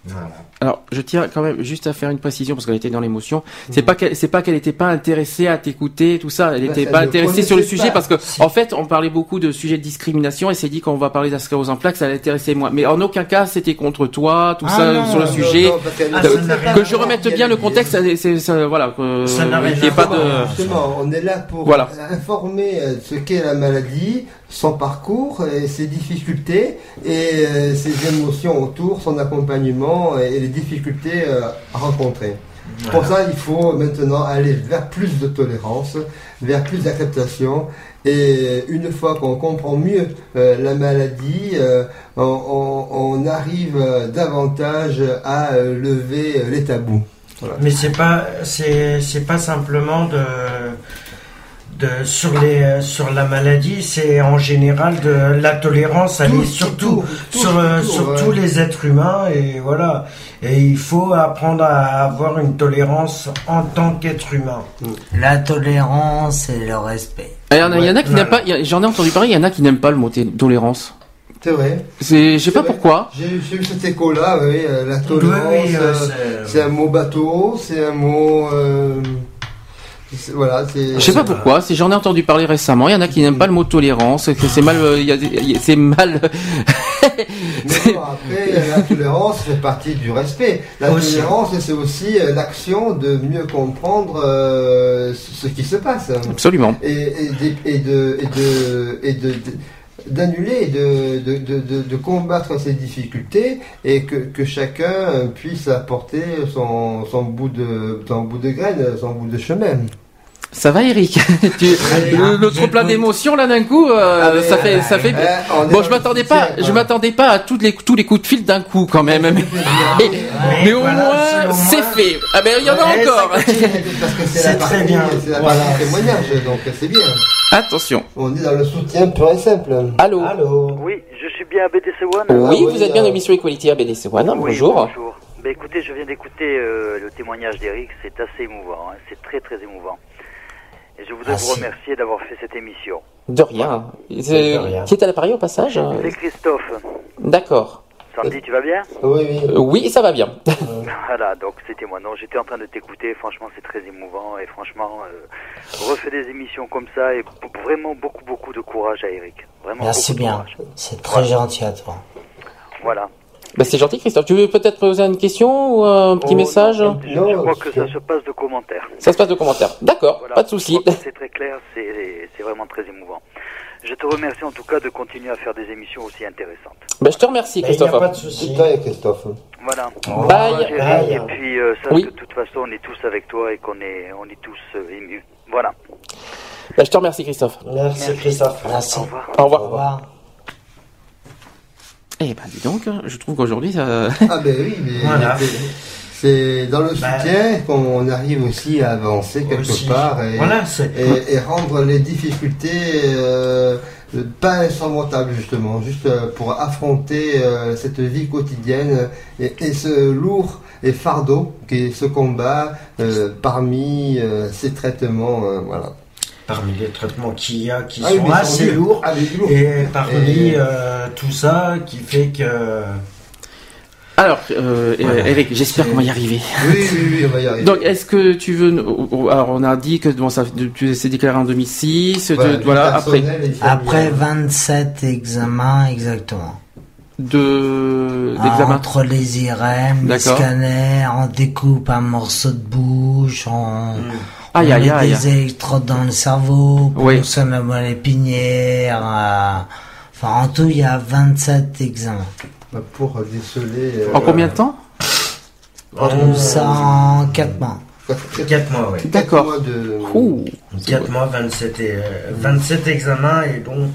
Voilà. Alors, je tiens quand même juste à faire une précision parce qu'elle était dans l'émotion. Mm. C'est pas qu'elle, c'est pas qu'elle était pas intéressée à t'écouter, tout ça. Elle Bah, était elle pas intéressée sur le sujet parce que, en fait, on parlait beaucoup de sujets de discrimination et c'est dit qu'on va parler de la sclérose en plaques, ça l'intéressait moi. Mais en aucun cas, c'était contre toi, tout Ah ça non, sur le non, sujet. non, Ah, ça que je remette bien le contexte, c'est, voilà, que, Ça ait à pas de. Justement, on est là pour Voilà. informer euh, ce qu'est la maladie, son parcours, et ses difficultés et euh, ses émotions autour, son accompagnement et les difficultés euh, à rencontrer. Pour ça, il faut maintenant aller vers plus de tolérance, vers plus d'acceptation. Et une fois qu'on comprend mieux euh, la maladie, euh, on, on- on arrive davantage à lever les tabous. Voilà. Mais c'est pas c'est c'est pas simplement de de sur les sur la maladie, c'est en général de la tolérance, elle Tout, est surtout tout, tout, sur euh, tout, sur ouais. tous les êtres humains et voilà. Et il faut apprendre à avoir une tolérance en tant qu'être humain. La tolérance et le respect. Ah, Il y en a, y en a qui Voilà. n'aiment pas, j'en ai entendu parler, il y en a qui n'aiment pas le mot tolérance. C'est vrai. C'est, je sais pas vrai. pourquoi. J'ai j'ai eu cet écho-là, oui, euh, la tolérance. Oui, oui, euh, euh, c'est- c'est un mot bateau, c'est un mot. euh, voilà, c'est. Je sais pas pourquoi, c'est j'en ai entendu parler récemment. Il y en a qui n'aiment pas le mot tolérance, que c'est mal, euh, c'est mal. Mais bon, après, euh, la tolérance fait partie du respect. La Aussi. tolérance, c'est aussi euh, l'action de mieux comprendre euh, ce qui se passe. Absolument. Et, et, d'é- et de et de et de, de- d'annuler de, combattre ces difficultés et que, chacun puisse apporter son, son bout de son bout de graine, son bout de chemin. Ça va, Eric tu, Le, le trop plein d'émotions là d'un coup, euh, Ah, ça fait, ça fait. euh, est bon, je m'attendais pas, je quoi. m'attendais pas à toutes les tous les coups de fil d'un coup quand même. Mais, mais au voilà, moins, c'est fait. Ah ben il y en a encore. Parce que c'est très bien. C'est la Voilà. partie témoignage, donc c'est bien. Attention. On est dans le soutien pur et simple. Allô. Allô. Oui, je suis bien à BDC One. Oui, Ah, vous êtes bien dans l'émission Equality à BDC One. Oui, bonjour. Bonjour. Ben, écoutez, je viens d'écouter euh, le témoignage d'Eric, c'est assez émouvant, hein, c'est très très émouvant. Et je voudrais Ah, vous remercier d'avoir fait cette émission. De rien. De rien. Qui est à l'appareil au passage C'est Christophe. D'accord. Sandy, tu vas bien Oui, oui. Euh, oui, ça va bien. Voilà, donc c'était moi. Non, j'étais en train de t'écouter, franchement c'est très émouvant et franchement, euh, refais des émissions comme ça et vraiment beaucoup beaucoup de courage à Eric. Vraiment Merci beaucoup de bien. C'est très gentil à toi. Voilà. Bah, c'est gentil, Christophe. Tu veux peut-être poser une question ou un petit Oh, message non, je, crois que ça se passe de commentaires. Ça se passe de commentaires. D'accord, Voilà. pas de souci. C'est très clair, c'est c'est vraiment très émouvant. Je te remercie en tout cas de continuer à faire des émissions aussi intéressantes. Bah, je te remercie, Il n'y a Christophe. pas de souci. Christophe. Voilà. Bye. Eric, Bye. Et puis euh, sache Oui. que de toute façon on est tous avec toi et qu'on est on est tous euh, émus. Voilà. Bah, je te remercie, Christophe. Merci Christophe. Merci. Au revoir. Au Au revoir. Eh ben, dis donc, je trouve qu'aujourd'hui, ça... Ah ben oui, mais Voilà. c'est- dans le Bah. soutien qu'on arrive aussi à avancer quelque Aussi. part et, Voilà, c'est et, et rendre les difficultés euh, pas insurmontables justement, juste euh, pour affronter euh, cette vie quotidienne et, et ce lourd et fardeau qui est ce combat euh, parmi euh, ces traitements, euh, voilà. Parmi les traitements qu'il y a qui Ah sont assez lourds. Ah, lourds. Et parmi Et- euh, tout ça qui fait que Alors, euh, Voilà. Eric, j'espère qu'on va y arriver. Oui, oui, oui, on va y arriver. Donc, est-ce que tu veux... Alors, on a dit que bon, ça, tu s'est déclaré en 2006. Voilà, de- du voilà, après... Après 27 examens exactement. De... Ah, D'examen. Entre les IRM, les scanners, on découpe un morceau de bouche, on, Aïe, on aïe, met aïe. des électrodes dans le cerveau, pour Oui. sonne la moelle épinière. euh, Enfin, en tout, il y a 27 examens. Bah, Pour déceler. euh, En combien de temps Tout ça en 4 mois. 4 mois, oui. D'accord. mois de. Ouh. 4 mois, 27, et, euh, 27 examens et donc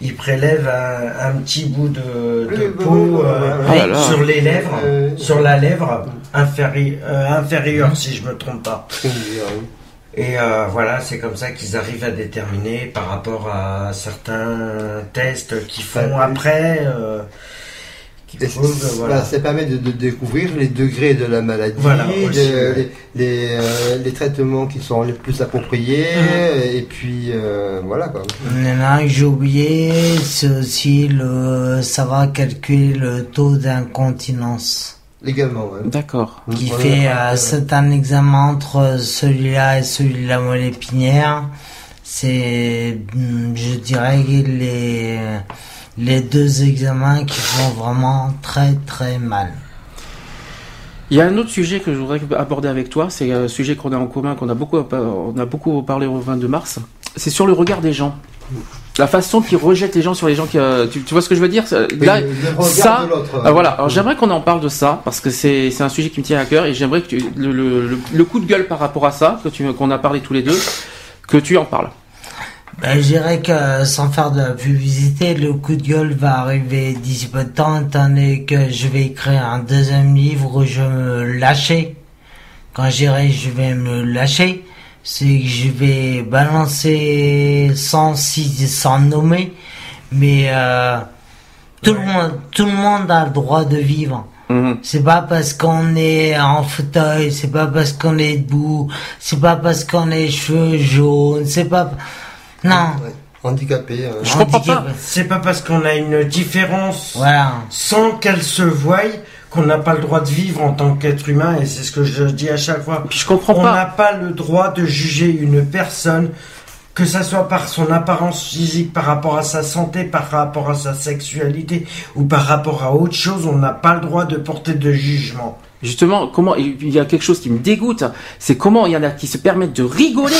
il prélève un, un petit bout de, de Oui, peau euh, Ah là là. sur les lèvres, Euh, sur la lèvre inférie- euh, inférieure si je me trompe pas. Et euh, voilà, c'est comme ça qu'ils arrivent à déterminer par rapport à certains tests qu'ils font Ah, oui. après. euh, qui prouvent, voilà. ça permet de, de découvrir les degrés de la maladie, Voilà, de- aussi, ouais. les, les, euh, les traitements qui sont les plus appropriés, Mhm. et puis euh, voilà quoi. Il y en a un que j'ai oublié, c'est aussi le savoir calculer le taux d'incontinence. Légalement, ouais. D'accord. qui On est fait euh, ouais. c'est un examen entre celui-là et celui de la moelle épinière. C'est, hum, je dirais, les, les deux examens qui font vraiment très très mal. Il y a un autre sujet que je voudrais aborder avec toi, c'est un sujet qu'on a en commun, qu'on a beaucoup, on a beaucoup parlé au 22 mars. C'est sur le regard des gens. La façon qu'ils rejettent les gens sur les gens qui, euh, tu, tu vois ce que je veux dire? Ça- Oui, Là, ça, euh, voilà. euh, Alors j'aimerais qu'on en parle de ça parce que c'est c'est un sujet qui me tient à cœur et j'aimerais que tu, le, le, le- le coup de gueule par rapport à ça que tu qu'on a parlé tous les deux, que tu en parles. Ben, je dirais que sans faire de la publicité, le coup de gueule va arriver d'ici peu de temps, étant donné que je vais écrire un deuxième livre où je vais me lâcher. Quand je dirais je vais me lâcher, c'est que je vais balancer sans, si- sans nommer, mais euh, tout, le monde, tout le monde a le droit de vivre. C'est pas parce qu'on est en fauteuil, c'est pas parce qu'on est debout, c'est pas parce qu'on a les cheveux jaunes, c'est pas... Non. Handicapé. euh. Je comprends pas. C'est pas parce qu'on a une différence Voilà. sans qu'elle se voie qu'on n'a pas le droit de vivre en tant qu'être humain et c'est ce que je dis à chaque fois. je comprends on pas. n'a pas le droit de juger une personne que ça soit par son apparence physique, par rapport à sa santé, par rapport à sa sexualité ou par rapport à autre chose, on n'a pas le droit de porter de jugement. Justement, comment il y a quelque chose qui me dégoûte, c'est comment il y en a qui se permettent de rigoler,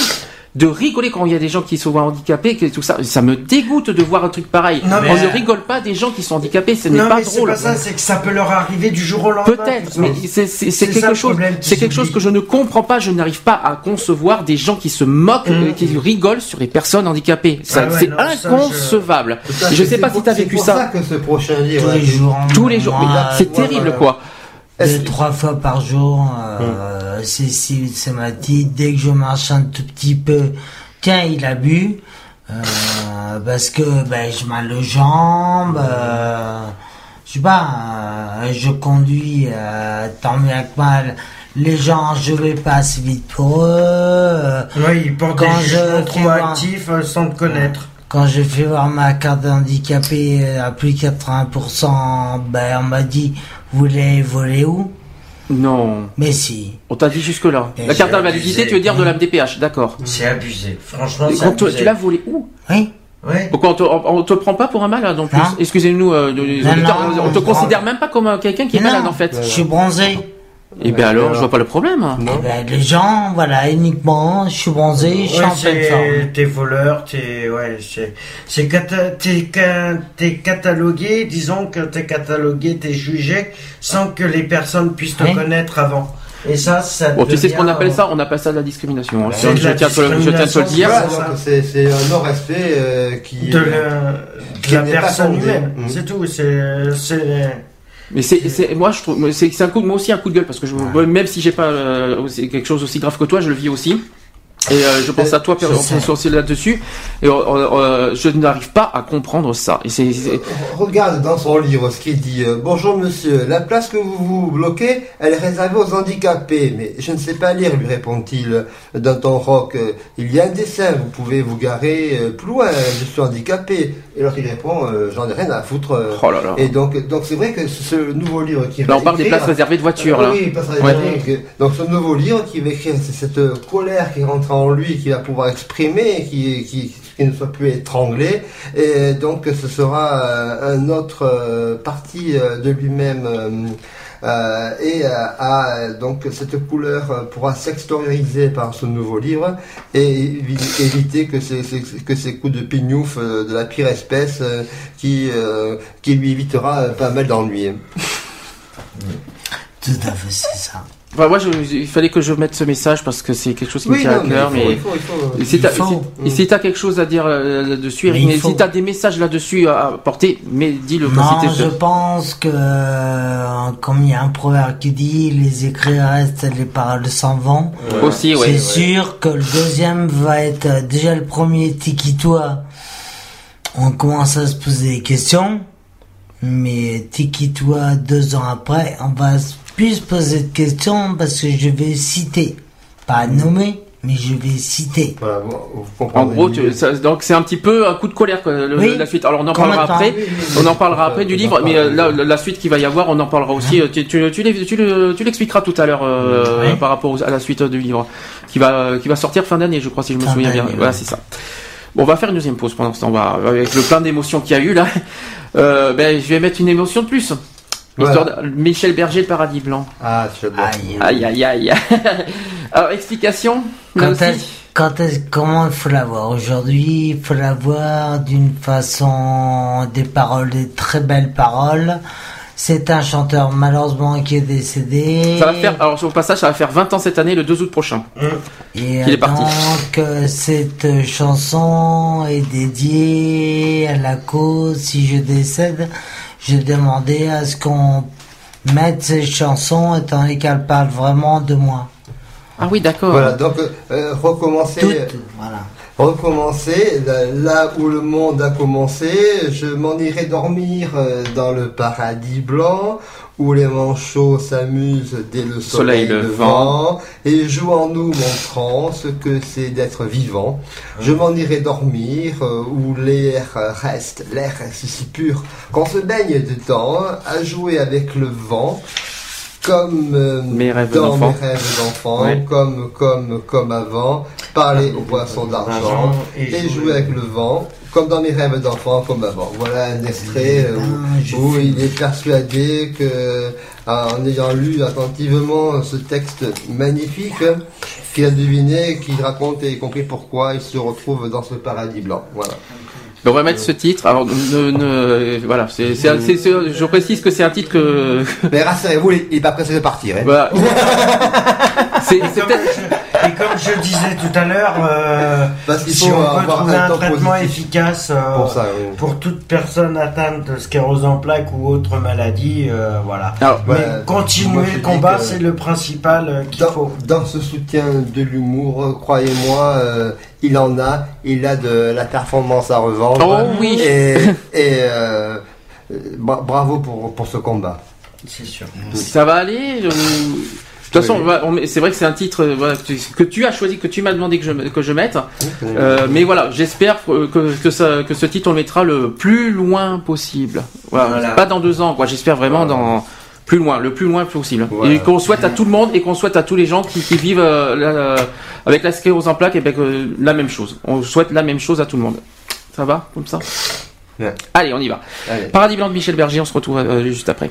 de rigoler quand il y a des gens qui se voient handicapés, que tout ça, ça me dégoûte de voir un truc pareil. Non, mais- On ne rigole pas des gens qui sont handicapés, ce n'est non, pas mais c'est drôle. pas ça, c'est que ça peut leur arriver du jour au lendemain. Peut-être, mais c'est c'est- c'est ça quelque chose, c'est quelque chose que je ne comprends pas. Je n'arrive pas à concevoir des gens qui se moquent, Mm. euh, qui rigolent sur les personnes handicapées. Ça, Ah ouais, c'est non, ça, je- inconcevable. Je fait, sais pas c'est si tu as vécu C'est ça. pour ça que ce prochain livre. Tous les jours. Tous les jours. Moi, c'est terrible, quoi. Deux, trois fois par jour, euh, Cécile, c'est ma dit, dès que je marche un tout petit peu, tiens, il a bu, euh, parce que ben, j'ai mal aux jambes, euh, je sais pas, euh, je conduis, euh, tant bien que mal, les gens, je vais pas assez vite pour eux. Oui, ils portent quand des je trop voir- actifs euh, sans te connaître. quand j'ai fait voir ma carte d'handicapé à plus de 80%, ben on m'a dit, vous voulez voler où? Non. Mais si. On t'a dit jusque là. Et La carte d'invalidité, tu veux dire de la MDPH, d'accord. C'est abusé. Franchement, c'est quand tu- abusé. tu l'as volé où? Oui. Ouais. Pourquoi on te, on, on te prend pas pour un malade en plus Non. Excusez-nous, euh, non, on te considère même pas comme euh, quelqu'un qui est Non, malade en fait. Je suis bronzé. Et bien alors, je vois pas le problème. Eh ben, les gens, voilà, uniquement, je suis bronzé, je suis Ouais, en pleine forme. T'es voleur, t'es ouais, c'est c'est cata- t'es ca- t'es catalogué, disons que t'es catalogué, t'es jugé sans que les personnes puissent te connaître avant. Et ça, ça. Bon, tu sais ce qu'on devient, appelle euh, ça? On appelle ça de la discrimination. hein. C'est de je, la tiens à te, le- je tiens à te le dire. C'est c'est un non-respect euh, qui. de, euh, le- qui de la n'est pas personne humaine. Mhm. C'est tout. C'est c'est Mais c'est, moi je trouve, c'est, c'est un coup, moi aussi un coup de gueule parce que je, même si j'ai pas euh, quelque chose aussi grave que toi, je le vis aussi. Et euh, je pense à toi, Pierre, on là-dessus. Et euh, euh, je n'arrive pas à comprendre ça. Et Regarde dans son livre ce qu'il dit. euh, Bonjour monsieur, la place que vous vous bloquez, elle est réservée aux handicapés. Mais je ne sais pas lire, lui répond-il euh, d'un ton rock. Euh, Il y a un dessin, vous pouvez vous garer euh, plus loin, je suis handicapé. Et alors il répond, euh, j'en ai rien à foutre. euh. Oh là là. Et donc, donc c'est vrai que ce nouveau livre qui Là, on parle des places réservées de voitures, Ah là. Oui, places Ouais. réservées. que- Donc ce nouveau livre qui va écrire, c'est cette euh, colère qui rentre en lui, qu'il va pouvoir exprimer, qui, qui, qui ne soit plus étranglé. Et donc ce sera euh, un autre euh, partie euh, de lui-même. Euh, euh, et euh, a donc cette couleur euh, pourra s'extérioriser par ce nouveau livre et évi- éviter que ces, que ces coups de pignouf euh, de la pire espèce euh, qui, euh, qui lui évitera euh, pas mal d'ennuis. Tout à fait, c'est ça. Enfin, moi, je- il fallait que je mette ce message parce que c'est quelque chose qui me tient non, à mais cœur. il faut- Mais il faut- il faut- Et si t'as si- si quelque chose à dire euh, là-dessus, mais faut. si t'as des messages là-dessus à apporter, mais dis-le. Non, si je pense que, euh, comme il y a un proverbe qui dit, les écrits restent, les paroles s'en vont. Ouais. Aussi, ouais. C'est Ouais. sûr que le deuxième va être, euh, déjà le premier, Tiki-toi. On commence à se poser des questions. Mais Tiki-toi, deux ans après, on va s- plus se poser de questions parce que je vais citer, pas nommer, mais je vais citer. Voilà, vous, vous En gros, mieux. tu- ça- donc c'est un petit peu un coup de colère quoi, le- Oui. la suite. Alors on en parlera après. Oui, oui, On en parlera après du livre, mais euh, la, la suite qu'il va y avoir, on en parlera aussi. Euh, Tu, l'expliqueras tout à l'heure euh, Oui. par rapport aux- à la suite du livre qui va qui va sortir fin d'année, je crois si je me Fin souviens bien. Voilà, c'est ça. Bon, on va faire une deuxième pause pendant ce temps. On va avec le plein d'émotions qu'il y a eu là. Euh, ben, je vais mettre une émotion de plus. Histoire Voilà. de- Michel Berger, le paradis blanc. Ah, j'adore. Aïe. Aïe aïe aïe. Alors explication. Là Quand aussi. quand comment il faut la voir aujourd'hui Il faut la voir d'une façon, des paroles, des très belles paroles. C'est un chanteur malheureusement qui est décédé. Ça va faire. Alors au passage, ça va faire 20 ans cette année, le 2 août prochain. Et qu'il est parti. donc cette chanson est dédiée à la cause. Si je décède, j'ai demandé à ce qu'on mette ces chansons étant donné qu'elles parlent vraiment de moi. Ah oui, d'accord. Voilà, donc euh, recommencer. Toutes, voilà. Recommencer, là- là où le monde a commencé, je m'en irai dormir euh, dans le paradis blanc, où les manchots s'amusent dès le soleil, Soleil levant, et jouent en nous montrant ce que c'est d'être vivant. Je m'en irai dormir, euh, où l'air reste, l'air reste si pur, qu'on se baigne dedans, à jouer avec le vent, comme euh, Mes rêves dans mes rêves d'enfant, Ouais. comme, comme, comme avant, parler aux poissons d'argent et jouer avec le vent, comme dans mes rêves d'enfant, comme avant. Voilà un extrait euh, où, où il est persuadé que, en ayant lu attentivement ce texte magnifique, qu'il a deviné, qu'il raconte et compris pourquoi il se retrouve dans ce paradis blanc. Voilà. On va mettre ce titre. Alors, ne, ne- voilà, c'est, je précise que c'est un titre que. Mais rassurez-vous, il n'est pas pressé de partir. Hein. Voilà. c'est, Et comme, je, disais tout à l'heure, euh, Parce qu'il si faut on peut avoir trouver un un temps traitement positif. efficace euh, Pour ça, oui. pour toute personne atteinte de sclérose en plaques ou autre maladie, euh, voilà. Alors, Mais ouais, moi, continuer je le dis combat, que- c'est le principal euh, qu'il Dans, faut. dans ce soutien de l'humour, euh, croyez-moi, euh, il en a, il a de la performance à revendre. Oh oui. Et, et euh, euh, bra- bravo pour, pour ce combat. C'est sûr. Ça va aller. De toute façon, c'est vrai que c'est un titre euh, voilà, que tu- que tu as choisi, que tu m'as demandé que je, que je mette. Euh, mais voilà, j'espère euh, que, que, ça, que ce titre on le mettra le plus loin possible. Voilà, Voilà. Pas dans deux ans, quoi. J'espère vraiment dans plus loin, le plus loin possible. Voilà. Et qu'on souhaite à tout le monde et qu'on souhaite à tous les gens qui, qui vivent euh, la- avec la sclérose en plaques et ben, que la même chose. On souhaite la même chose à tout le monde. Ça va comme ça? Ouais. Allez, on y va. Allez. Paradis blanc de Michel Berger, on se retrouve euh, juste après.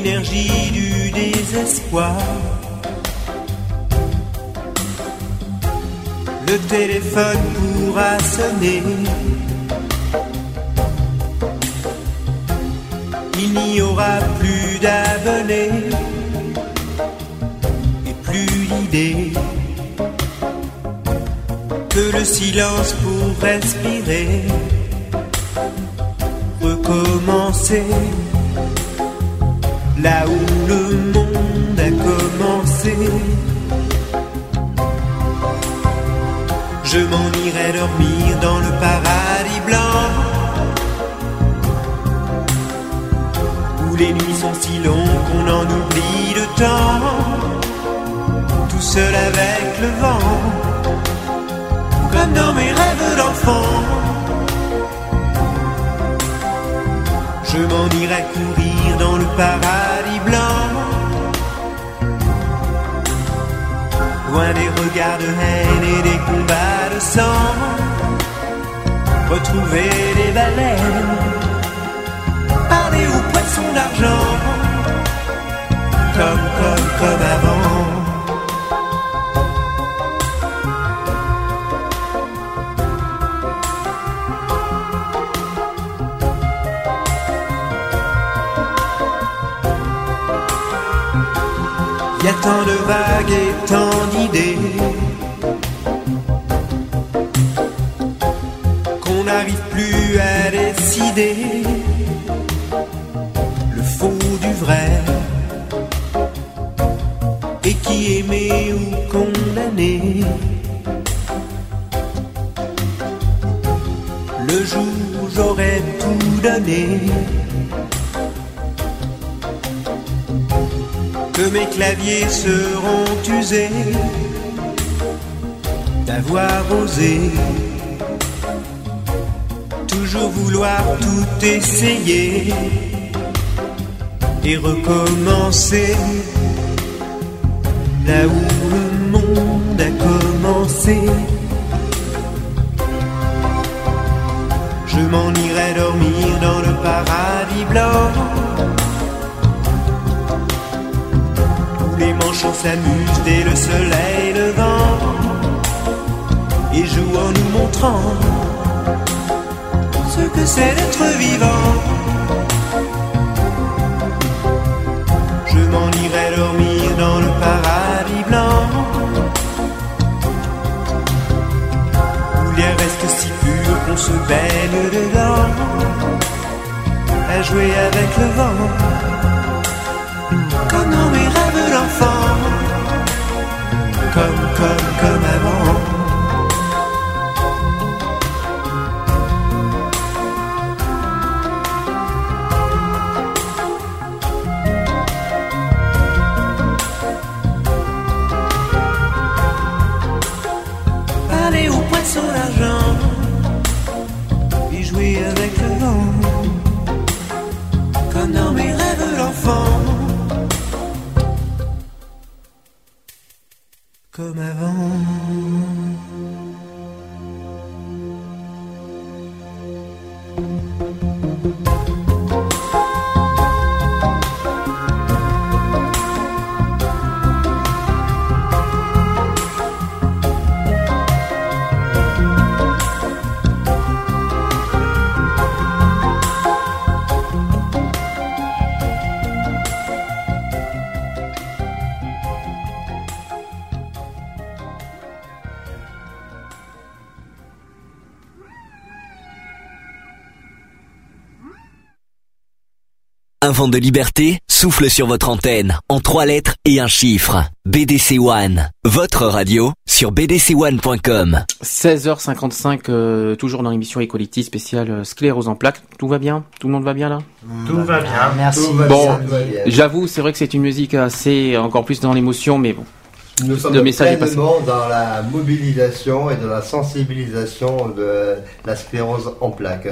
L'énergie du désespoir. Le téléphone pourra sonner. il n'y aura plus d'abonnés et plus d'idées que le silence pour respirer, recommencer là où le monde a commencé. Je m'en irai dormir dans le paradis blanc. où les nuits sont si longues qu'on en oublie le temps, tout seul avec le vent, comme dans mes rêves d'enfant. Je m'en irai courir dans le paradis blanc, loin des regards de haine et des combats de sang, retrouver les baleines. Parler aux poissons d'argent, comme, comme, comme avant. Tant de vagues et tant d'idées qu'on n'arrive plus à décider le faux du vrai et qui aimé ou condamné. Mes claviers seront usés d'avoir osé toujours vouloir tout essayer et recommencer là où le monde a commencé. Je m'en irai dormir dans le paradis blanc. Les manchots s'amusent dès le soleil levant et jouent en nous montrant ce que c'est d'être vivant. Je m'en irai dormir dans le paradis blanc où l'air reste si pur qu'on se baigne dedans à jouer avec le vent comme, comme, comme Un vent de liberté souffle sur votre antenne en trois lettres et un chiffre. BDC One, votre radio sur bdc1.com. 16h55, euh, toujours dans l'émission Equality spéciale euh, sclérose en plaques. Tout va bien? Tout le monde va bien là? Tout va bien, merci. Bon, j'avoue, c'est vrai que c'est une musique assez, encore plus dans l'émotion, mais bon. Nous sommes Le message est dans la mobilisation et dans la sensibilisation de la sclérose en plaques.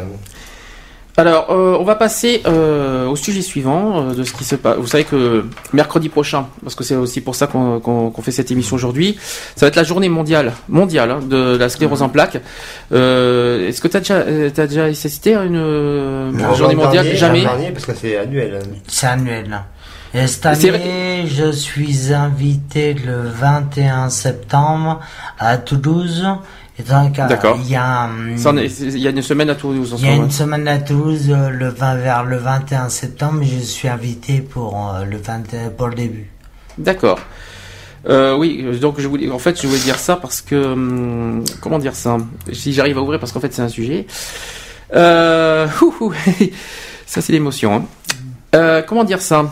Alors, euh, on va passer euh, au sujet suivant euh, de ce qui se passe. Vous savez que mercredi prochain, parce que c'est aussi pour ça qu'on qu'on- qu'on fait cette émission aujourd'hui, ça va être la journée mondiale, mondiale hein, de la sclérose en plaques. Euh, Est-ce que tu as déjà, euh, t'as déjà assisté à une euh, Non, journée mondiale? dernier, Jamais. dernier, parce que c'est annuel. C'est annuel. Et cette année, je suis invité le 21 septembre à Toulouse. Et donc, euh, D'accord. il y a, hum, Il y a une semaine à Toulouse en il y a une semaine à Toulouse euh, le 20 vers le 21 septembre. Je suis invité pour euh, le 21 pour le début. D'accord. Euh, oui, donc je voulais, en fait, je voulais dire ça parce que, hum, comment dire ça? Si j'arrive à ouvrir, parce qu'en fait, c'est un sujet. Euh, ouh, ouh, ça, c'est l'émotion. hein. Euh, comment dire ça?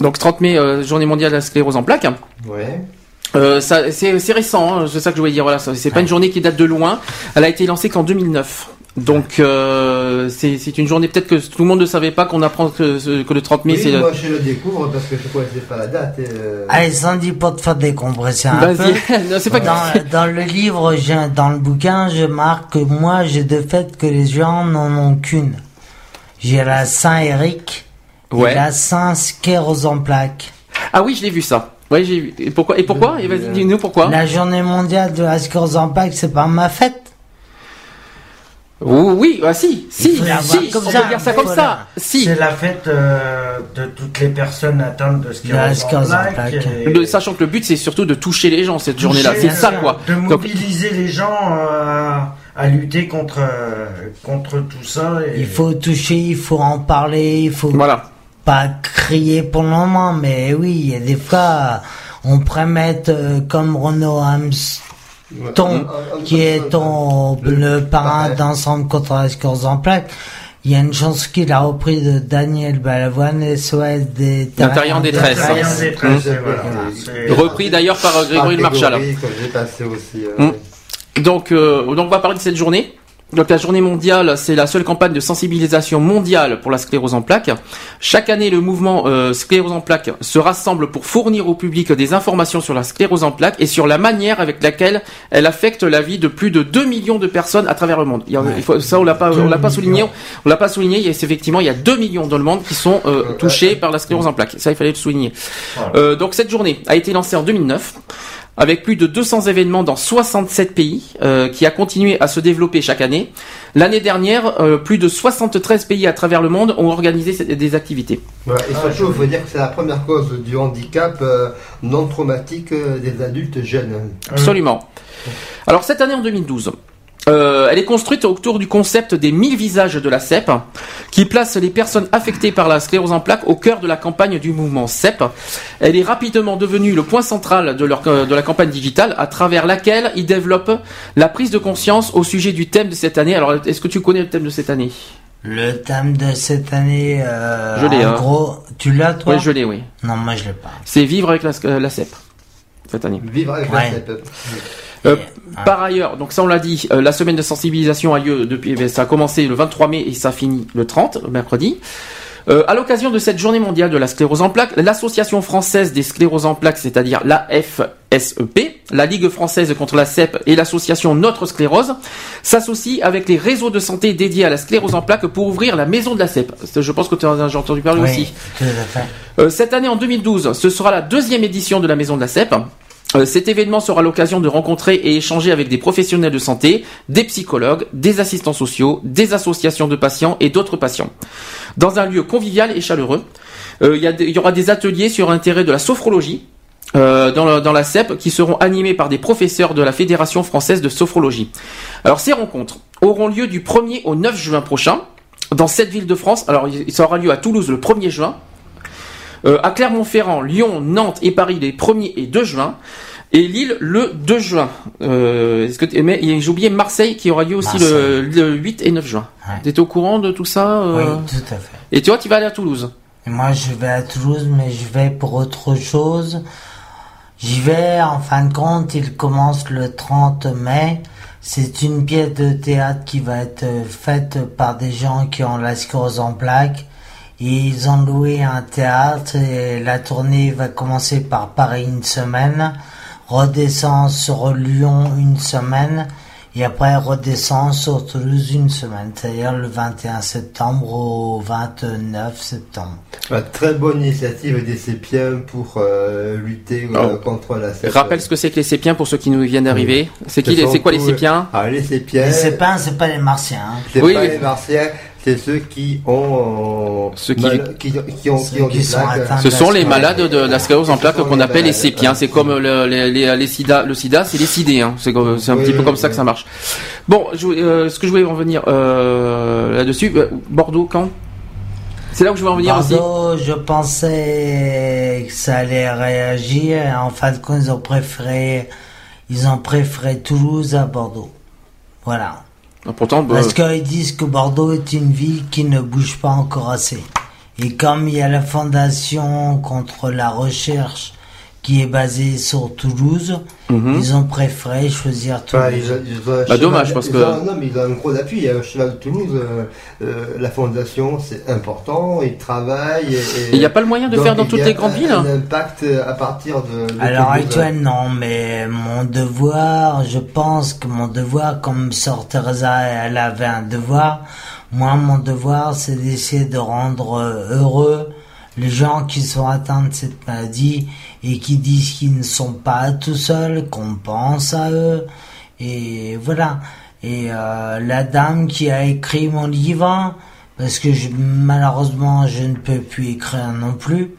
Donc, 30 mai, euh, journée mondiale de la sclérose en plaques. Ouais. Euh, c'est, c'est récent, hein, c'est ça que je voulais dire. Voilà, c'est pas une journée qui date de loin. Elle a été lancée qu'en 2009. Donc, euh, c'est, c'est une journée peut-être que tout le monde ne savait pas qu'on apprend que, que le 30 mai, Oui, c'est. le- moi je le découvre parce que je connaissais pas la date. et, euh, Allez, sans dire pour te faire décompresser un Vas-y. peu. Non, c'est pas dans, dans le livre, j'ai- dans le bouquin, je marque que moi, j'ai de fait que les gens n'en ont qu'une. J'ai la Saint-Éric Ouais. et la Saint-Sclérose en plaques. Ah oui, je l'ai vu ça. Ouais, j'ai vu. Et pourquoi Et pourquoi Et vas-y, dis-nous pourquoi. La journée mondiale de la sclérose en plaques, c'est pas ma fête. Oh, oui, ah si, si, si, comme on ça, peut dire ça comme Voilà. ça. Si. C'est la fête euh, de toutes les personnes atteintes de La sclérose en sclérose en sachant que le but c'est surtout de toucher les gens cette journée-là, c'est ça quoi. De Donc, mobiliser les gens euh, à lutter contre, euh, contre tout ça. Et... Il faut toucher, il faut en parler, il faut. voilà. Pas crier pour le moment, mais oui, il y a des fois, on pourrait mettre euh, comme Renaud Hamston, qui est ton, le parrain d'ensemble contre la sclérose en plaques. Il y a une chanson qu'il a repris de Daniel Balavoine, SOS des L'intérieur en détresse. L'intérieur en détresse, Mmh. voilà. Repris d'ailleurs par Grégory Le Marchal. Euh, Mm. Donc, euh, donc on va parler de cette journée. Donc la journée mondiale, c'est la seule campagne de sensibilisation mondiale pour la sclérose en plaques. Chaque année, le mouvement euh, sclérose en plaques se rassemble pour fournir au public des informations sur la sclérose en plaques et sur la manière avec laquelle elle affecte la vie de plus de 2 millions de personnes à travers le monde. Il y a- il faut- ça, on l'a pas, on l'a pas souligné. On l'a pas souligné. Il y a, effectivement, il y a 2 millions dans le monde qui sont euh, touchés par la sclérose en plaques. Ça, il fallait le souligner. Euh, donc cette journée a été lancée en 2009 avec plus de 200 événements dans 67 pays, euh, qui a continué à se développer chaque année. L'année dernière, euh, plus de 73 pays à travers le monde ont organisé des activités. Et surtout, il faut dire que c'est la première cause du handicap euh, non traumatique euh, des adultes jeunes. Absolument. Alors cette année en 2012, euh, elle est construite autour du concept des 1000 visages de la CEP, qui place les personnes affectées par la sclérose en plaques au cœur de la campagne du mouvement CEP. Elle est rapidement devenue le point central de, leur, de la campagne digitale, à travers laquelle ils développent la prise de conscience au sujet du thème de cette année. Alors, est-ce que tu connais le thème de cette année? Le thème de cette année, euh, Je l'ai, en hein. gros, tu l'as toi? Oui, je l'ai, oui. Non, moi je l'ai pas. C'est vivre avec la, la CEP cette année. Vivre avec Ouais. la CEP. Euh, Par ailleurs, donc ça on l'a dit, euh, la semaine de sensibilisation a lieu depuis, eh bien, ça a commencé le 23 mai et ça finit le 30, le mercredi. Euh, à l'occasion de cette journée mondiale de la sclérose en plaques, l'association française des scléroses en plaques, c'est-à-dire la FSEP, la Ligue française contre la CEP et l'association Notre Sclérose, s'associent avec les réseaux de santé dédiés à la sclérose en plaques pour ouvrir la maison de la CEP. Je pense que tu en as entendu parler Oui, aussi. tout à fait. Euh, cette année, en 2012, ce sera la deuxième édition de la Maison de la CEP. Euh, cet événement sera l'occasion de rencontrer et échanger avec des professionnels de santé, des psychologues, des assistants sociaux, des associations de patients et d'autres patients. Dans un lieu convivial et chaleureux, Euh, il y, aura des ateliers sur l'intérêt de la sophrologie euh, dans, la, CEP qui seront animés par des professeurs de la Fédération française de sophrologie. Alors ces rencontres auront lieu du 1er au 9 juin prochain dans sept villes de France. Alors ça aura lieu à Toulouse le 1er juin, euh, à Clermont-Ferrand, Lyon, Nantes et Paris les 1er et 2 juin. Et Lille le 2 juin. Euh, est-ce que t- mais j'ai oublié Marseille qui aura lieu aussi le, le 8 et 9 juin. T'es au courant de tout ça euh Oui, tout à fait. Et toi, tu vas aller à Toulouse? Et moi, je vais à Toulouse, mais je vais pour autre chose. J'y vais, en fin de compte, il commence le 30 mai. C'est une pièce de théâtre qui va être faite par des gens qui ont la sclérose en plaques. Ils ont loué un théâtre et la tournée va commencer par Paris une semaine, redescend sur Lyon une semaine et après redescend sur Toulouse une semaine, c'est-à-dire le 21 septembre au 29 septembre. Une très bonne initiative des Sépiens pour euh, lutter euh, contre la CEP. Rappelle ce que c'est que les sépiens pour ceux qui nous viennent d'arriver. C'est qui c'est quoi les sépiens? Ah, les Sépiens. Les Sépins, c'est pas les Martiens. hein. C'est Oui, pas oui. les Martiens, c'est ceux qui ont, Ceux qui- mal- qui, qui ont, Ceux qui ont qui des sont Ce sont les malades de la sclérose en plaques qu'on appelle les sépiens. C'est comme le, les, les, les sida. Le sida, c'est les sidés. Hein. C'est un Oui, petit peu oui, comme ça que ça marche. Bon, je, euh, ce que je voulais en venir euh, là-dessus, euh, Bordeaux, quand? C'est là où je voulais en venir aussi. Bordeaux, je pensais que ça allait réagir. En fin de compte, ils ont préféré, ils ont préféré Toulouse à Bordeaux. Voilà. Ah, bah, Parce qu'ils disent que Bordeaux est une ville qui ne bouge pas encore assez. Et comme il y a la fondation contre la recherche qui est basée sur Toulouse, Mhm. ils ont préféré choisir Toulouse. Enfin, ils ont- ils ont un Bah, dommage, parce que- ont- non, mais ils ont un gros appui. Un cheval de Toulouse. euh, euh, la fondation, c'est important. Ils travaillent. Il n'y a pas le moyen de faire dans toutes les grandes villes Un impact à partir de. de À l'heure Toulouse. actuelle, non, mais mon devoir, je pense que mon devoir, comme Sœur Teresa, elle avait un devoir, moi, mon devoir, c'est d'essayer de rendre euh, heureux les gens qui sont atteints de cette maladie et qui disent qu'ils ne sont pas tout seuls, qu'on pense à eux, et voilà. Et euh, la dame qui a écrit mon livre, parce que je, malheureusement, je ne peux plus écrire non plus,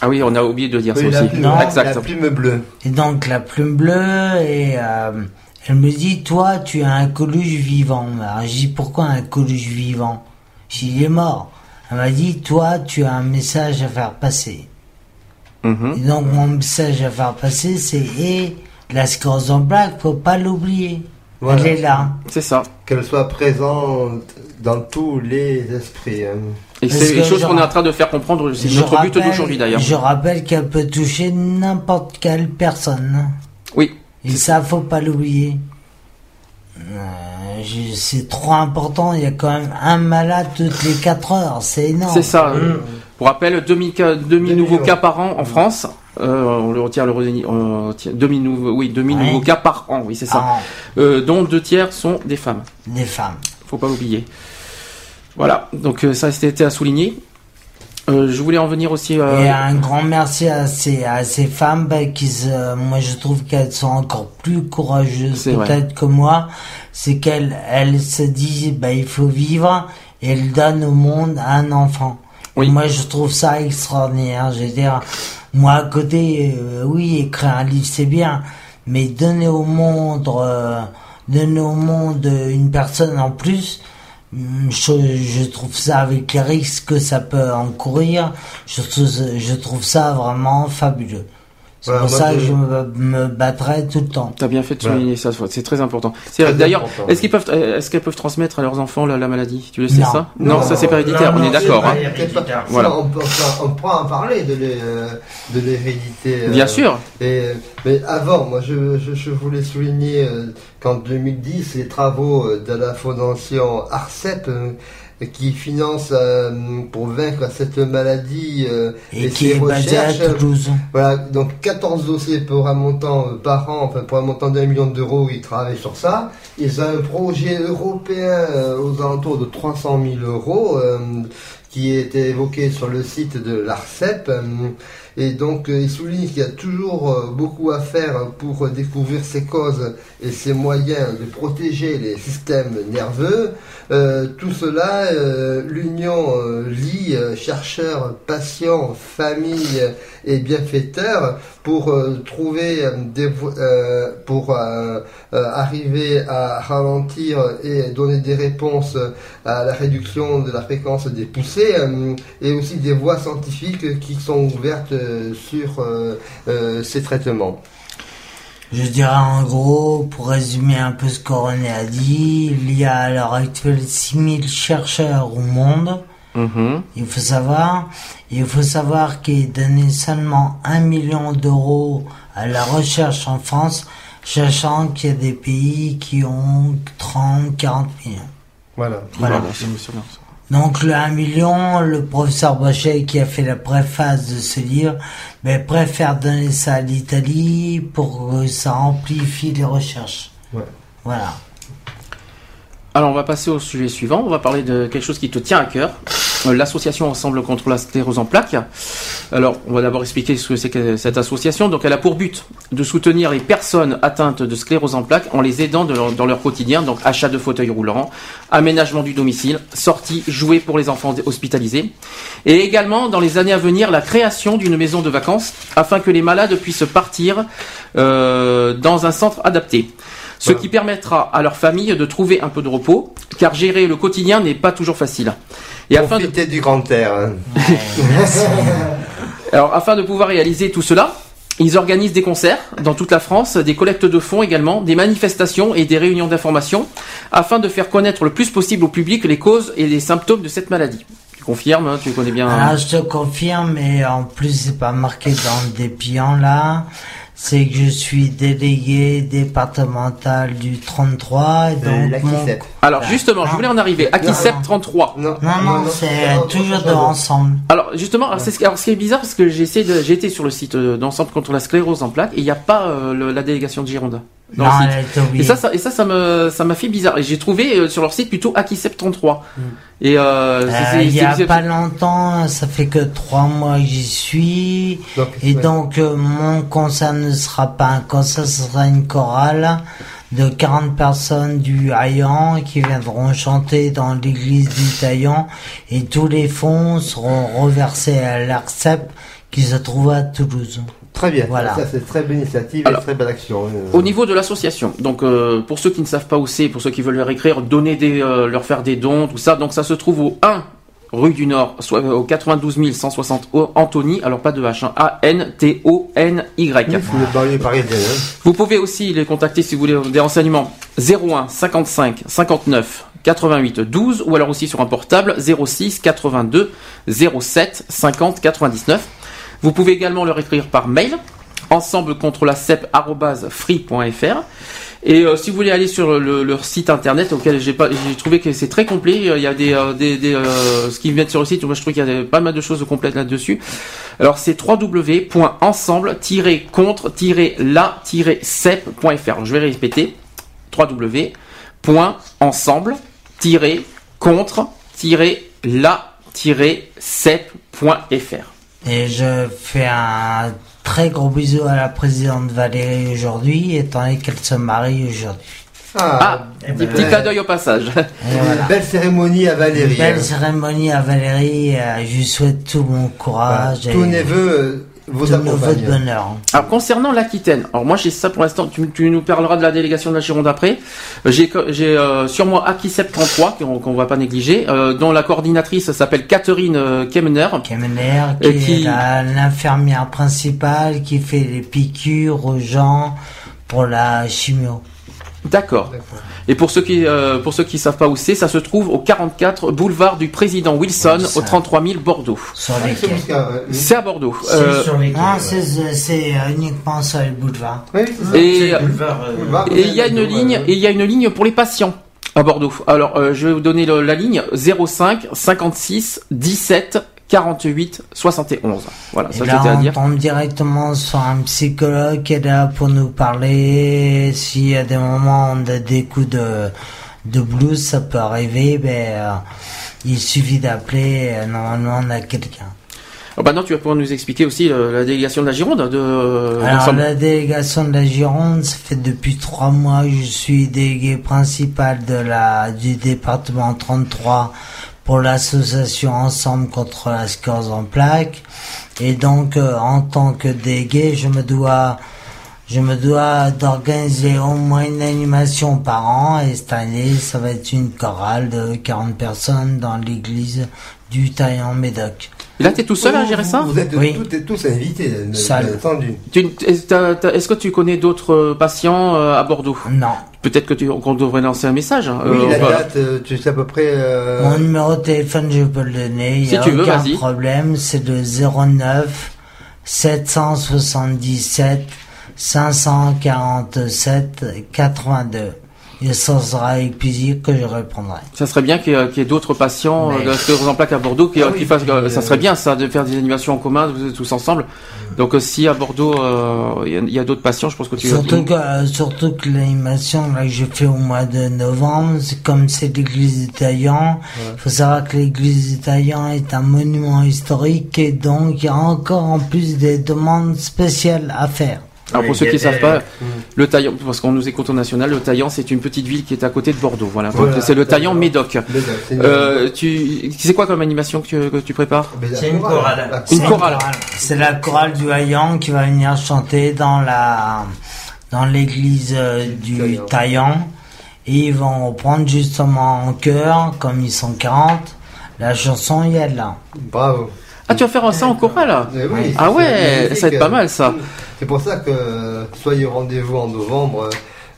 Ah oui, on a oublié de dire Oui, ça la, aussi. plume, Non, exact. la plume bleue. et donc la plume bleue et euh, elle me dit toi tu es un coluche vivant. Alors je dis pourquoi un coluche vivant? Je dis il est mort. Elle m'a dit, toi, tu as un message à faire passer. Mhm. Et donc, mon message à faire passer, c'est, et la sclérose en plaques, faut pas l'oublier. Voilà. Elle est là. C'est ça. Qu'elle soit présente dans tous les esprits. hein. Et Parce c'est une chose qu'on est en train de faire comprendre. C'est notre but rappelle- d'aujourd'hui d'ailleurs. Je rappelle qu'elle peut toucher n'importe quelle personne. Oui. Et ça, faut pas l'oublier. Euh, c'est trop important. Il y a quand même un malade toutes les 4 heures. C'est énorme. C'est ça. euh, Pour rappel, 2000, cas- 2000 nouveaux cas par an en France. Euh, on le retire le retire 2000 nouveaux, oui, 2000 Ouais. nouveaux cas par an, oui, c'est ça. Euh, dont deux tiers sont des femmes. Des femmes. Faut pas l'oublier. Voilà. Donc euh, ça, c'était à souligner. Euh, je voulais en venir aussi. euh, Et un grand merci à ces, à ces femmes bah, qui se, moi je trouve qu'elles sont encore plus courageuses peut-être que moi. C'est qu'elles elles se disent bah, il faut vivre et elles donnent au monde un enfant. Et Moi je trouve ça extraordinaire. Je veux dire, moi à côté, euh, oui, écrire un livre c'est bien, mais donner au monde, euh, donner au monde une personne en plus, Hum, Je, trouve ça avec les risques que ça peut encourir, je trouve ça vraiment fabuleux. C'est pour ça que je- me, me battrai tout le temps. T'as bien fait de souligner ça, c'est très important. C'est- Très D'ailleurs, important, est-ce qu'ils peuvent, euh, est-ce qu'elles peuvent transmettre à leurs enfants la, la maladie? Tu le sais Non. ça? Non, ça c'est pas héréditaire. Non, on est d'accord. hein. Voilà. On, peut, on en parler de l'hé- de l'hérédité. euh, Bien sûr. Et, mais avant, moi, je, je, je voulais souligner euh, qu'en 2010, les travaux de la fondation ARCEP, euh, qui finance euh, pour vaincre cette maladie euh, Et qui ses est basée à recherches, Toulouse. Voilà, donc 14 dossiers pour un montant euh, par an, enfin pour un montant d'un million d'euros, ils travaillent sur ça. Ils ont un projet européen euh, aux alentours de 300 000 euros qui était évoqué sur le site de l'ARCEP. et donc, il souligne qu'il y a toujours beaucoup à faire pour découvrir ces causes et ces moyens de protéger les systèmes nerveux. Euh, tout cela, euh, l'union euh, euh, chercheurs, patients, familles et bienfaiteurs pour trouver pour arriver à ralentir et donner des réponses à la réduction de la fréquence des poussées et aussi des voies scientifiques qui sont ouvertes sur ces traitements. Je dirais en gros, pour résumer un peu ce que René a dit, il y a à l'heure actuelle 6000 chercheurs au monde. Mhm. Il faut savoir, il faut savoir qu'il est donné seulement 1 million d'euros à la recherche en France, sachant qu'il y a des pays qui ont 30, 40 millions. Voilà. Voilà. Voilà. Donc le 1 million, le professeur Bochet qui a fait la préface de ce livre, ben, préfère donner ça à l'Italie pour que ça amplifie les recherches. Ouais. Voilà. Alors on va passer au sujet suivant. On va parler de quelque chose qui te tient à cœur. Euh, L'association Ensemble contre la sclérose en plaques. Alors on va d'abord expliquer ce que c'est cette association. Donc elle a pour but de soutenir les personnes atteintes de sclérose en plaques en les aidant dans leur quotidien. Donc achat de fauteuils roulants, aménagement du domicile, sortie, jouets pour les enfants hospitalisés. Et également dans les années à venir la création d'une maison de vacances afin que les malades puissent partir euh, dans un centre adapté ce qui permettra à leur famille de trouver un peu de repos, car gérer le quotidien n'est pas toujours facile. Et afin de... Du grand air. hein. Alors, afin de pouvoir réaliser tout cela, ils organisent des concerts dans toute la France, des collectes de fonds également, des manifestations et des réunions d'information, afin de faire connaître le plus possible au public les causes et les symptômes de cette maladie. Tu confirmes, hein, tu connais bien. Alors je te confirme, mais en plus c'est pas marqué dans le dépliant là, c'est que je suis délégué départemental du 33 et donc mon... Alors justement, je voulais en arriver. Akisep 33. Non, Non, non, c'est toujours de ensemble. Alors justement, alors, c'est ce, alors, ce qui est bizarre parce que j'ai essayé de, été sur le site euh, d'ensemble contre la sclérose en plaques et il n'y a pas euh, le- la délégation de Gironde. Non. Et ça, ça, et ça, ça me, ça m'a fait bizarre. Et j'ai trouvé euh, sur leur site plutôt Akisep 33. Et euh, Euh, il y a pas longtemps, ça fait que trois mois que j'y suis, et donc euh, mon concert ne sera pas un concert, ce sera une chorale de 40 personnes du Haillan qui viendront chanter dans l'église du Taillan, et tous les fonds seront reversés à l'ARCEP qui se trouve à Toulouse. Très bien. Voilà. Ça, c'est une très bonne initiative Alors, et très belle action. euh. Au niveau de l'association, donc euh, pour ceux qui ne savent pas où c'est, pour ceux qui veulent leur écrire, donner des, euh, leur faire des dons, tout ça. Donc ça se trouve au 1 rue du Nord, soit au 92 160 Antony. Alors pas de H, hein, A-N-T-O-N-Y. Hein. Vous pouvez aussi les contacter si vous voulez des renseignements 01 55 59 88 12 ou alors aussi sur un portable 06 82 07 50 99. Vous pouvez également leur écrire par mail ensemble contre la et euh, si vous voulez aller sur le- leur site internet auquel j'ai trouvé que c'est très complet il y a des euh, des, euh, ce qui vient sur le site moi je trouve qu'il y a pas mal de choses complètes là-dessus. Alors c'est www.ensemble-la-cep.fr je vais répéter. www.ensemble-contre-la-cep.fr Et je fais un très gros bisou à la présidente Valérie aujourd'hui, étant donné qu'elle se marie aujourd'hui. Ah, petit, petit clin d'œil au passage. voilà. Belle cérémonie à Valérie. Une belle hein. cérémonie à Valérie, euh, je lui souhaite tout mon courage. Tous et les vœux de accompagnent. bonheur. Alors concernant l'Aquitaine, alors moi j'ai ça pour l'instant, tu, tu nous parleras de la délégation de la Gironde après. Euh, J'ai euh, sur moi Akisep 33 qu'on qu'on va pas négliger, euh, dont la coordinatrice s'appelle Catherine euh, Kemner. Kemner, qui, Et qui- est l'infirmière principale qui fait les piqûres aux gens pour la chimio. D'accord. Et pour ceux qui euh, pour ceux qui savent pas où c'est, ça se trouve au 44 boulevard du président Wilson, au 33 000 Bordeaux. Ah, c'est euh, C'est à Bordeaux. C'est Euh, sur les quais. Non, c'est c'est, euh, uniquement sur les boulevards. Oui, c'est ça. Et C'est le boulevard, euh, et il y a une ligne et il y a une ligne pour les patients à Bordeaux. Alors euh, je vais vous donner le- la ligne 05 56 17 48 71. Voilà, Et ça là, c'était à on dire. tombe directement sur un psychologue qui est là pour nous parler. S'il y a des moments où on a des coups de, de blues, ça peut arriver. Ben, euh, il suffit d'appeler. euh, Normalement, on a quelqu'un. Oh, bah non, tu vas pouvoir nous expliquer aussi euh, la délégation de la Gironde de Alors, la délégation de la Gironde, ça fait depuis trois mois que je suis délégué principal de la, du département 33 pour l'association Ensemble contre la sclérose en plaques. Et donc, euh, en tant que délégué, je me dois, je me dois d'organiser au moins une animation par an. Et cette année, ça va être une chorale de 40 personnes dans l'église du Taillan Médoc. Et là, t'es tout seul à gérer ça Vous êtes Oui. tous invités, bien entendu. Tu- Est-ce que tu connais d'autres euh, patients euh, à Bordeaux? Non. Peut-être que tu qu'on devrait lancer un message. hein. Oui, Euh, la date, euh, tu sais à peu près. euh, Mon numéro de téléphone, je peux le donner. Il Si y a tu veux, aucun vas-y. problème. C'est le 09 777 547 82. Et ça sera avec plaisir que je répondrai. Ça serait bien qu'il y ait, d'autres patients euh, Mais- de sclérose en plaques à Bordeaux qui, Ah qui oui, fassent. puis, ça euh, serait bien ça de faire des animations en commun, tous ensemble. Donc euh, si à Bordeaux euh, il y a- d'autres patients, je pense que tu. Surtout que, euh, surtout que l'animation là, que je fais au mois de novembre, c'est comme c'est l'église du Taillan. Il faut savoir que l'église du Taillan est un monument historique et donc il y a encore en plus des demandes spéciales à faire. Alors pour Oui, ceux qui a savent pas, le Taillan, parce qu'on nous écoute au national, le Taillan c'est une petite ville qui est à côté de Bordeaux. Voilà, c'est le Taillan. Médoc. Euh, tu, c'est quoi comme animation que tu, que tu prépares? C'est une chorale. la Une C'est chorale. C'est la chorale du Haillan qui va venir chanter dans la dans l'église euh, du Taillan. Et ils vont reprendre justement en chœur, comme ils sont 40, la chanson Yalla. Bravo. Ah, tu vas faire ça en chorale? Eh oui, Ah c'est ouais, ça va être pas mal ça. C'est pour ça que soyez au rendez-vous en novembre.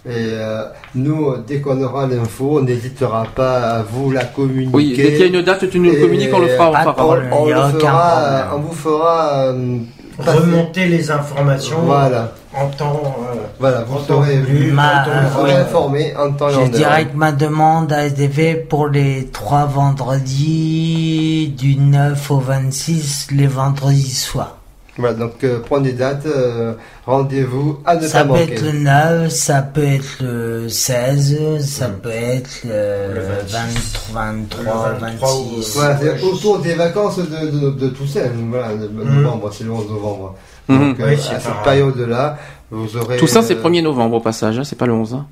euh, Et euh, nous, dès qu'on aura l'info, on n'hésitera pas à vous la communiquer. Oui, dès qu'il y a une date, tu nous communiques, on le fera. on fera. On, le fera, on vous fera euh, Remonter les informations Voilà, en temps. euh, voilà, vous serez, Ma- euh, vous serez informés en temps et en Je heure. dirais que ma demande été faite pour les trois vendredis du 9 au 26, les vendredis soirs. Voilà, donc euh, prenez date, euh, rendez-vous à ne Ça pas peut manquer. être le 9, ça peut être le 16, ça peut être le, Le 23, 23, Le 23 ou- 26. Voilà, c'est autour des vacances de, de, de Toussaint, voilà, de novembre, c'est le 11 novembre. Mhm. Donc, euh, Oui, c'est à cette période-là, vous aurez... Tout ça, c'est euh, 1er novembre au passage, hein, c'est pas le 11. hein.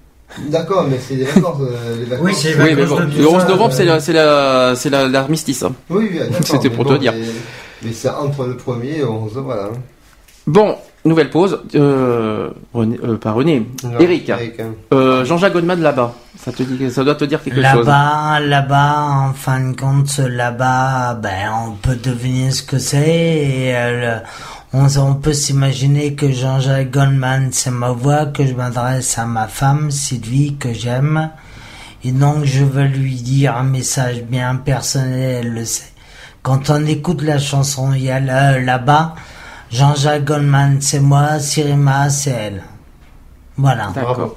D'accord, mais c'est les vacances. euh, les vacances. Oui, c'est les Oui, mais bon, le 11 Toussaint, novembre, c'est euh, la- c'est la- c'est la- l'armistice. hein. Oui, oui, C'était pour bon, te dire. Mais, mais c'est entre le 1er et le 11, voilà. Bon, Nouvelle pause. Euh, René, euh, pas René. Non, Eric. Eric. Euh, Jean-Jacques Goldman là-bas. Ça te dit, ça doit te dire quelque chose. Là-bas, là-bas, en fin de compte, là-bas, ben, on peut deviner ce que c'est et euh, le- on, on peut s'imaginer que Jean-Jacques Goldman, c'est ma voix, que je m'adresse à ma femme, Sylvie, que j'aime. Et donc, je veux lui dire un message bien personnel, elle le sait. Quand on écoute la chanson, il y a là- là-bas, Jean-Jacques Goldman, c'est moi, Sirima, c'est elle. Voilà. D'accord.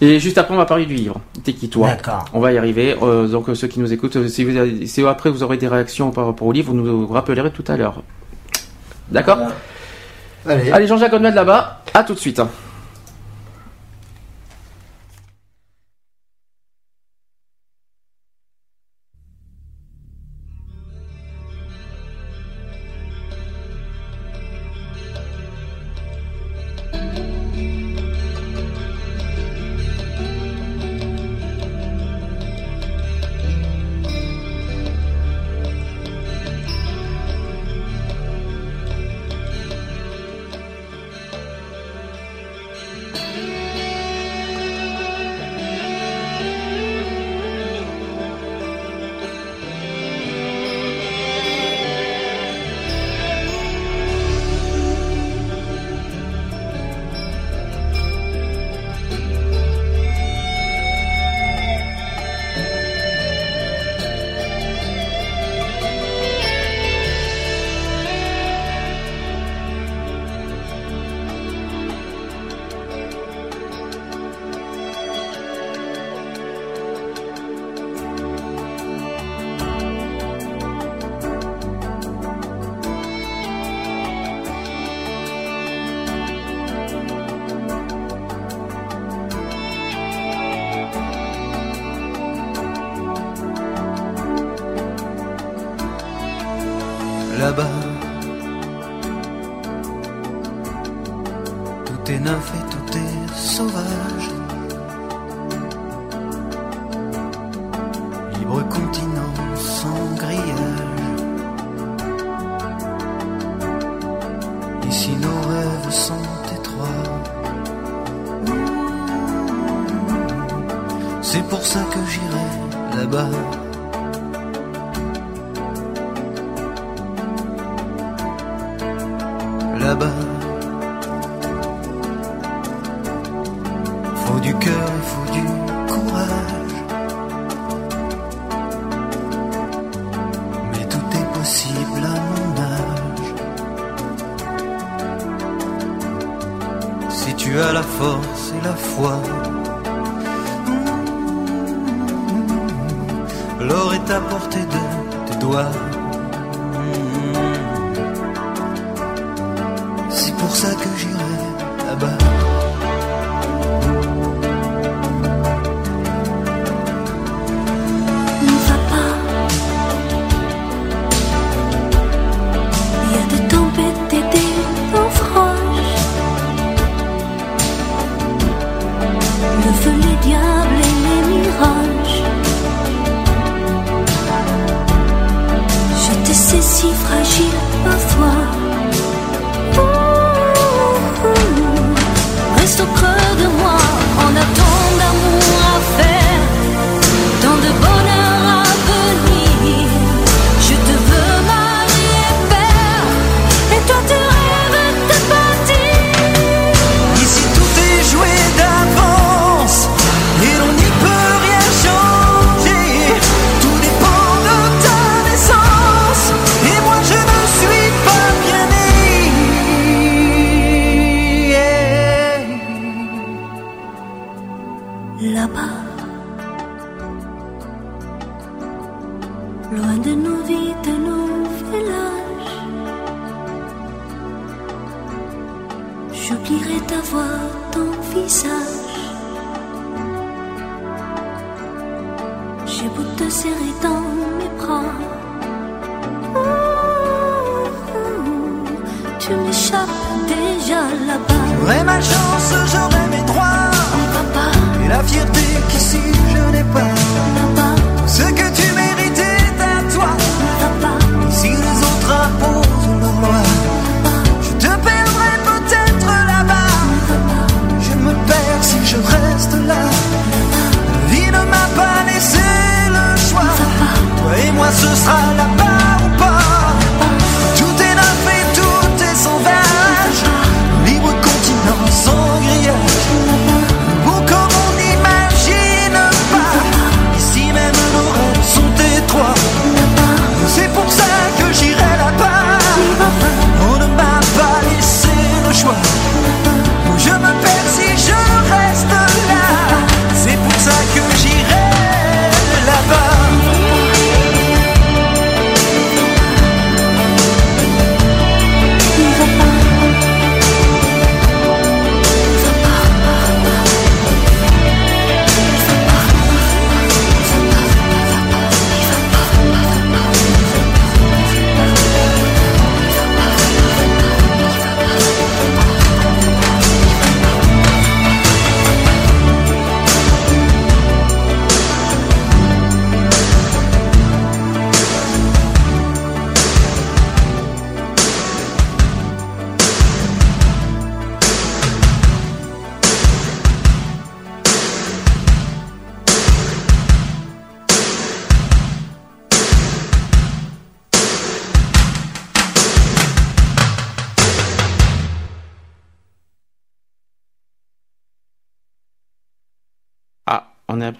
Et juste après, on va parler du livre. T'es qui toi D'accord. On va y arriver. Euh, donc euh, ceux qui nous écoutent, euh, si, vous avez- si après vous aurez des réactions par rapport au livre, vous nous rappellerez tout à l'heure. D'accord Allez. Allez, Jean-Jacques Goldman là-bas. À tout de suite.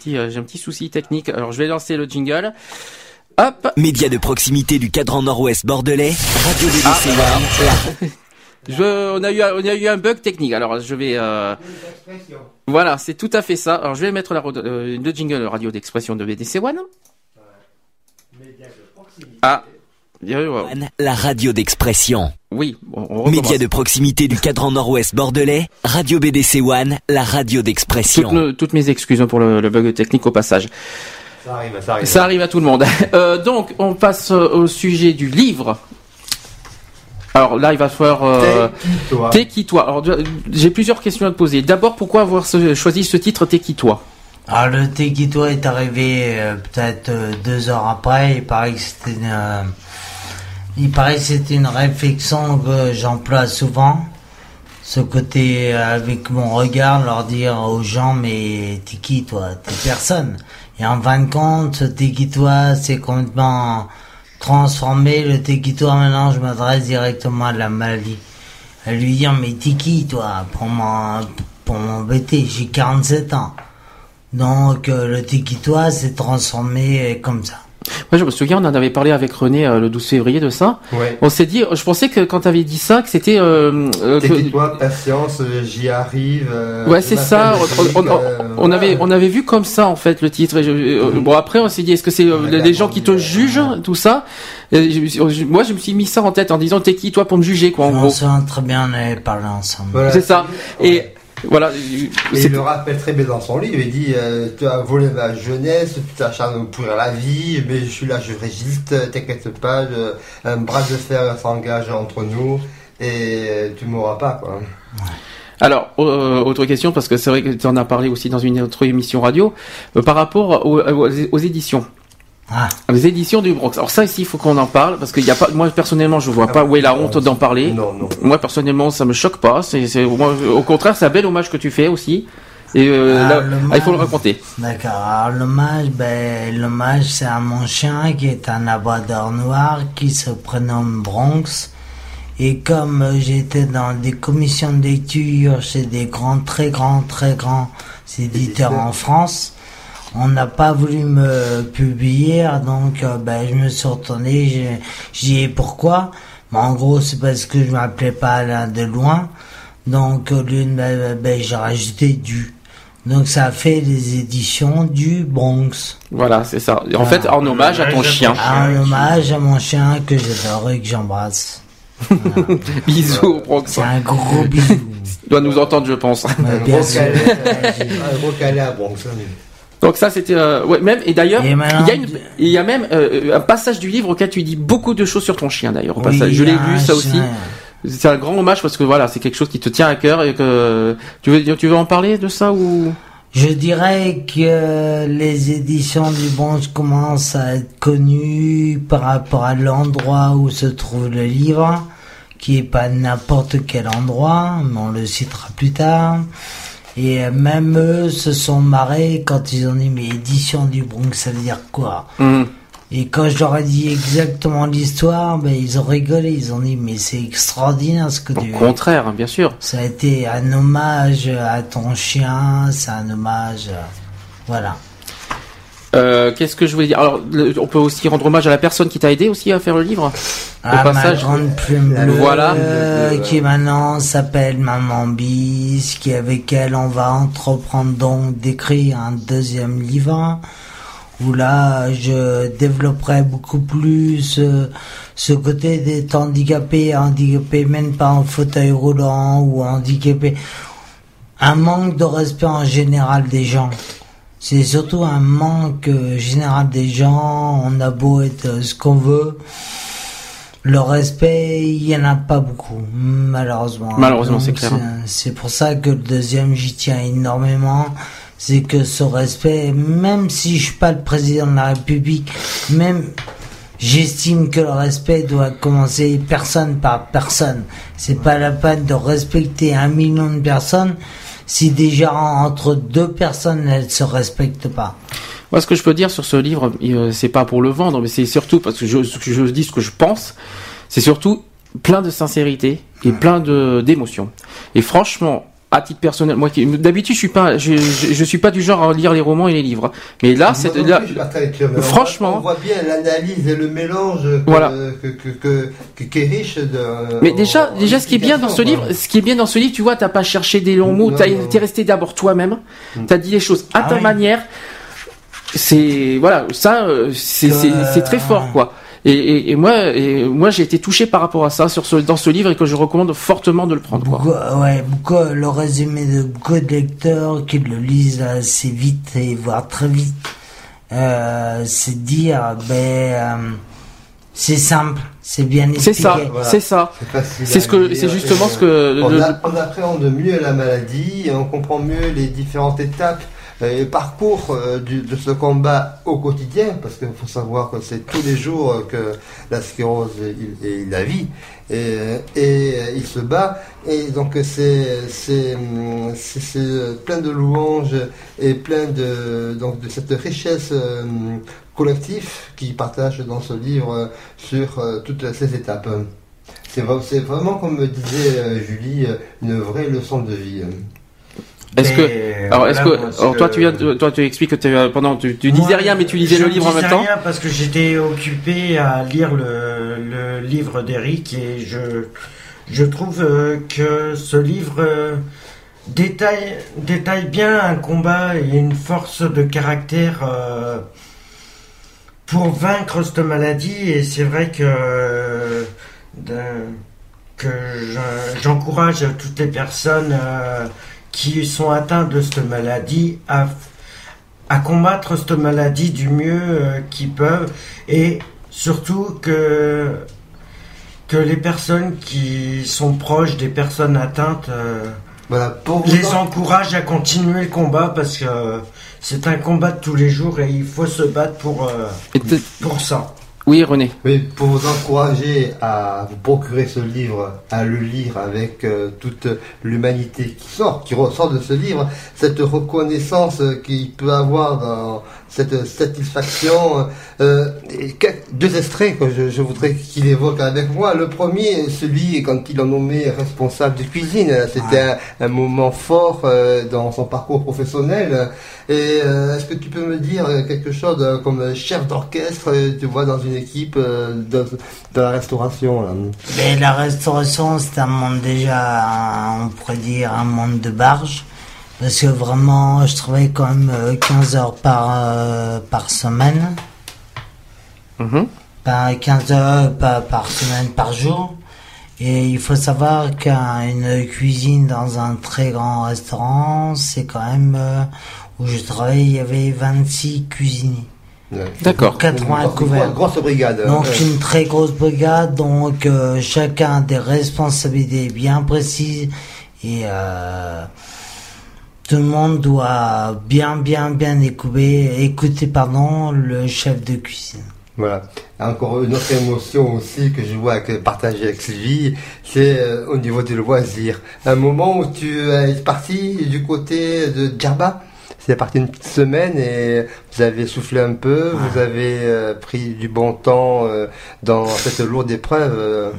Petit, euh, j'ai un petit souci technique. Alors je vais lancer le jingle. Hop. Média de proximité du cadran nord-ouest bordelais, Radio One. Je, on a eu, un- on a eu un bug technique. Alors je vais. euh, Voilà, c'est tout à fait ça. Alors je vais mettre la, euh, le jingle radio d'expression de BDC One. Ah. La radio d'expression. Oui, on, on recommence. Média de proximité du cadran nord-ouest bordelais, Radio BDC One, la radio d'expression. toutes mes excuses pour le, le bug technique au passage. Ça arrive, ça arrive. Ça arrive à tout le monde. Euh, donc, on passe euh, au sujet du livre. Alors là, il va falloir. Euh, T'es qui, toi T'es toi Alors, euh, j'ai plusieurs questions à te poser. D'abord, pourquoi avoir ce- choisi ce titre T'es qui, toi Alors le Tequito est arrivé euh, peut-être euh, deux heures après. Il paraît que c'était une, euh, il paraît que c'était une réflexion que j'emploie souvent. Ce côté euh, avec mon regard, leur dire aux gens mais t'es qui toi? T'es personne. Et en fin de compte, t'es qui toi C'est complètement transformé. Le t'es qui toi maintenant, je m'adresse directement à la maladie. À lui dire mais t'es toi Pour m'embêter? J'ai 47 ans. Donc euh, le Tikitois s'est transformé euh, comme ça. Moi, je me souviens, on en avait parlé avec René euh, le 12 février de ça. Ouais. On s'est dit, je pensais que quand tu avais dit ça, que c'était. Euh, euh, que- toi, patience, euh, j'y arrive. euh, Ouais, c'est ça. Brigitte, On, on- euh, on avait, on avait vu comme ça en fait le titre. Et je- euh, bon après, on s'est dit, est-ce que c'est euh, les, gens qui te jugent, tout ça? Et je me suis- je- Moi, je me suis mis ça en tête en disant, t'es qui toi pour me juger, quoi, en m'en gros. très bien, on avait parlé ensemble. Voilà. C'est ça. Et voilà. Il le rappelle très bien dans son livre, il dit euh, Tu as volé ma jeunesse, tu t'acharnes à me pourrir la vie, mais je suis là, je résiste, t'inquiète pas, je- un bras de fer s'engage entre nous et tu mourras pas. Quoi. Alors, euh, autre question, parce que c'est vrai que tu en as parlé aussi dans une autre émission radio, euh, par rapport aux, aux- aux éditions. Ah. Les éditions du Bronx. Alors ça ici, il faut qu'on en parle, parce qu'il y a pas, moi personnellement, je vois pas où est la honte d'en parler. Non, non. Moi personnellement, ça me choque pas. C'est, c'est, moi, au contraire, c'est un bel hommage que tu fais aussi. Et euh, Ah, là, ah, il faut le raconter. D'accord. Alors l'hommage, ben l'hommage c'est à mon chien qui est un labrador noir qui se prénomme Bronx. Et comme j'étais dans des commissions de lecture chez des grands, très grands, très grands éditeurs en France, on n'a pas voulu me publier, donc euh, ben, je me suis retourné, j'ai- ai pourquoi? Mais en gros, c'est parce que je m'appelais pas Alain de loin. Donc au lieu de ben, ben, j'ai rajouté du. Donc ça a fait les éditions du Bronx. Voilà, c'est ça. En fait, en hommage à ton chien. Un hommage à mon chien que j'adore et que j'embrasse. Bisous au Bronx. C'est un gros bisou. Il doit nous entendre, je pense. Un bien gros sûr. calais, un gros calais à Bronx. Donc ça, c'était euh, ouais, même et d'ailleurs, il y a une, il y a même euh, un passage du livre auquel tu dis beaucoup de choses sur ton chien d'ailleurs. au Oui, passage. je l'ai un lu ça aussi. C'est un grand hommage parce que voilà, c'est quelque chose qui te tient à cœur et que tu veux, tu veux en parler de ça ou? Je dirais que les éditions du Bronx commencent à être connues par rapport à l'endroit où se trouve le livre, qui est pas n'importe quel endroit, mais on le citera plus tard. Et euh, même eux se sont marrés quand ils ont dit mais édition du Bronx, ça veut dire quoi? Et quand je leur ai dit exactement l'histoire, ben ils ont rigolé, ils ont dit mais c'est extraordinaire ce que tu Au contraire, hein, bien sûr. ça a été un hommage à ton chien, c'est un hommage. Voilà. Euh, Qu'est-ce que je voulais dire? Alors, le- on peut aussi rendre hommage à la personne qui t'a aidé aussi à faire le livre? À Au passage. ma grande plume bleue, Voilà. euh, qui maintenant s'appelle Maman Bis, qui avec elle on va entreprendre donc d'écrire un deuxième livre où là je développerai beaucoup plus euh, ce côté d'être handicapé, handicapé même pas en fauteuil roulant ou handicapé, un manque de respect en général des gens. C'est surtout un manque euh, général des gens. On a beau être euh, ce qu'on veut. Le respect, il y en a pas beaucoup, malheureusement. Malheureusement, c'est clair. C'est pour ça que le deuxième, j'y tiens énormément. C'est que ce respect, même si je suis pas le président de la République, même J'estime que le respect doit commencer personne par personne. C'est pas la peine de respecter un million de personnes si déjà entre deux personnes elles se respectent pas. Moi, ce que je peux dire sur ce livre, euh, c'est pas pour le vendre, mais c'est surtout parce que je, je dis ce que je pense. C'est surtout plein de sincérité et plein de d'émotions. Et franchement, à titre personnel, moi qui d'habitude je suis pas, je, je, je suis pas du genre à lire les romans et les livres. Mais là, c'est là, je franchement, on voit bien l'analyse et le mélange que, Voilà. que, que, que- que- qui est riche de. Mais déjà, en- déjà, ce qui est bien dans ce livre, ce qui est bien dans ce livre, tu vois, t'as pas cherché des longs mots, t'es resté d'abord toi-même, t'as dit les choses à Ah ta oui. manière. C'est voilà, ça, euh, Euh, c'est très fort, quoi. Et, et, et moi, et moi, j'ai été touché par rapport à ça sur ce, dans ce livre et que je recommande fortement de le prendre. Quoi. Beaucoup, ouais, beaucoup, le résumé de beaucoup de lecteurs qui le lisent assez vite et voire très vite, euh, c'est dire, ben, euh, c'est simple, c'est bien C'est expliqué. ça, c'est ça. C'est ce que, c'est justement ce que. On, le- a- on appréhende mieux la maladie, et on comprend mieux les différentes étapes euh, et le parcours euh, de ce combat au quotidien, parce qu'il faut savoir que c'est tous les jours euh, que la sclérose il, la vit et, et euh, il se bat et donc c'est hum, plein de louanges et plein de donc de cette richesse euh, collective qu'il partage dans ce livre euh, sur euh, toutes ces étapes. C'est vra- c'est vraiment, comme me disait euh, Julie, euh, une vraie leçon de vie. Est-ce que, Mais, alors, est-ce que, toi, tu viens, toi, tu expliques que tu, pendant, tu, tu disais Moi, rien, mais tu lisais le livre en même temps. rien parce que j'étais occupé à lire le, le livre d'Eric et je, je trouve euh, que ce livre euh, détaille, détaille bien un combat et une force de caractère euh, pour vaincre cette maladie et c'est vrai que, euh, j'encourage toutes les personnes euh, qui sont atteintes de cette maladie à à combattre cette maladie du mieux euh, qu'ils peuvent et surtout que que les personnes qui sont proches des personnes atteintes euh, Voilà, pour les encouragent à continuer le combat parce que euh, c'est un combat de tous les jours et il faut se battre pour euh, pour ça. Oui, René. Oui, pour vous encourager à vous procurer ce livre, à le lire avec euh, toute l'humanité qui sort, qui ressort de ce livre, cette reconnaissance euh, qu'il peut avoir dans cette satisfaction. euh, quel- deux extraits que je, je voudrais qu'il évoque avec moi. Le premier, celui quand il l'a nommé responsable de cuisine. C'était un, un moment fort euh, dans son parcours professionnel. Et euh, est-ce que tu peux me dire quelque chose euh, comme chef d'orchestre, euh, tu vois, dans une équipe euh, de, de la restauration là? Mais la restauration, c'est un monde déjà, on pourrait dire, un monde de barge. Parce que vraiment, je travaille quand même euh, 15 heures par, euh, par semaine. Pas 15 heures par, par semaine, par jour. Et il faut savoir qu'une cuisine dans un très grand restaurant, c'est quand même euh, où je travaille, il y avait 26 cuisiniers. D'accord. 80 Une couverts. grosse- grosse brigade. Donc Ouais. une très grosse brigade, donc euh, chacun a des responsabilités bien précises et euh, tout le monde doit bien bien bien écouter, écouter pardon, le chef de cuisine. Voilà. Encore une autre émotion aussi que je vois avec, partagée avec Sylvie, c'est euh, au niveau du loisir. Un moment où tu es parti du côté de Djerba, c'est parti une petite semaine et vous avez soufflé un peu, vous avez euh, pris du bon temps euh, dans cette lourde épreuve. euh,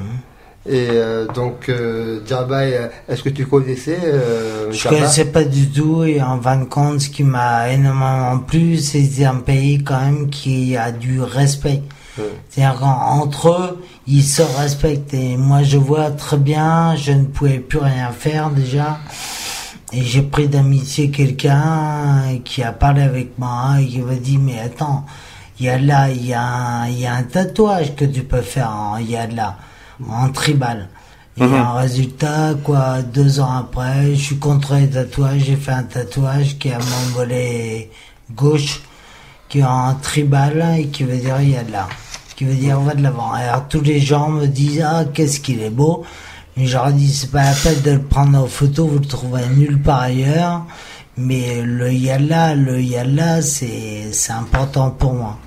Et euh, donc, euh, euh, est-ce que tu connaissais euh, Je Djerba connaissais pas du tout et en fin de compte, ce qui m'a énormément plu, c'est un pays quand même qui a du respect. C'est-à-dire qu'entre eux, ils se respectent. Et moi, je vois très bien, je ne pouvais plus rien faire déjà. Et j'ai pris d'amitié quelqu'un qui a parlé avec moi et qui m'a dit, mais attends, il y a là, il y a un, y a un tatouage que tu peux faire en, a là, en tribal. Et Mhm. en résultat, quoi, deux ans après, je suis contre les tatouages, j'ai fait un tatouage qui est à mon volet gauche, qui est en tribal et qui veut dire il y a de là, qui veut dire va de l'avant. Alors tous les gens me disent ah qu'est-ce qu'il est beau, et je leur dis c'est pas la peine de le prendre en photo, vous le trouverez nulle part ailleurs, mais le yalla, le yalla c'est c'est important pour moi.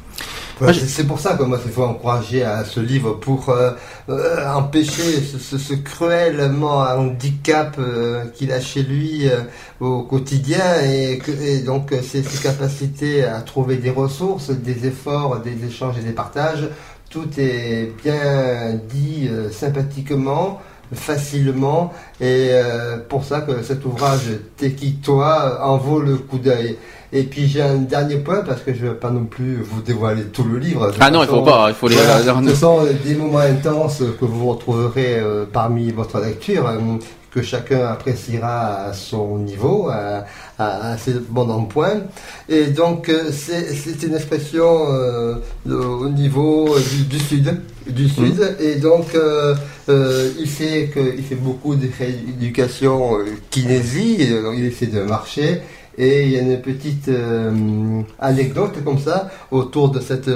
Ouais, c'est- pour ça que moi il faut encourager à ce livre pour euh, euh, empêcher ce, ce- ce cruellement handicap euh, qu'il a chez lui euh, au quotidien et, que- et donc euh, ses, ses capacités à trouver des ressources, des efforts, des échanges et des partages, tout est bien dit euh, sympathiquement. Facilement. Et euh, pour ça que cet ouvrage Tekitoa en vaut le coup d'œil. Et puis j'ai un dernier point parce que je ne vais pas non plus vous dévoiler tout le livre. De Ah non, il faut pas, il faut les- voilà, ce sont des moments intenses que vous retrouverez euh, parmi votre lecture, euh, que chacun appréciera à son niveau, à, à, à ses bons points. Et donc euh, c'est c'est une expression euh, de- au niveau du, du sud, du sud. Et donc euh, euh, il fait que il fait beaucoup de rééducation euh, kinésie. il essaie de marcher. Et il y a une petite euh, anecdote comme ça autour de cette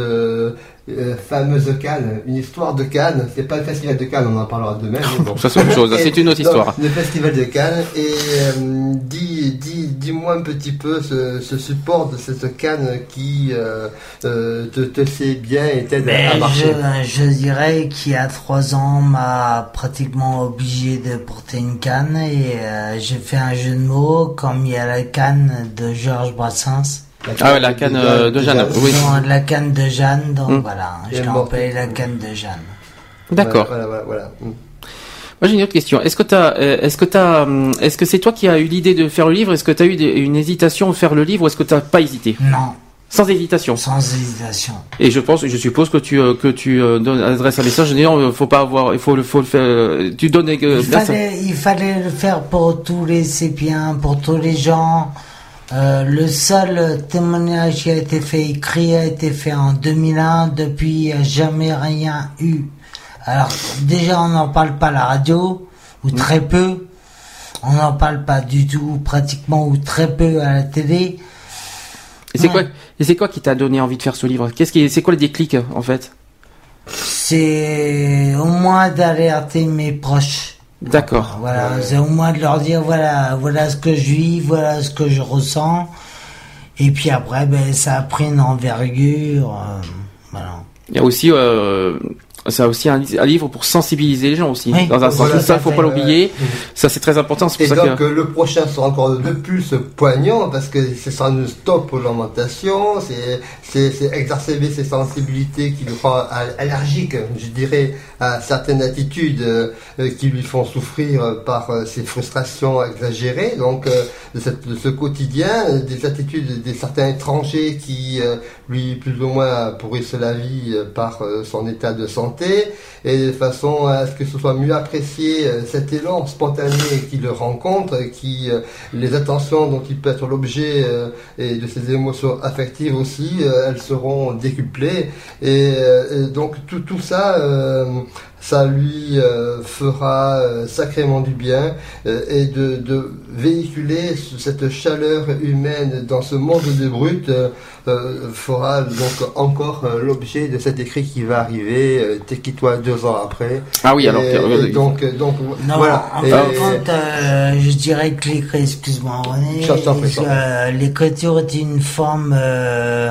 euh, fameuse Cannes, une histoire de Cannes. C'est pas le festival de Cannes, on en parlera demain. bon. Ça, c'est autre chose, Et c'est une autre donc, histoire. Le festival de Cannes. Et euh, dis, dis, dis-moi un petit peu ce, ce support de cette Cannes qui euh, euh, te, te fait bien et t'aide Mais à marcher. je, je dirais qu'il y a trois ans, m'a pratiquement obligé de porter une canne et euh, j'ai fait un jeu de mots comme il y a la canne de Georges Brassens. Ah ouais, la canne euh, de Jeanne. Oui. La canne de Jeanne, donc Hmm. voilà, Et je l'ai bon. appelée la canne de Jeanne. D'accord. Voilà, voilà, voilà. Mm. Moi j'ai une autre question. Est-ce que t'as, euh, est-ce que t'as, hum, est-ce que c'est toi qui as eu l'idée de faire le livre? Est-ce que tu as eu une hésitation de faire le livre ou est-ce que t'as pas hésité? Non. Sans hésitation? Sans hésitation. Et je pense, je suppose que tu euh, que tu euh, donnes, adresses un message en disant, euh, faut pas avoir, il faut le, faut le faire. euh, Tu donnes. euh, Il fallait, il fallait le faire pour tous les sépiens, pour tous les gens. Euh, le seul témoignage qui a été fait écrit a été fait en 2001. Depuis, il n'y a jamais rien eu. Alors, déjà, on n'en parle pas à la radio, ou très peu. On n'en parle pas du tout, pratiquement, ou très peu à la télé. Et c'est quoi, et c'est quoi qui t'a donné envie de faire ce livre? Qu'est-ce qui, c'est quoi le déclic en fait? C'est au moins d'alerter mes proches. D'accord. Voilà, c'est au moins de leur dire voilà, voilà ce que je vis, voilà ce que je ressens. Et puis après, ben, ça a pris une envergure. euh, voilà. Il y a aussi, euh, c'est aussi un, un livre pour sensibiliser les gens aussi. Oui. Dans un sens, Voilà, ça, faut pas l'oublier. Ça, c'est très important. C'est Et pour ça donc que. euh, le prochain sera encore de plus poignant parce que c'est sans une stop aux lamentations, c'est c'est c'est exacerber ses sensibilités qui le al- allergique, je dirais, à certaines attitudes euh, euh, qui lui font souffrir par euh, ses frustrations exagérées. Donc euh, de, cette- de ce quotidien, euh, des attitudes des certains étrangers qui euh, lui plus ou moins pourrissent la vie euh, par euh, son état de santé et de façon à ce que ce soit mieux apprécié euh, cet élan spontané qu'il rencontre, euh, qui euh, les attentions dont il peut être l'objet euh, et de ses émotions affectives aussi, elles seront décuplées. Et, et donc tout ça ça lui euh, fera euh, sacrément du bien euh, et de, de véhiculer ce- cette chaleur humaine dans ce monde de brut fera donc encore l'objet de cet écrit qui va arriver euh, Tekitoa deux ans après. Ah oui, alors, Et- et donc donc Non, voilà. en Et- fin de compte, euh, je dirais que l'écriture, excuse-moi l'écriture est une forme euh,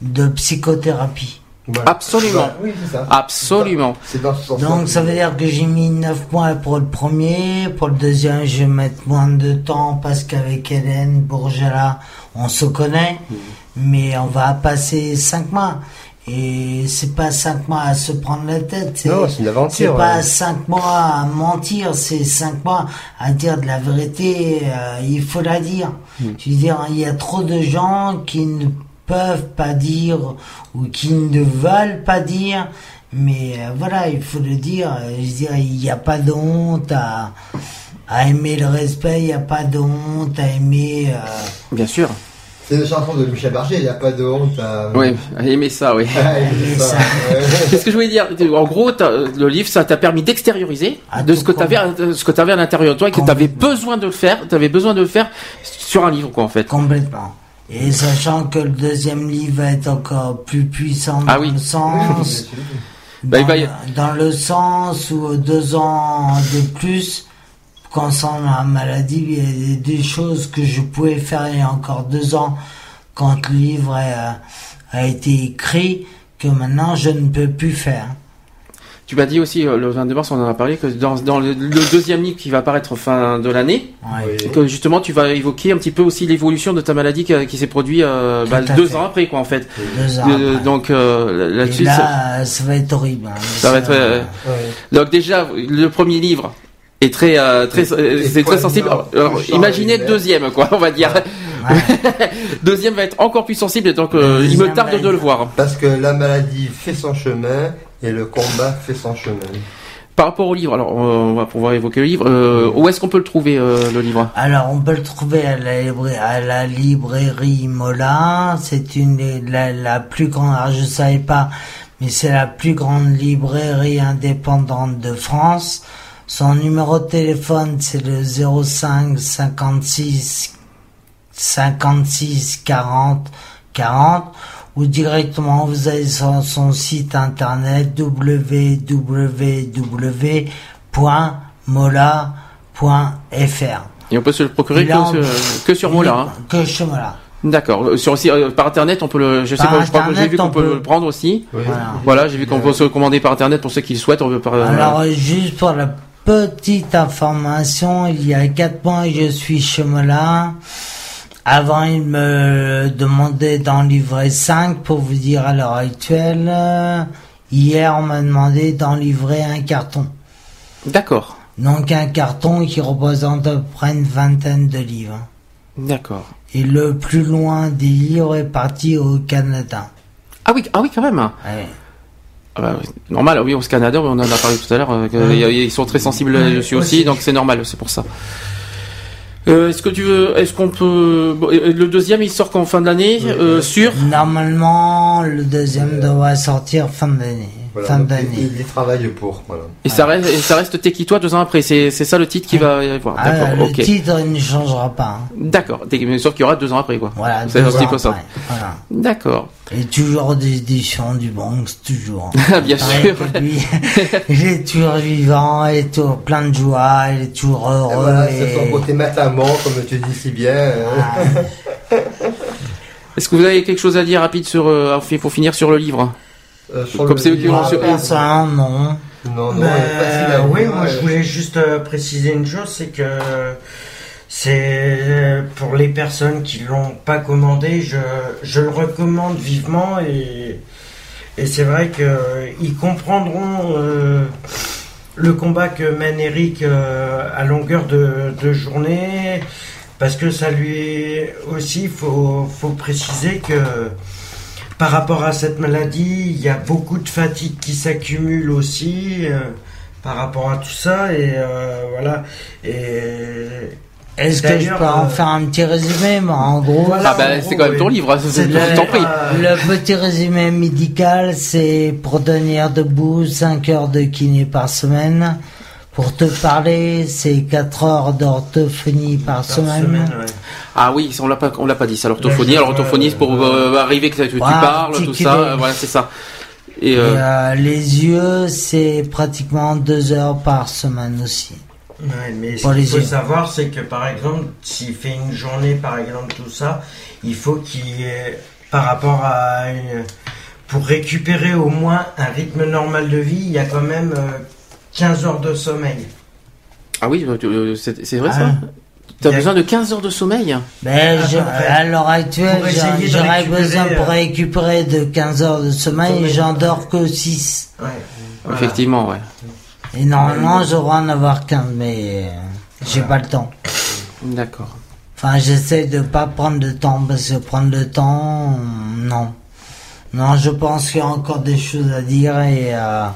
de psychothérapie. Absolument. Oui, c'est ça. Absolument. Donc ça veut dire que j'ai mis 9 mois pour le premier, pour le deuxième je vais mettre moins de temps parce qu'avec Hélène Bourgela on se connaît, mais on va passer 5 mois. Et c'est pas 5 mois à se prendre la tête. Non, c'est une aventure, C'est pas ouais. 5 mois à mentir, c'est 5 mois à dire de la vérité, euh, il faut la dire. Je veux dire, il y a trop de gens qui ne peuvent pas dire ou qui ne veulent pas dire, mais euh, voilà, il faut le dire. Euh, Je veux dire, il n'y a pas de honte à, à aimer le respect, il n'y a pas de honte à aimer. euh, Bien sûr. C'est une chanson de Michel Berger, il n'y a pas de honte à... Oui, aimer ça, oui. Ah, aimer ça, ouais. Qu'est-ce que je voulais dire En gros, le livre, ça t'a permis d'extérioriser de ce que tu avais, ce que t'avais à l'intérieur de toi et que tu avais besoin de le faire. Tu avais besoin de le faire sur un livre, quoi, en fait. Complètement. Et sachant que le deuxième livre va être encore plus puissant dans Ah oui. le sens, Bah, dans, dans le sens où deux ans de plus concernant la maladie, il y a des- des choses que je pouvais faire il y a encore deux ans quand le livre a, a été écrit que maintenant je ne peux plus faire. Tu m'as dit aussi, euh, le 22 mars, on en a parlé, que dans, dans le, le deuxième livre qui va apparaître fin de l'année, Ouais. que justement tu vas évoquer un petit peu aussi l'évolution de ta maladie qui, qui s'est produite euh, bah, deux fait. ans après, quoi, en fait. Deux ans Euh, après. Donc là-dessus, ça, là, ça va être horrible. hein. ça va être. Donc déjà, le premier livre, Et très, très, c'est très sensible. Alors, imaginez le deuxième, quoi, on va dire. deuxième va être encore plus sensible, et donc euh, il me tarde de le voir. Parce que la maladie fait son chemin et le combat fait son chemin. Par rapport au livre, alors on va pouvoir évoquer le livre. Euh, où est-ce qu'on peut le trouver, euh, le livre? Alors, on peut le trouver à la, libra- à la librairie Mola. C'est une la, la plus grande, alors je savais pas, mais c'est la plus grande librairie indépendante de France. Son numéro de téléphone, c'est le 05 56 56 40 40 ou directement vous allez sur son site internet www.mola.fr. Et on peut se le procurer que, sur- que sur Mola. hein. Que sur Mola. D'accord. Sur aussi euh, par internet, on peut le. Je sais Par pas. Je crois que j'ai vu qu'on on peut peut- le prendre aussi. Voilà. Voilà, j'ai vu qu'on peut se le commander par internet pour ceux qui le souhaitent. On peut par, Alors, euh, juste pour la petite information, il y a quatre mois, je suis chez Mola. Avant, il me demandait d'en livrer 5 pour vous dire à l'heure actuelle. Hier, on m'a demandé d'en livrer un carton. D'accord. Donc, un carton qui représente à peu près une vingtaine de livres. D'accord. Et le plus loin des livres est parti au Canada. Ah oui, ah oui, quand même. Ouais. Ah bah, normal, oui, au Canada, on en a parlé tout à l'heure. euh, Ils sont très sensibles dessus aussi, aussi. donc c'est normal, c'est pour ça. Euh, est-ce que tu veux, est-ce qu'on peut, bon, euh, le deuxième il sort qu'en fin de l'année, euh, sur Normalement, le deuxième devrait sortir fin d'année. Voilà, fin d'année. il, travaille pour. Voilà. et ça reste, et ça reste T'es qui toi deux ans après, c'est, ça le titre qui va y avoir. Ah, D'accord, le titre ne changera pas. hein. D'accord, T'es- mais sauf qu'il y aura deux ans après quoi. Voilà, c'est deux un petit ans peu ça. après, Voilà. D'accord. Et toujours des éditions du Bronx, toujours. Bien Pareil sûr. il est toujours vivant, il est toujours plein de joie, il est toujours Et heureux. voilà, et- c'est son côté matamant, comme tu dis si bien. hein. Est-ce que vous avez quelque chose à dire rapide sur, euh, pour finir sur le livre? Euh, sur Comme c'est eux qui vont sur- Personne, non. Non, non, Ben, facile à oui, moi je voulais juste euh, préciser une chose, c'est que c'est euh, pour les personnes qui l'ont pas commandé, je, je le recommande vivement et, et c'est vrai que euh, ils comprendront euh, le combat que mène Eric euh, à longueur de, de journée parce que ça lui aussi faut faut préciser que par rapport à cette maladie, il y a beaucoup de fatigue qui s'accumule aussi euh, par rapport à tout ça et euh, voilà. Et Est-ce que je peux en euh, faire un petit résumé Bah, En gros, Voilà, Ah bah c'est quand même ton oui. livre, hein, c'est- le, je t'en prie. le petit résumé médical, c'est pour tenir debout 5 heures de kiné par semaine. Pour te parler, c'est 4 heures d'orthophonie par, par semaine. semaine, ouais. Ah oui, on l'a pas, on l'a pas dit. C'est l'orthophonie. Alors l'orthophonie, c'est pour euh, arriver que tu Voilà, parles, tout ça. euh, Voilà, c'est ça. Et, Et, euh, euh, les yeux, c'est pratiquement 2 heures par semaine aussi. Ouais, mais ce qu'il faut yeux. savoir, c'est que par exemple, s'il fait une journée, par exemple, tout ça, il faut qu'il y ait, par rapport à une, pour récupérer au moins un rythme normal de vie, il y a quand même euh, 15 heures de sommeil. Ah oui, euh, euh, c'est vrai Ah. ça? T'as a- besoin de 15 heures de sommeil? Ben, À je- à l'heure actuelle, j'aurais besoin pour euh, récupérer de 15 heures de sommeil, sommeil. j'en dors que 6. Ouais. Voilà. Effectivement, ouais. Et normalement, j'aurais en avoir 15, mais euh, j'ai pas le temps. D'accord. Enfin, j'essaie de pas prendre de temps, parce que prendre le temps, euh, non. Non, je pense qu'il y a encore des choses à dire et euh,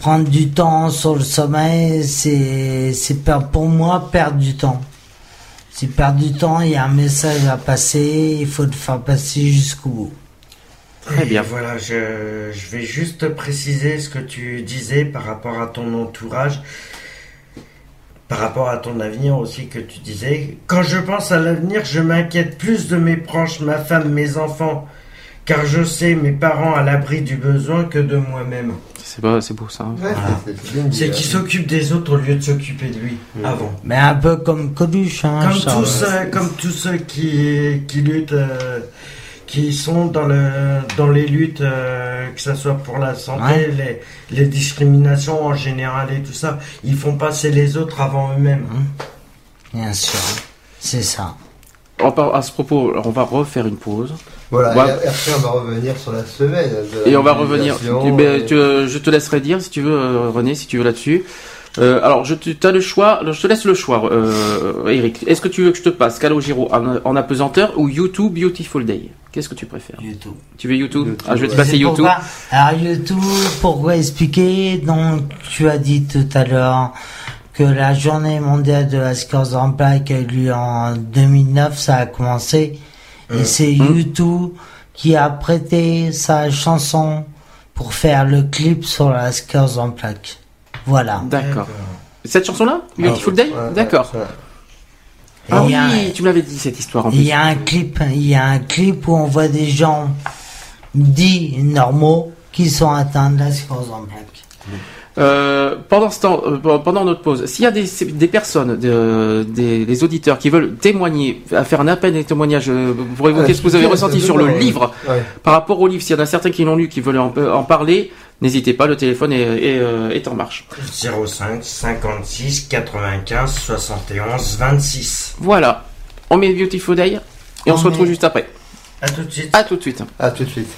prendre du temps sur le sommeil, c'est c'est per- pour moi perdre du temps. C'est perdre du temps, il y a un message à passer, il faut le faire passer jusqu'au bout. Très bien. Et voilà, je, je vais juste préciser ce que tu disais par rapport à ton entourage, par rapport à ton avenir aussi que tu disais. Quand je pense à l'avenir, je m'inquiète plus de mes proches, ma femme, mes enfants, car je sais mes parents à l'abri du besoin que de moi-même. C'est pas, c'est beau ça. hein. Ouais, c'est- hein. qu'il s'occupe des autres au lieu de s'occuper de lui avant. Mais un peu comme Coluche, hein, Comme Charles. tous, euh, comme tous ceux qui, qui luttent, euh, qui sont dans, le, dans les luttes, euh, que ce soit pour la santé, Ouais. les, les discriminations en général et tout ça, ils font passer les autres avant eux-mêmes. Bien sûr, c'est ça. À ce propos, on va refaire une pause. Voilà, et après on va revenir sur la semaine. la Et on va revenir. Tu- ben, et- tu- euh, je te laisserai dire si tu veux, euh, René, si tu veux là-dessus. Euh, alors, je te, as le choix. je te laisse le choix, euh, Eric. Est-ce que tu veux que je te passe Calogero en, en apesanteur ou YouTube Beautiful Day? Qu'est-ce que tu préfères? YouTube. Tu veux YouTube, Ah, je vais te passer YouTube. pourquoi- Alors YouTube, pourquoi expliquer? Donc tu as dit tout à l'heure que la journée mondiale de la sclérose en plaques a eu lieu en 2009, ça a commencé. Euh, Et c'est hmm. YouTube qui a prêté sa chanson pour faire le clip sur la sclérose en plaques. Voilà. D'accord. Cette chanson-là? Beautiful Ah, Day? ouais, D'accord. Ah oui, tu me l'avais dit cette histoire en Il y a un clip, il y a un clip où on voit des gens dits normaux qui sont atteints de la sclérose en plaques. Euh, pendant ce temps, euh, pendant notre pause, s'il y a des, des personnes, de- des, des auditeurs qui veulent témoigner, à faire un appel et témoignage euh, pour évoquer Ouais, ce que vous avez ressenti sur le ouais. livre, Ouais. par rapport au livre, s'il y en a certains qui l'ont lu, qui veulent en, en parler, n'hésitez pas, le téléphone est, est, est en marche. 05 56 95 71 26. Voilà, on met Beautiful Day et on, On se retrouve met- juste après. À tout de suite. À tout de suite. À tout de suite.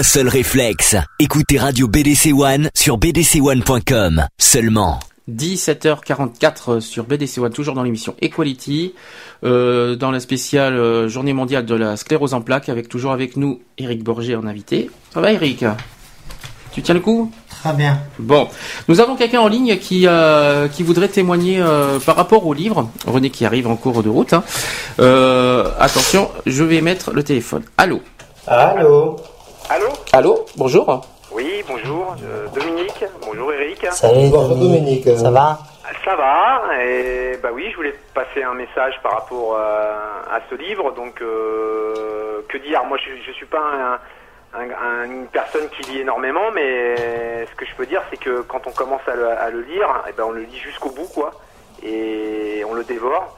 Un seul réflexe. Écoutez Radio BDC One sur bdc1.com. Seulement. 17h44 sur BDC One, toujours dans l'émission Equality, euh, dans la spéciale euh, Journée mondiale de la sclérose en plaques, avec toujours avec nous Eric Borgé en invité. Ça va Eric Tu tiens le coup? Très bien. Bon, nous avons quelqu'un en ligne qui euh, qui voudrait témoigner euh, par rapport au livre. René qui arrive en cours de route. hein. Euh, attention, je vais mettre le téléphone. Allô? Allô? Allô Allô. Bonjour. Oui, bonjour, euh, Dominique. Bonjour Eric. Salut Dominique. Ça va Ça va, et bah oui, je voulais passer un message par rapport euh, à ce livre. Donc, euh, que dire? Moi, je, je suis pas un- un- un- une personne qui lit énormément, mais ce que je peux dire, c'est que quand on commence à le, à le lire, eh ben, on le lit jusqu'au bout, quoi, et on le dévore.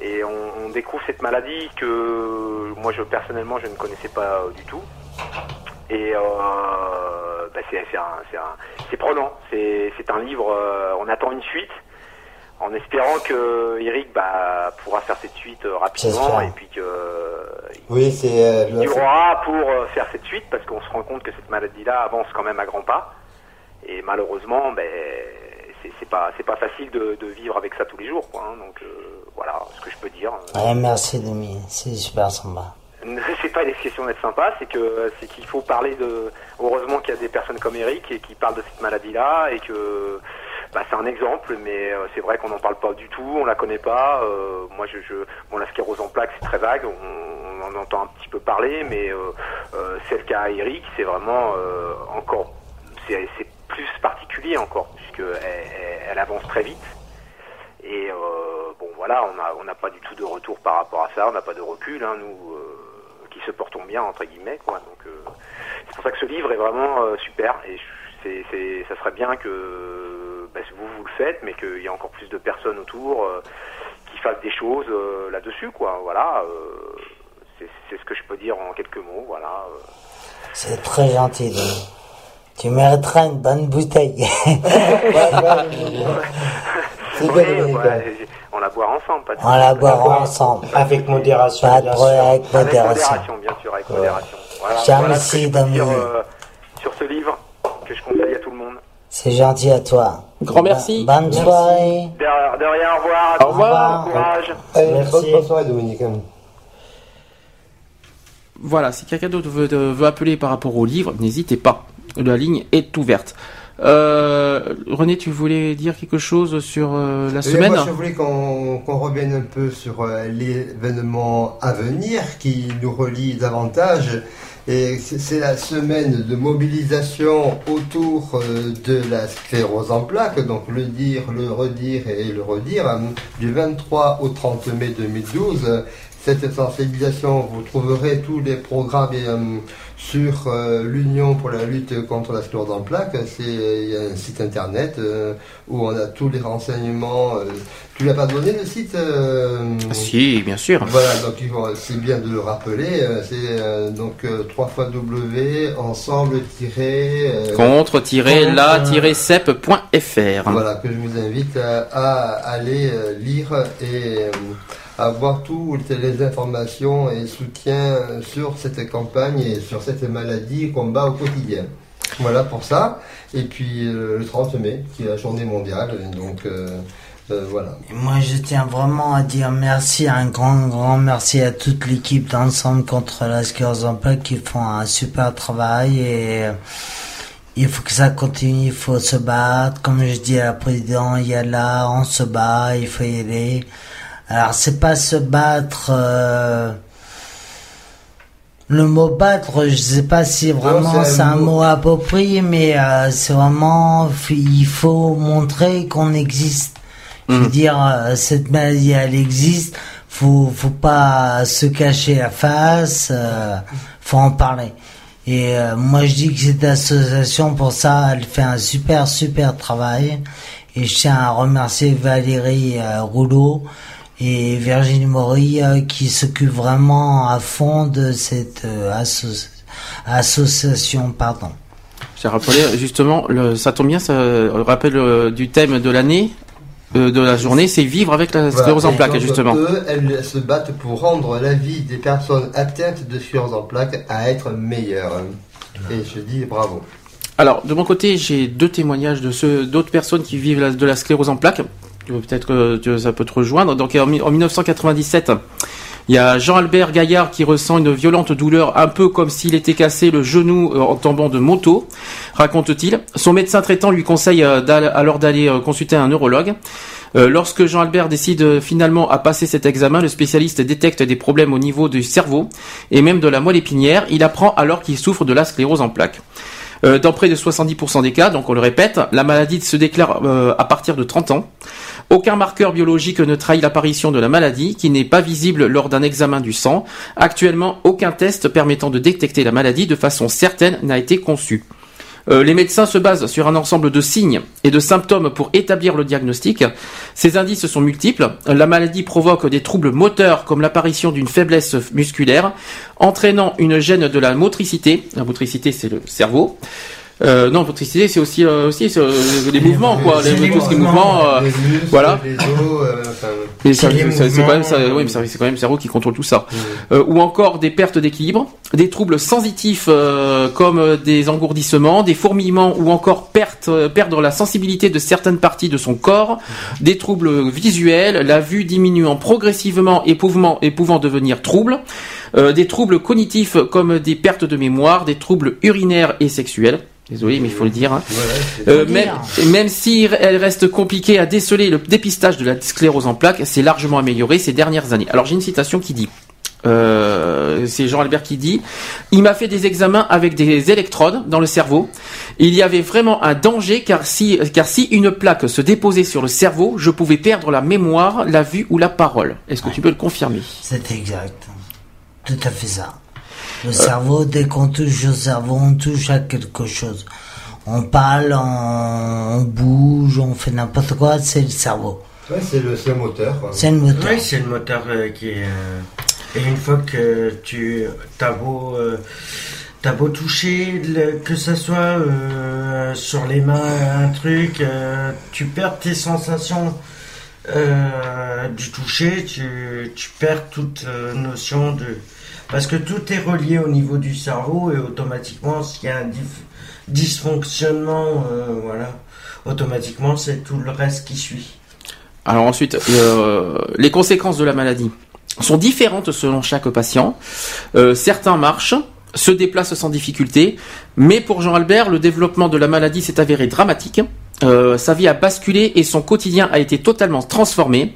Et on, on découvre cette maladie que moi, je personnellement, je ne connaissais pas euh, du tout. Et euh, bah, c'est c'est un- c'est un- c'est prenant. C'est un livre. euh, on attend une suite, en espérant que Eric bah, pourra faire cette suite euh, rapidement et puis que euh, Oui, c'est. il durera pour euh, faire cette suite parce qu'on se rend compte que cette maladie-là avance quand même à grands pas. Et malheureusement, ben c'est c'est pas c'est pas facile de, de vivre avec ça tous les jours, quoi. hein. donc voilà ce que je peux dire. Ouais, merci Demi, c'est super sympa. C'est pas une question d'être sympa, c'est que c'est qu'il faut parler de. Heureusement qu'il y a des personnes comme Eric et qui parlent de cette maladie-là et que bah, c'est un exemple, mais euh, c'est vrai qu'on n'en parle pas du tout, on la connaît pas. euh, moi, je, je, bon, la sclérose en plaques, c'est très vague, on, en entend un petit peu parler, mais euh, euh, celle qu'a Eric, c'est vraiment euh, encore, c'est plus particulier encore, puisque elle, elle- avance très vite. Et bon, voilà, on n'a on n'a pas du tout de retour par rapport à ça, on n'a pas de recul, hein, nous, qui se portons bien, entre guillemets, quoi. Donc, euh, c'est pour ça que ce livre est vraiment euh, super, et c'est, c'est, ça serait bien que bah, vous, vous le faites, mais qu'il y ait encore plus de personnes autour euh, qui fassent des choses là-dessus, quoi. Voilà, c'est, c'est ce que je peux dire en quelques mots, voilà. C'est très gentil. Tu mériteras une bonne bouteille. Oui, on la boira ensemble, pas de On la boira ensemble. Avec modération. Pas de bien problème, sûr. avec modération. modération, bien sûr, avec modération. Voilà, voilà merci, ce que je dire euh, sur ce livre que je conseille à tout le monde. C'est gentil à toi. Grand merci. Bonne Merci. soirée. De, de rien, au revoir. Au revoir. Bon courage. Allez, Merci. bonne bonne soirée, Dominique. Voilà, si quelqu'un d'autre veut, euh, veut appeler par rapport au livre, n'hésitez pas. La ligne est ouverte. Euh, René, tu voulais dire quelque chose sur euh, la Oui, semaine Moi, je voulais qu'on revienne un peu sur euh, l'événement à venir qui nous relie davantage. Et c'est la semaine de mobilisation autour euh, de la sclérose en plaques, donc le dire, le redire et le redire, hein, du 23 au 30 mai 2012. Cette sensibilisation, vous trouverez tous les programmes euh, sur euh, l'Union pour la lutte contre la sclérose en plaques. C'est il y a un site internet euh, où on a tous les renseignements. euh. tu l'as pas donné le site euh, Si, bien sûr. Voilà, donc il faut- c'est bien de le rappeler. C'est donc euh, 3 fois W ensemble tiré euh, contre-la-cep.fr. voilà, que je vous invite à, à aller lire et avoir toutes les informations et soutiens sur cette campagne et sur cette maladie qu'on bat au quotidien. Voilà pour ça. Et puis euh, le 30 mai, qui est la journée mondiale. Donc euh, euh, voilà. Moi, je tiens vraiment à dire merci, un grand, grand merci à toute l'équipe d'ensemble contre la sclérose en qui font un super travail et euh, il faut que ça continue, il faut se battre. Comme je dis à la présidente, il y a là, on se bat, il faut y aller. Alors, c'est pas se battre, euh, le mot battre, je sais pas si vraiment c'est un un mot- mot approprié, mais euh, c'est vraiment, il faut montrer qu'on existe. Je veux dire, euh, cette maladie, elle existe. Faut, faut pas se cacher la face. euh, faut en parler. Et euh, moi, je dis que cette association, pour ça, elle fait un super, super travail. Et je tiens à remercier Valérie euh, Rouleau et Virginie Maury euh, qui s'occupent vraiment à fond de cette euh, asso- association. Pardon. J'ai rappelé justement, le, ça tombe bien, ça rappelle euh, du thème de l'année, euh, de la journée, c'est vivre avec la Voilà. sclérose en plaques justement. Eux, elles se battent pour rendre la vie des personnes atteintes de sclérose en plaques à être meilleure. Et je dis bravo. Alors, de mon côté, j'ai deux témoignages de ceux, d'autres personnes qui vivent la- de la sclérose en plaques. Peut-être que ça peut te rejoindre. Donc, en, mi- en 1997, il y a Jean-Albert Gaillard qui ressent une violente douleur, un peu comme s'il était cassé le genou euh, en tombant de moto, raconte-t-il. Son médecin traitant lui conseille euh, alors d'aller euh, consulter un neurologue. Lorsque Jean-Albert décide finalement à passer cet examen, le spécialiste détecte des problèmes au niveau du cerveau et même de la moelle épinière. Il apprend alors qu'il souffre de la sclérose en plaques. Euh, dans près de 70% des cas, donc on le répète, la maladie se déclare euh, à partir de 30 ans. Aucun marqueur biologique ne trahit l'apparition de la maladie, qui n'est pas visible lors d'un examen du sang. Actuellement, aucun test permettant de détecter la maladie de façon certaine n'a été conçu. Euh, les médecins se basent sur un ensemble de signes et de symptômes pour établir le diagnostic. Ces indices sont multiples. La maladie provoque des troubles moteurs comme l'apparition d'une faiblesse musculaire, entraînant une gêne de la motricité. La motricité, c'est le cerveau. Euh, non, motricité, c'est aussi, euh, aussi euh, les mouvements, quoi, les, les tout ce qui est mouvements, mouvement, euh, les muscles, voilà. les os, euh, enfin, Mais c'est quand même, ça, oui, mais c'est quand même le cerveau qui contrôle tout ça. Euh, ou encore des pertes d'équilibre, des troubles sensitifs euh, comme des engourdissements, des fourmillements ou encore perte, perdre la sensibilité de certaines parties de son corps, des troubles visuels, la vue diminuant progressivement et pouvant, et pouvant devenir trouble, euh, des troubles cognitifs comme des pertes de mémoire, des troubles urinaires et sexuels. Désolé, mais il faut le dire. hein. Euh, même, même si elle reste compliquée à déceler le dépistage de la sclérose en plaques, c'est largement amélioré ces dernières années. Alors j'ai une citation qui dit, euh, c'est Jean Albert qui dit, il m'a fait des examens avec des électrodes dans le cerveau. Il y avait vraiment un danger car si, car si une plaque se déposait sur le cerveau, je pouvais perdre la mémoire, la vue ou la parole. Est-ce que tu peux le confirmer? C'est exact. Tout à fait ça. Le cerveau, dès qu'on touche au cerveau, on touche à quelque chose. On parle, on, on bouge, on fait n'importe quoi, c'est le cerveau. Ouais, c'est le, moteur. C'est le moteur. Oui, c'est le moteur euh, qui est. euh, et une fois que tu. T'as beau. euh, T'as beau toucher, le- que ça soit euh, sur les mains, un truc, euh, tu perds tes sensations euh, du toucher, tu, tu perds toute notion de... Parce que tout est relié au niveau du cerveau et automatiquement, s'il y a un dysfonctionnement, euh, voilà, automatiquement, c'est tout le reste qui suit. Alors ensuite, euh, les conséquences de la maladie sont différentes selon chaque patient. Euh, certains marchent, se déplacent sans difficulté, mais pour Jean Albert, le développement de la maladie s'est avéré dramatique. Sa vie a basculé et son quotidien a été totalement transformé.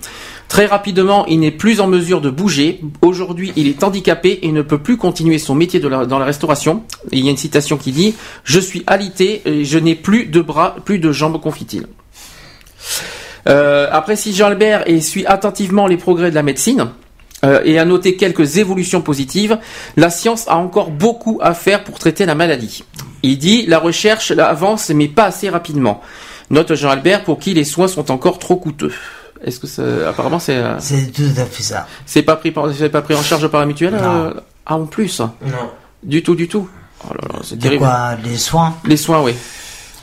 Très rapidement, il n'est plus en mesure de bouger. Aujourd'hui, il est handicapé et ne peut plus continuer son métier dans la restauration. Il y a une citation qui dit « Je suis alité et je n'ai plus de bras, plus de jambes », confie-t-il. Euh, après, si Jean-Albert et suit attentivement les progrès de la médecine euh, et a noté quelques évolutions positives, la science a encore beaucoup à faire pour traiter la maladie. Il dit la recherche avance mais pas assez rapidement. Note Jean-Albert pour qui les soins sont encore trop coûteux. Est-ce que ça, apparemment c'est euh, C'est tout à fait ça. c'est pas pris par- c'est pas pris en charge par la mutuelle Non. euh, Ah en plus? Non. Du tout du tout. Oh là là, c'est De terrible. quoi? Les soins? Les soins oui.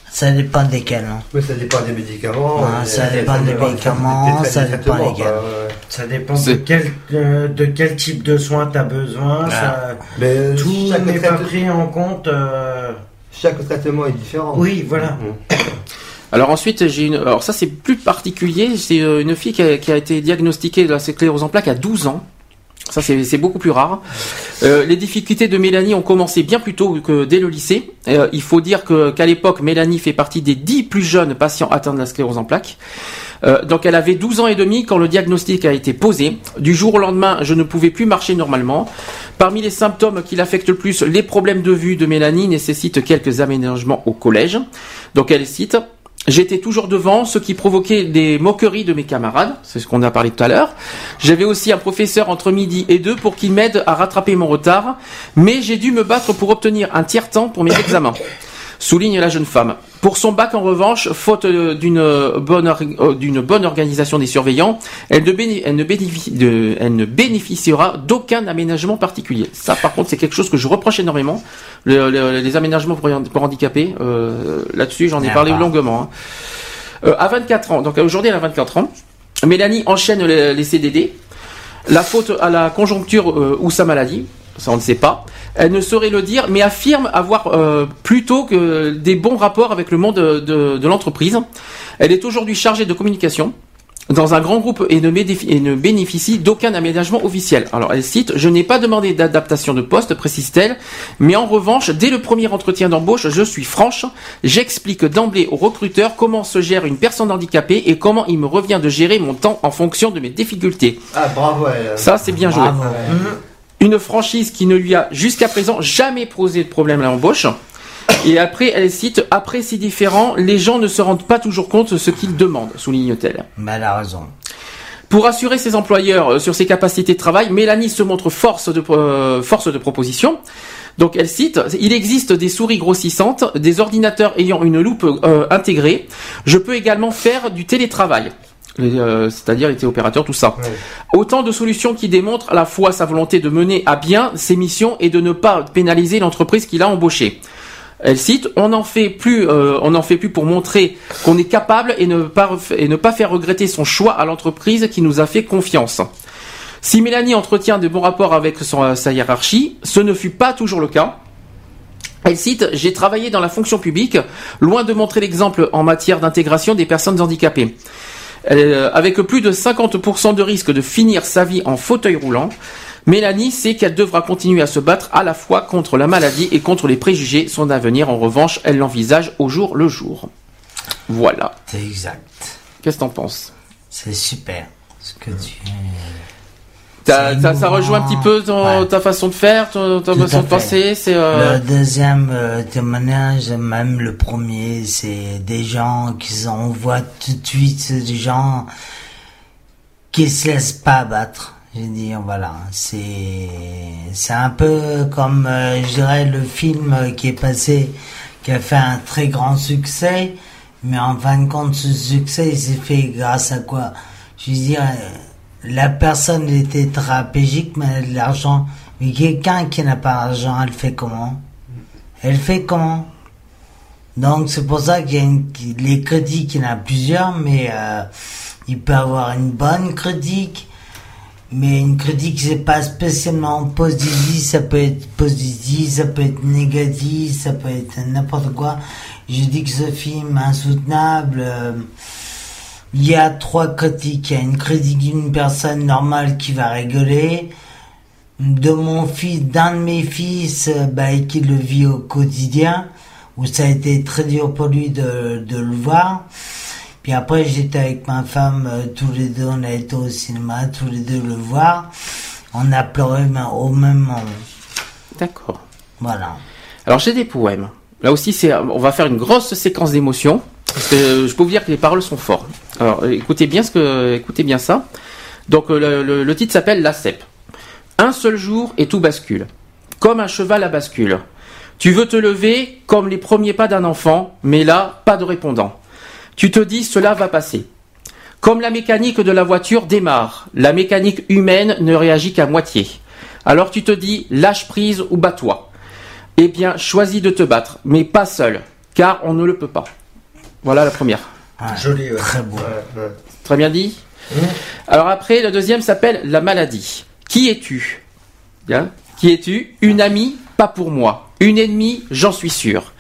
Ça dépend desquels. hein. Oui, ça dépend des médicaments. Ah, ça dépend des des- médicaments, des ça dépend ouais. Ça dépend de quel, euh, de quel type de soins tu as besoin. ça- Mais euh, tout n'est pas pris en compte. euh, Chaque traitement est différent. Oui, voilà. Mhm. Alors ensuite, j'ai une. Alors ça, c'est plus particulier. C'est euh, une fille qui a, été diagnostiquée de la sclérose en plaques à 12 ans. Ça, c'est beaucoup plus rare. Euh, les difficultés de Mélanie ont commencé bien plus tôt que dès le lycée. Euh, il faut dire qu'à l'époque, Mélanie fait partie des 10 plus jeunes patients atteints de la sclérose en plaques. Donc elle avait 12 ans et demi quand le diagnostic a été posé. Du jour au lendemain, je ne pouvais plus marcher normalement. Parmi les symptômes qui l'affectent le plus, les problèmes de vue de Mélanie nécessitent quelques aménagements au collège. Donc elle cite J'étais toujours devant, ce qui provoquait des moqueries de mes camarades, c'est ce qu'on a parlé tout à l'heure. J'avais aussi un professeur entre midi et deux pour qu'il m'aide à rattraper mon retard, mais j'ai dû me battre pour obtenir un tiers-temps pour mes examens. Souligne la jeune femme. Pour son bac, en revanche, faute euh, d'une bonne, or- euh, d'une bonne organisation des surveillants, elle ne, béné- elle ne bénéficie de- elle ne bénéficiera d'aucun aménagement particulier. Ça, par contre, c'est quelque chose que je reproche énormément. Le- le- les aménagements pour, pour handicapés, euh, là-dessus, j'en ai parlé longuement. hein. Euh, à 24 ans, donc aujourd'hui elle a 24 ans, Mélanie enchaîne les, les CDD, la faute à la conjoncture euh, ou sa maladie. Ça on ne sait pas. Elle ne saurait le dire, mais affirme avoir euh, plutôt que des bons rapports avec le monde de, de- de l'entreprise. Elle est aujourd'hui chargée de communication dans un grand groupe et ne, bénéficie- et ne bénéficie d'aucun aménagement officiel. Alors elle cite, je n'ai pas demandé d'adaptation de poste, précise-t-elle, mais en revanche, dès le premier entretien d'embauche, je suis franche, j'explique d'emblée aux recruteurs comment se gère une personne handicapée et comment il me revient de gérer mon temps en fonction de mes difficultés. Ah, bravo, elle. Ça, c'est bien joué. Bravo. Une franchise qui ne lui a jusqu'à présent jamais posé de problème à l'embauche. Et après, elle cite, après c'est différent, les gens ne se rendent pas toujours compte de ce qu'ils demandent, souligne-t-elle. Mais elle a raison. Pour assurer ses employeurs euh, sur ses capacités de travail, Mélanie se montre force de, euh, force de proposition. Donc elle cite, il existe des souris grossissantes, des ordinateurs ayant une loupe euh, intégrée. Je peux également faire du télétravail. Euh, c'est-à-dire les téléopérateurs, tout ça. Autant de solutions qui démontrent à la fois sa volonté de mener à bien ses missions et de ne pas pénaliser l'entreprise qui l'a embauché. Elle cite on n'en fait plus, euh, on n'en fait plus pour montrer qu'on est capable et ne pas et ne pas faire regretter son choix à l'entreprise qui nous a fait confiance. Si Mélanie entretient de bons rapports avec son- sa hiérarchie, ce ne fut pas toujours le cas. Elle cite J'ai travaillé dans la fonction publique, loin de montrer l'exemple en matière d'intégration des personnes handicapées. Euh, avec plus de 50% de risque de finir sa vie en fauteuil roulant, Mélanie sait qu'elle devra continuer à se battre à la fois contre la maladie et contre les préjugés. Son avenir, en revanche, elle l'envisage au jour le jour. Voilà. C'est exact. Qu'est-ce que t'en penses? C'est super. Ce que tu. T'as- Ça émouvant. rejoint un petit peu ton- ta façon de faire, ton- ta Tout façon de penser. C'est euh, Le deuxième euh, témoignage, même le premier, c'est des gens qui on voit tout de suite, des gens qui se laissent pas battre. Je veux dire, voilà, c'est c'est un peu comme, euh, je dirais, le film qui est passé, qui a fait un très grand succès, mais en fin de compte, ce succès, il s'est fait grâce à quoi? Je veux dire, euh, la personne était trapégique, mais elle a de l'argent. Mais quelqu'un qui n'a pas d'argent, elle fait comment? Elle fait comment? Donc c'est pour ça qu'il y a une, les critiques, il y en a plusieurs, mais euh, il peut avoir une bonne critique, mais une critique c'est pas spécialement positive, ça peut être positif, ça peut être négatif, ça peut être n'importe quoi. Je dis que ce film est insoutenable. euh, il y a trois critiques. Il y a une critique d'une personne normale qui va rigoler, de mon fils, d'un de mes fils, euh, bah, qui le vit au quotidien, où ça a été très dur pour lui de, de le voir. Puis après, j'étais avec ma femme, euh, tous les deux, on a été au cinéma, tous les deux le voir. On a pleuré au même moment. D'accord. Voilà. Alors j'ai des poèmes. Là aussi, c'est, on va faire une grosse séquence d'émotions parce que je peux vous dire que les paroles sont fortes. Alors écoutez bien ce que, écoutez bien ça. Donc le, titre s'appelle La cèpe. Un seul jour et tout bascule, comme un cheval à bascule. Tu veux te lever comme les premiers pas d'un enfant, mais là, pas de répondant. Tu te dis cela va passer. Comme la mécanique de la voiture démarre, la mécanique humaine ne réagit qu'à moitié. Alors tu te dis lâche prise ou bats-toi. Eh bien, choisis de te battre, mais pas seul, car on ne le peut pas. Voilà la première. Joli, ouais. Très beau. Très bien dit. Alors après, le deuxième s'appelle la maladie. Qui es-tu? Bien. Qui es-tu? Une amie, pas pour moi. Une ennemie, j'en suis sûr.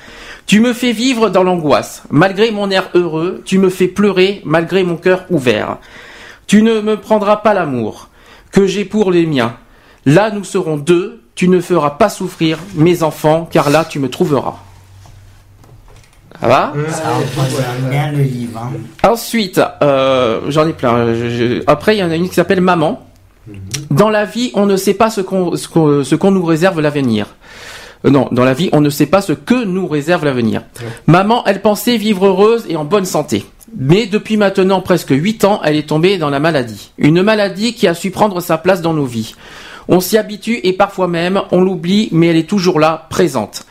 Tu me fais vivre dans l'angoisse. Malgré mon air heureux, tu me fais pleurer malgré mon cœur ouvert. Tu ne me prendras pas l'amour que j'ai pour les miens. Là, nous serons deux. Tu ne feras pas souffrir mes enfants, car là, tu me trouveras. Ça va Ça représente bien le livre. hein. Ensuite, euh, j'en ai plein. Je- je- Après, il y en a une qui s'appelle Maman. Dans la vie, on ne sait pas ce qu'on ce qu'on ce qu'on nous réserve l'avenir. Euh, non, dans la vie, on ne sait pas ce que nous réserve l'avenir. Maman, elle pensait vivre heureuse et en bonne santé. Mais depuis maintenant presque 8 ans, elle est tombée dans la maladie. Une maladie qui a su prendre sa place dans nos vies. On s'y habitue et parfois même on l'oublie, mais elle est toujours là, présente.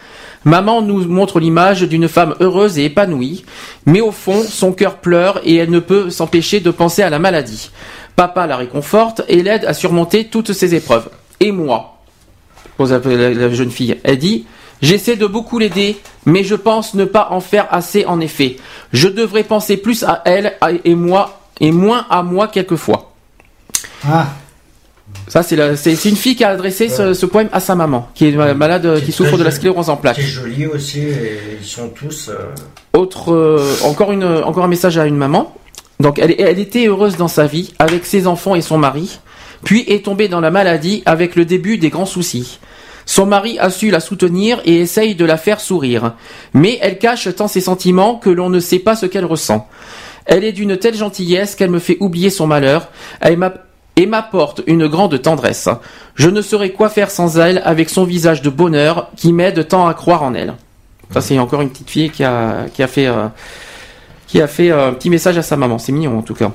Maman nous montre l'image d'une femme heureuse et épanouie, mais au fond, son cœur pleure et elle ne peut s'empêcher de penser à la maladie. Papa la réconforte et l'aide à surmonter toutes ces épreuves. Et moi pose la, jeune fille. Elle dit J'essaie de beaucoup l'aider, mais je pense ne pas en faire assez en effet. Je devrais penser plus à elle et moi et moins à moi quelquefois. Ah. Ça, c'est la- c'est c'est une fille qui a adressé ce, ce poème à sa maman, qui est ma- malade, qui souffre de la sclérose en plaques. C'est joli aussi, et ils sont tous. euh, Autre, euh, encore une, encore un message à une maman. Donc, elle, elle était heureuse dans sa vie, avec ses enfants et son mari, puis est tombée dans la maladie avec le début des grands soucis. Son mari a su la soutenir et essaye de la faire sourire. Mais elle cache tant ses sentiments que l'on ne sait pas ce qu'elle ressent. Elle est d'une telle gentillesse qu'elle me fait oublier son malheur elle m'a- et m'apporte une grande tendresse. Je ne saurais quoi faire sans elle avec son visage de bonheur qui m'aide tant à croire en elle. Ça, c'est encore une petite fille qui a, qui a fait, euh, qui a fait euh, un petit message à sa maman. C'est mignon, en tout cas.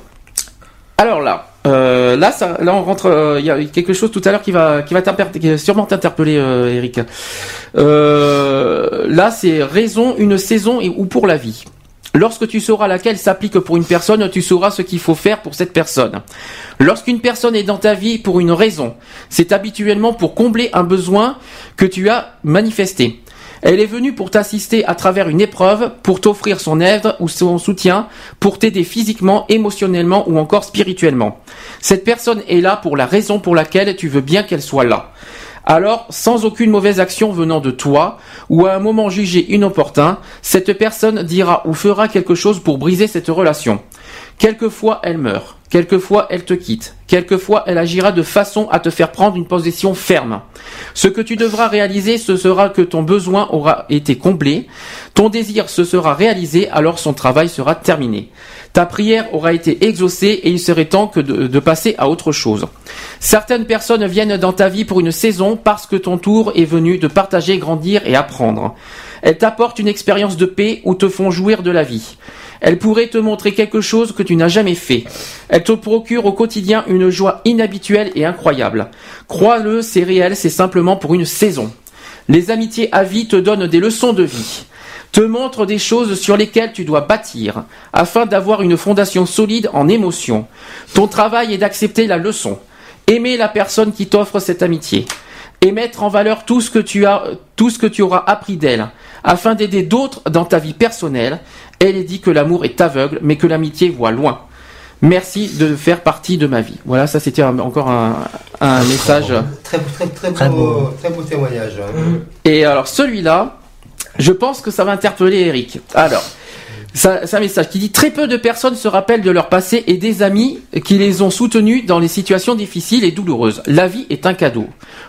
Alors là, euh, là, ça, là, on rentre. Il y a quelque chose tout à l'heure qui va, qui va qui sûrement t'interpeller, euh, Eric. Là, c'est raison, une saison et, ou pour la vie. Lorsque tu sauras laquelle s'applique pour une personne, tu sauras ce qu'il faut faire pour cette personne. Lorsqu'une personne est dans ta vie pour une raison, c'est habituellement pour combler un besoin que tu as manifesté. Elle est venue pour t'assister à travers une épreuve, pour t'offrir son aide ou son soutien, pour t'aider physiquement, émotionnellement ou encore spirituellement. Cette personne est là pour la raison pour laquelle tu veux bien qu'elle soit là. Alors, sans aucune mauvaise action venant de toi, ou à un moment jugé inopportun, cette personne dira ou fera quelque chose pour briser cette relation. Quelquefois elle meurt, quelquefois elle te quitte, quelquefois elle agira de façon à te faire prendre une position ferme. Ce que tu devras réaliser, ce sera que ton besoin aura été comblé, ton désir se sera réalisé, alors son travail sera terminé. Ta prière aura été exaucée et il serait temps que de, de passer à autre chose. Certaines personnes viennent dans ta vie pour une saison parce que ton tour est venu de partager, grandir et apprendre. Elles t'apportent une expérience de paix ou te font jouir de la vie. Elles pourraient te montrer quelque chose que tu n'as jamais fait. Elles te procurent au quotidien une joie inhabituelle et incroyable. Crois-le, c'est réel, c'est simplement pour une saison. Les amitiés à vie te donnent des leçons de vie te montrent des choses sur lesquelles tu dois bâtir, afin d'avoir une fondation solide en émotion. Ton travail est d'accepter la leçon, aimer la personne qui t'offre cette amitié, et mettre en valeur tout ce que tu as, tout ce que tu auras appris d'elle, afin d'aider d'autres dans ta vie personnelle. Elle est dit que l'amour est aveugle, mais que l'amitié voit loin. Merci de faire partie de ma vie. Voilà, ça c'était un- encore un, un message. Très, très, très, Très beau, beau. très beau témoignage. Et alors celui-là, je pense que ça va interpeller Eric. Alors, c'est un message qui dit très peu de personnes se rappellent de leur passé et des amis qui les ont soutenus dans les situations difficiles et douloureuses. La vie est un cadeau.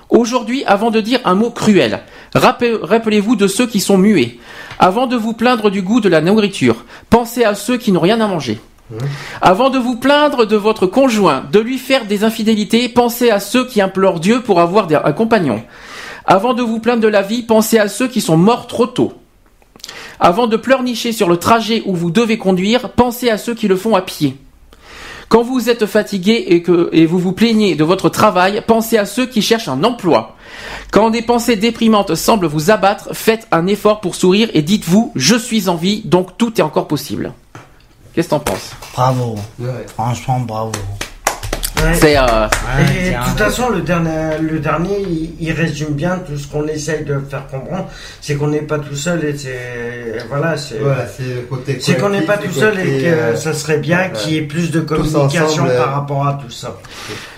Aujourd'hui, avant de dire un mot cruel, rappel- rappelez-vous de ceux qui sont muets. Avant de vous plaindre du goût de la nourriture, pensez à ceux qui n'ont rien à manger. Avant de vous plaindre de votre conjoint, de lui faire des infidélités, pensez à ceux qui implorent Dieu pour avoir un compagnon. Avant de vous plaindre de la vie, pensez à ceux qui sont morts trop tôt. Avant de pleurnicher sur le trajet où vous devez conduire, pensez à ceux qui le font à pied. Quand vous êtes fatigué et que et vous vous plaignez de votre travail, pensez à ceux qui cherchent un emploi. Quand des pensées déprimantes semblent vous abattre, faites un effort pour sourire et dites-vous je suis en vie, donc tout est encore possible. Qu'est-ce que t'en penses? Bravo. Franchement, bravo. C'est euh, Et de toute façon, le dernier, le dernier il, il résume bien tout ce qu'on essaye de faire comprendre. C'est qu'on n'est pas tout seul et c'est. Voilà, c'est. Voilà, c'est le côté C'est qu'on n'est pas tout seul et que euh, ça serait bien ouais. qu'il y ait plus de communication ensemble, euh, par rapport à tout ça.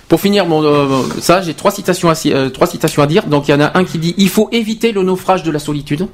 Pour finir, mon, euh, ça, j'ai trois citations, à, euh, trois citations à dire. Donc, il y en a un qui dit il faut éviter le naufrage de la solitude.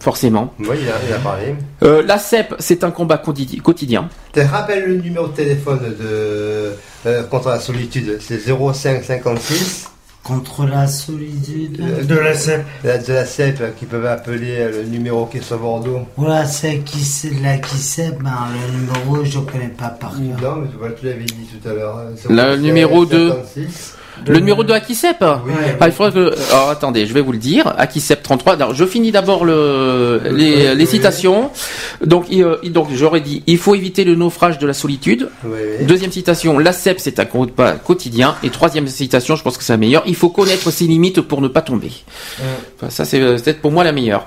Forcément. Oui, il a, il a parlé. Euh, la CEP, c'est un combat quotidi- quotidien. Te rappelle le numéro de téléphone de euh, contre la solitude, c'est 0556 Contre la solitude. De la CEP. De, de la CEP euh, qui peuvent appeler euh, le numéro qui est sur Bordeaux. Voilà, c'est qui c'est là qui c'est, ben le numéro je connais pas par cœur. Non, mais tu vois, tu l'avais dit tout à l'heure. hein, Le numéro de. 56. Le numéro de Akisep Ah, il faudrait que. Alors, attendez, je vais vous le dire. Akisep 33. Alors, je finis d'abord le, les, les citations. Donc, euh, donc j'aurais dit il faut éviter le naufrage de la solitude. Oui, oui. Deuxième citation la CEP, c'est un combat quotidien. Et troisième citation, je pense que c'est la meilleure il faut connaître ses limites pour ne pas tomber. Enfin, ça, c'est euh, peut-être pour moi la meilleure.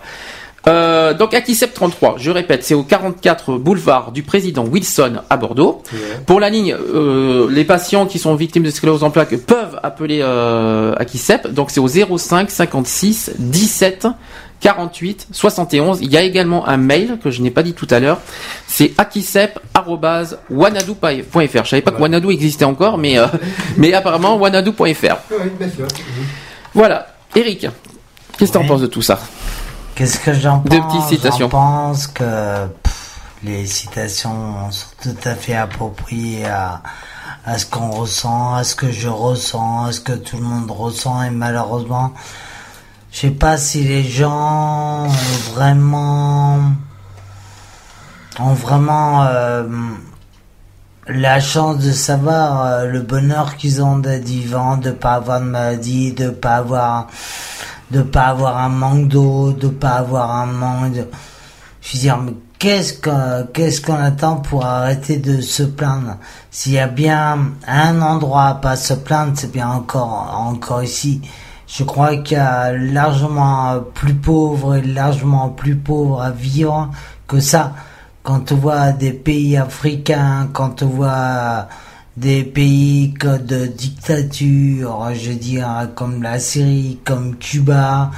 Euh, donc Akisep 33, je répète, c'est au 44 boulevard du président Wilson à Bordeaux. Pour la ligne, euh, les patients qui sont victimes de sclérose en plaques peuvent appeler euh, Akisep. Donc c'est au 05 56 17 48 71. Il y a également un mail que je n'ai pas dit tout à l'heure. C'est akisep@wanadoo.fr. Je savais pas que Wanadoo existait encore, mais euh, mais apparemment wanadoo.fr. Voilà. Eric, qu'est-ce que tu en penses de tout ça? Qu'est-ce que j'en pense Deux petites citations. J'en pense que pff, les citations sont tout à fait appropriées à, à ce qu'on ressent, à ce que je ressens, à ce que tout le monde ressent. Et malheureusement, je sais pas si les gens ont vraiment ont vraiment euh, la chance de savoir euh, le bonheur qu'ils ont d'être vivants, de pas avoir de maladie, de pas avoir de pas avoir un manque d'eau, de pas avoir un manque de... Je veux dire, mais qu'est-ce qu'on qu'est-ce qu'on attend pour arrêter de se plaindre? S'il y a bien un endroit à pas se plaindre, c'est bien encore encore ici. Je crois qu'il y a largement plus pauvre et largement plus pauvre à vivre que ça. Quand on voit des pays africains, quand on voit des pays de dictature, je veux dire, comme la Syrie, comme Cuba,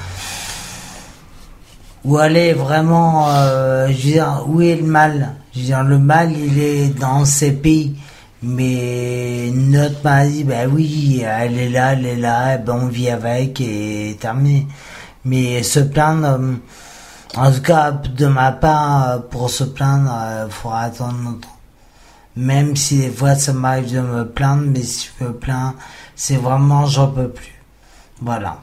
où aller vraiment, euh, je veux dire, où est le mal? Je veux dire, le mal, il est dans ces pays. Mais notre maladie, ben oui, elle est là, elle est là, ben on vit avec et terminé. Mais se plaindre, euh, en tout cas, de ma part, euh, pour se plaindre, il faudra attendre longtemps. Même si des fois ça m'arrive de me plaindre, mais si je me plains, c'est vraiment j'en peux plus. Voilà.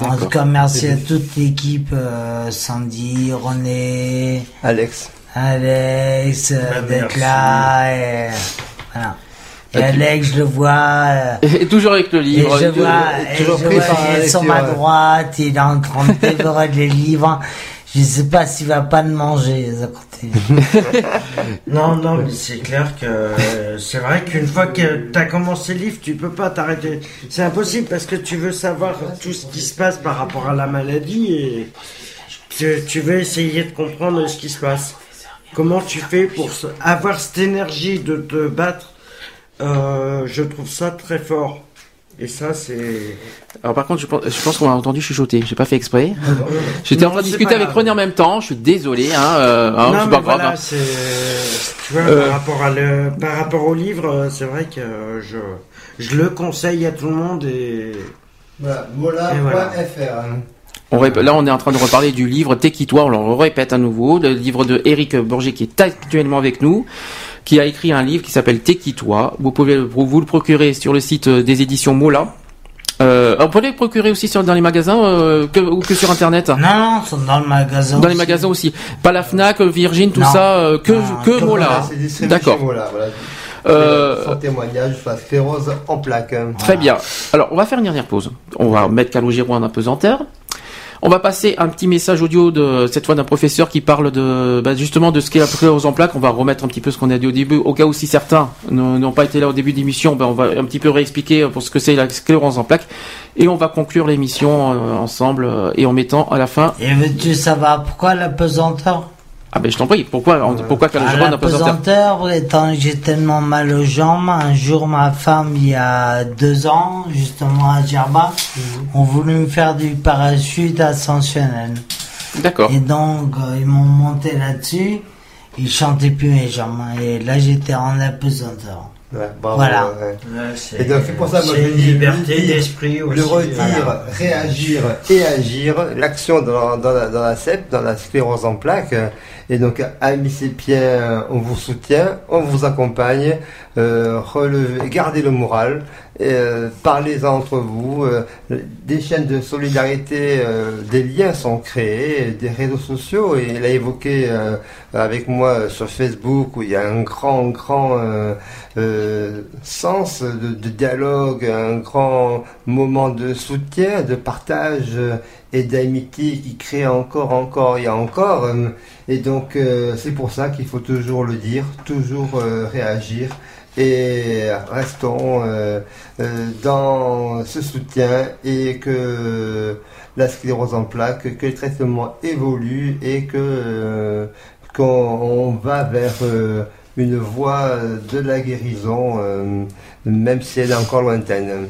En tout cas, merci à toute l'équipe, euh, Sandy, René, Alex. Alex, euh, Bah, d'être là. Et, voilà. Et Alex, je le vois. euh, Et toujours avec le et livre. je Et vois, et toujours je vois, il est sur ma droite, il est en train de dévorer les livres. Je sais pas s'il va pas le manger à côté. Non, non, mais c'est clair que euh, c'est vrai qu'une fois que tu as commencé le livre, tu peux pas t'arrêter. C'est impossible parce que tu veux savoir tout ce qui se passe par rapport à la maladie et tu, tu veux essayer de comprendre ce qui se passe. Comment tu fais pour avoir cette énergie de te battre euh, Je trouve ça très fort. Et ça, c'est. Alors par contre, je pense, je pense qu'on m'a entendu chuchoter. J'ai pas fait exprès. J'étais en train de discuter avec. René en même temps. Je suis désolé. Hein, euh, hein, non, c'est mais pas grave. voilà, hein. c'est. Tu vois, Euh. par, rapport à le, par rapport au livre, euh, c'est vrai que euh, je, je le conseille à tout le monde et. Voilà, Et voilà. mola.fr. On rép- Là, on est en train de reparler du livre T'es-qui-toi On le répète à nouveau. Le livre de Eric Borgé qui est actuellement avec nous, qui a écrit un livre qui s'appelle T'es-qui-toi Vous pouvez vous le procurer sur le site euh, des éditions Mola. Euh, on peut le procurer aussi sur, dans les magasins euh, que, ou que sur internet? Non, non, sont dans le magasin. Dans les magasins aussi. Pas la Fnac, Virgin, tout Non. ça, euh, que, Non, que que Mola. D'accord. Mola, voilà. Euh, Son témoignage la sclérose en plaques. Très bien. Alors, on va faire une dernière pause. On va mettre Calogero en apesanteur. On va passer un petit message audio de cette fois d'un professeur qui parle de bah, justement de ce qu'est la sclérose en plaques. On va remettre un petit peu ce qu'on a dit au début, au cas où si certains n'ont pas été là au début d'émission, ben on va un petit peu réexpliquer pour ce que c'est la sclérose en plaques et on va conclure l'émission euh, ensemble euh, et en mettant à la fin. Et veux-tu savoir pourquoi la pesanteur? Ah ben je t'en prie. Pourquoi pourquoi À Calogero en la apesanteur pesanteur, étant j'ai tellement mal aux jambes, un jour ma femme, il y a deux ans, justement à Gerba, ont voulu me faire du parachute ascensionnel. D'accord. Et donc, euh, ils m'ont monté là-dessus, ils chantaient plus mes jambes, et là j'étais en apesanteur. Ouais, bravo, Voilà. ouais. Et donc c'est pour ça moi je une dis liberté d'esprit aussi, Le redire, voilà. réagir et agir, l'action dans, dans, la, dans la CEP, dans la sclérose en plaques. Et donc amis Pierre, on vous soutient, on vous accompagne, euh, relevez, gardez le moral, et, euh, parlez-en entre vous. euh, des chaînes de solidarité, euh, des liens sont créés, des réseaux sociaux. Et il a évoqué avec moi sur Facebook où il y a un grand, grand sens de, de dialogue, un grand moment de soutien, de partage et d'amitié qui crée encore, encore et encore. Et donc c'est pour ça qu'il faut toujours le dire, toujours réagir. Et restons euh, euh, dans ce soutien et que la sclérose en plaques, que le traitement évolue et que euh, qu'on on va vers euh, une voie de la guérison, euh, même si elle est encore lointaine.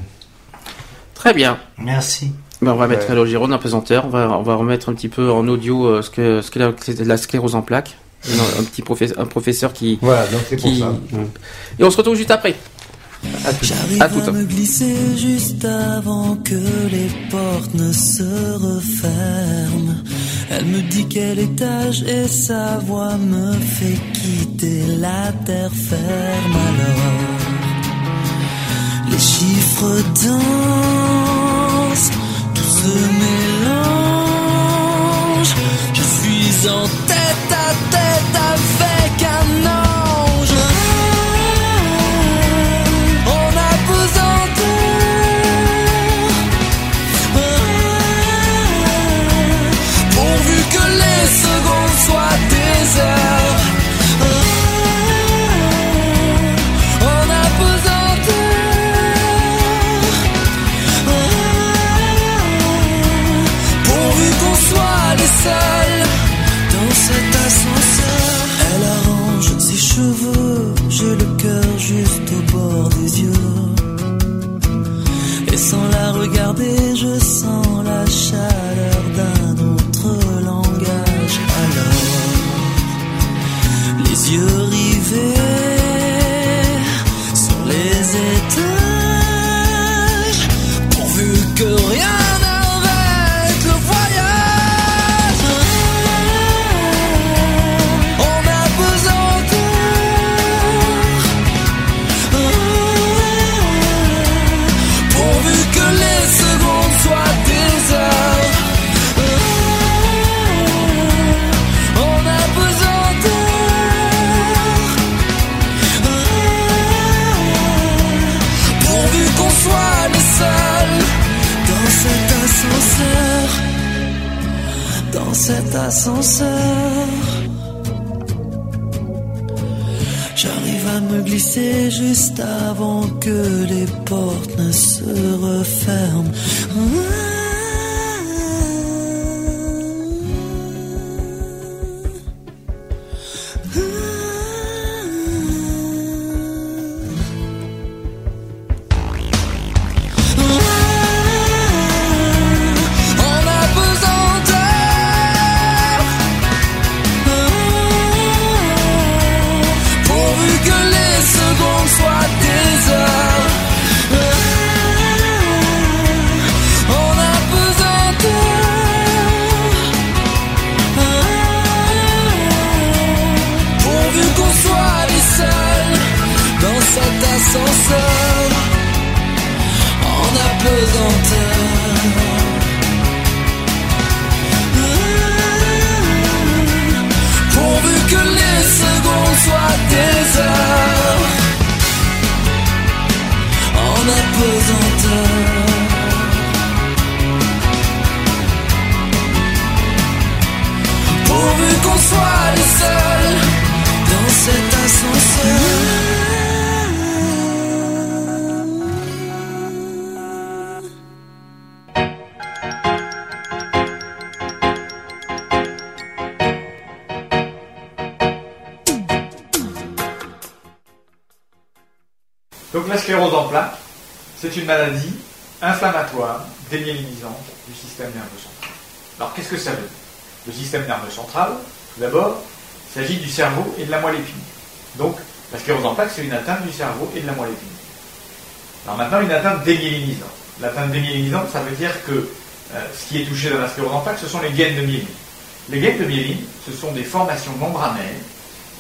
Très bien. Merci. Ben, on va mettre Ouais. Calogero en pesanteur. On va, on va remettre un petit peu en audio euh, ce que, ce qu'est la, la sclérose en plaques. Un, un petit professeur, un professeur qui. Voilà, donc c'est pour qui- ça. Et on se retrouve juste après. À tout. J'arrive À tout. à me glisser juste avant que les portes ne se referment. Elle me dit quel étage et sa voix me fait quitter la terre ferme alors. Les chiffres dansent, tout se mélange. Je suis en à tête avec un ange. Système nerveux central, tout d'abord, il s'agit du cerveau et de la moelle épinière. Donc la sclérose en plaques, c'est une atteinte du cerveau et de la moelle épinière. Alors maintenant, une atteinte démyélinisante. L'atteinte démyélinisante, ça veut dire que euh, ce qui est touché dans la sclérose en plaques, ce sont les gaines de myéline. Les gaines de myéline, ce sont des formations membranaires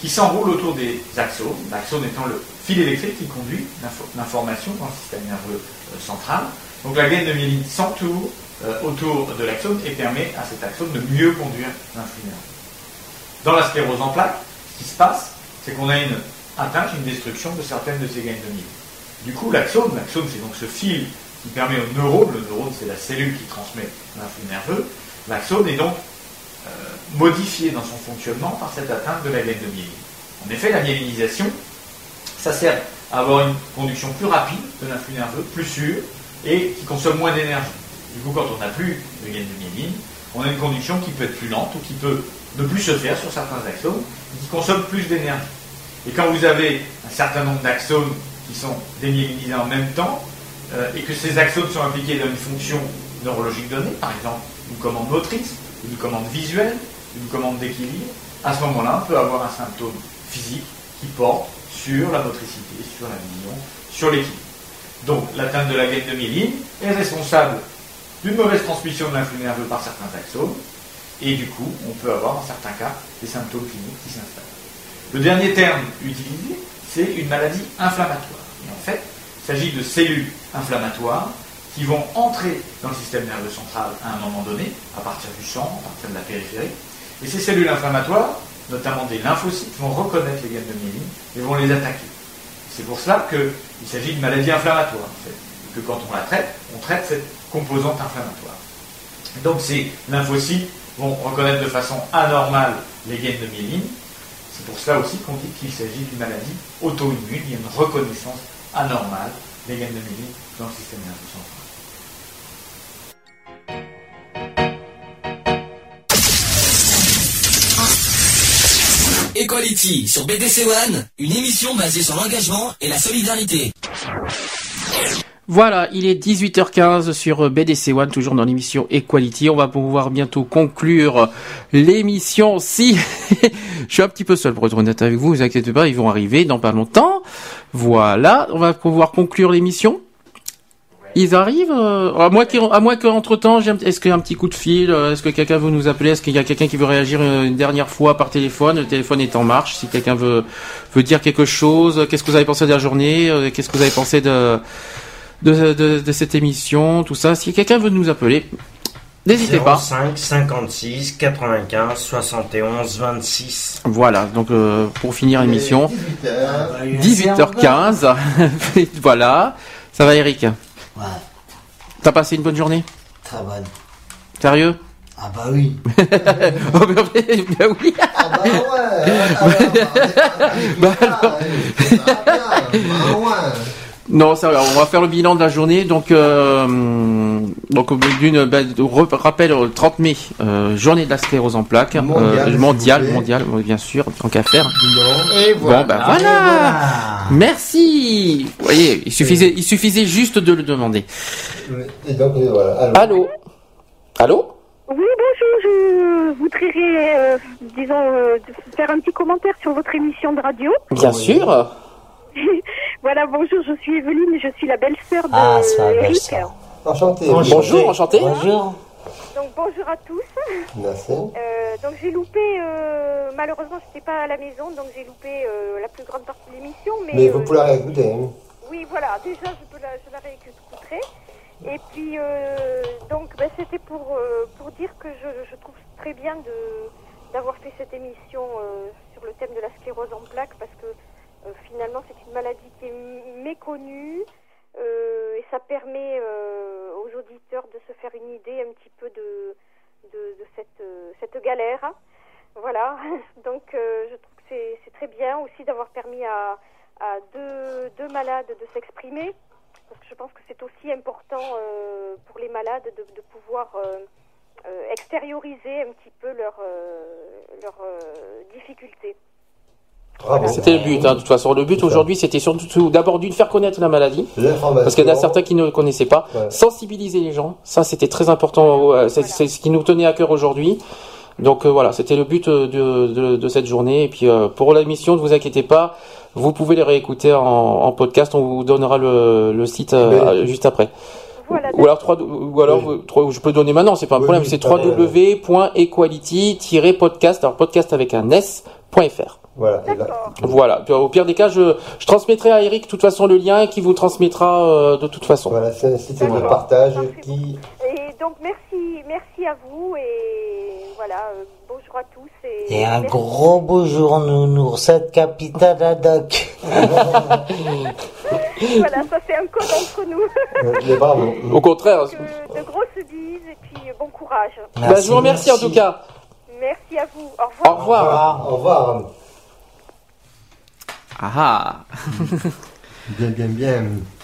qui s'enroulent autour des axones, l'axone étant le fil électrique qui conduit l'info- l'information dans le système nerveux euh, central. Donc la gaine de myéline s'entoure autour de l'axone et permet à cet axone de mieux conduire nerveux. Dans la sclérose en plaques, ce qui se passe, c'est qu'on a une atteinte, une destruction de certaines de ces gaines de myéline. Du coup, l'axone, l'axone c'est donc ce fil qui permet au neurone, le neurone c'est la cellule qui transmet l'influx nerveux, l'axone est donc euh, modifié dans son fonctionnement par cette atteinte de la gaine de myéline. En effet, la myélinisation, ça sert à avoir une conduction plus rapide de l'influx nerveux, plus sûre, et qui consomme moins d'énergie. Du coup, quand on n'a plus de gaine de myéline, on a une conduction qui peut être plus lente ou qui peut ne plus se faire sur certains axones, et qui consomme plus d'énergie. Et quand vous avez un certain nombre d'axones qui sont démyélinisés en même temps, euh, et que ces axones sont impliqués dans une fonction neurologiques données, par exemple une commande motrice, une commande visuelle, une commande d'équilibre, à ce moment-là, on peut avoir un symptôme physique qui porte sur la motricité, sur la vision, sur l'équilibre. Donc, l'atteinte de la gaine de myéline est responsable d'une mauvaise transmission de l'influx nerveux par certains axomes, et du coup, on peut avoir, dans certains cas, des symptômes cliniques qui s'installent. Le dernier terme utilisé, c'est une maladie inflammatoire. Et en fait, il s'agit de cellules inflammatoires qui vont entrer dans le système nerveux central à un moment donné, à partir du sang, à partir de la périphérie. Et ces cellules inflammatoires, notamment des lymphocytes, vont reconnaître les gaines de myéline et vont les attaquer. C'est pour cela qu'il s'agit d'une maladie inflammatoire, en fait. Et que quand on la traite, on traite cette composante inflammatoire. Donc ces lymphocytes vont reconnaître de façon anormale les gaines de myéline. C'est pour cela aussi qu'on dit qu'il s'agit d'une maladie auto-immune. Il y a une reconnaissance anormale des gaines de myéline dans le système nerveux central. Equality sur BDC One, une émission basée sur l'engagement et la solidarité. Voilà, il est 18h15 sur BDC One, toujours dans l'émission Equality. On va pouvoir bientôt conclure l'émission. Si je suis un petit peu seul pour être honnête avec vous, vous inquiétez pas, ils vont arriver dans pas longtemps. Voilà, on va pouvoir conclure l'émission. Ils arrivent, euh, à moins qu'entre temps, est-ce qu'il y a un petit coup de fil, euh, est-ce que quelqu'un veut nous appeler, est-ce qu'il y a quelqu'un qui veut réagir une dernière fois par téléphone, le téléphone est en marche, si quelqu'un veut, veut dire quelque chose, qu'est-ce que vous avez pensé de la journée, euh, qu'est-ce que vous avez pensé de, de, de, de cette émission, tout ça, si quelqu'un veut nous appeler, n'hésitez pas. 05 56 95 71 26. Voilà, donc euh, pour finir l'émission, bah, 18h15, voilà, ça va Eric? Ouais, T'as passé une bonne journée? Très bonne. Sérieux? Ah bah oui. Oh, ben oui. Ah bah ouais. Bah alors. Non, ça, va, on va faire le bilan de la journée. Donc, euh, donc d'une bah, de re- rappel au 30 mai, euh, journée de la sclérose en plaques, Mondiale, s'il mondiale, oui, bien sûr, tant qu'à faire. Et Bon, ben voilà. Merci. Vous voyez, il suffisait, il suffisait juste de le demander. Et donc, euh, voilà. Allô. Allô. Oui, bonjour, je voudrais, euh, disons, euh, faire un petit commentaire sur votre émission de radio. Bien sûr. voilà, bonjour, je suis Evelyne, je suis la belle-sœur de Ah, c'est ma Eric. belle-sœur. Enchanté. Bonjour, enchanté. Bonjour. Donc bonjour à tous. Merci. Euh, donc j'ai loupé, euh, malheureusement j'étais pas à la maison, donc j'ai loupé euh, la plus grande partie de l'émission. Mais, Mais vous euh, pouvez la réécouter. hein. Oui, voilà, déjà je, peux la, je la réécouterai. Et puis, euh, donc, ben, c'était pour, euh, pour dire que je, je trouve très bien de d'avoir fait cette émission euh, sur le thème de la sclérose en plaques parce que euh, finalement c'est une maladie qui est méconnue euh, et ça permet euh, aux auditeurs de se faire une idée un petit peu de, de, cette, euh, cette galère. Voilà, donc euh, je trouve que c'est très bien aussi d'avoir permis à, à deux, deux malades de s'exprimer, parce que je pense que c'est aussi important euh, pour les malades de, de pouvoir euh, euh, extérioriser un petit peu leurs euh, euh, difficultés. C'était le but, hein, de toute façon. Le but aujourd'hui, c'était surtout d'abord d'une faire connaître la maladie. Parce qu'il y en a certains qui ne le connaissaient pas. Ouais. Sensibiliser les gens, ça c'était très important. euh, C'est ce qui nous tenait à cœur aujourd'hui. Donc euh, voilà, c'était le but euh, de, de, de cette journée. Et puis euh, pour l'émission, ne vous inquiétez pas, vous pouvez les réécouter en, en podcast. On vous donnera le, le site euh, Mais- juste après. Ou alors, trois- ou alors vous- trois- je peux donner maintenant, c'est pas un Oui, problème. oui, C'est www.equality-podcast, alors podcast avec un s.fr. Voilà. Voilà. Puis, Au pire des cas, je, je transmettrai à Eric de toute façon le lien qui vous transmettra euh, de toute façon. Voilà, c'est un site de partage qui. Et donc merci, merci à vous et voilà, euh, bonjour à tous. Et, Et un merci. gros bonjour, nounours, cette capitale Haddock. voilà, ça c'est un code entre nous. Mais bravo. Au contraire. de grosses bises et puis euh, bon courage. Bah, je vous remercie en tout cas. Merci à vous. Au revoir. Au revoir. Au revoir. Ah. Bien, bien, bien.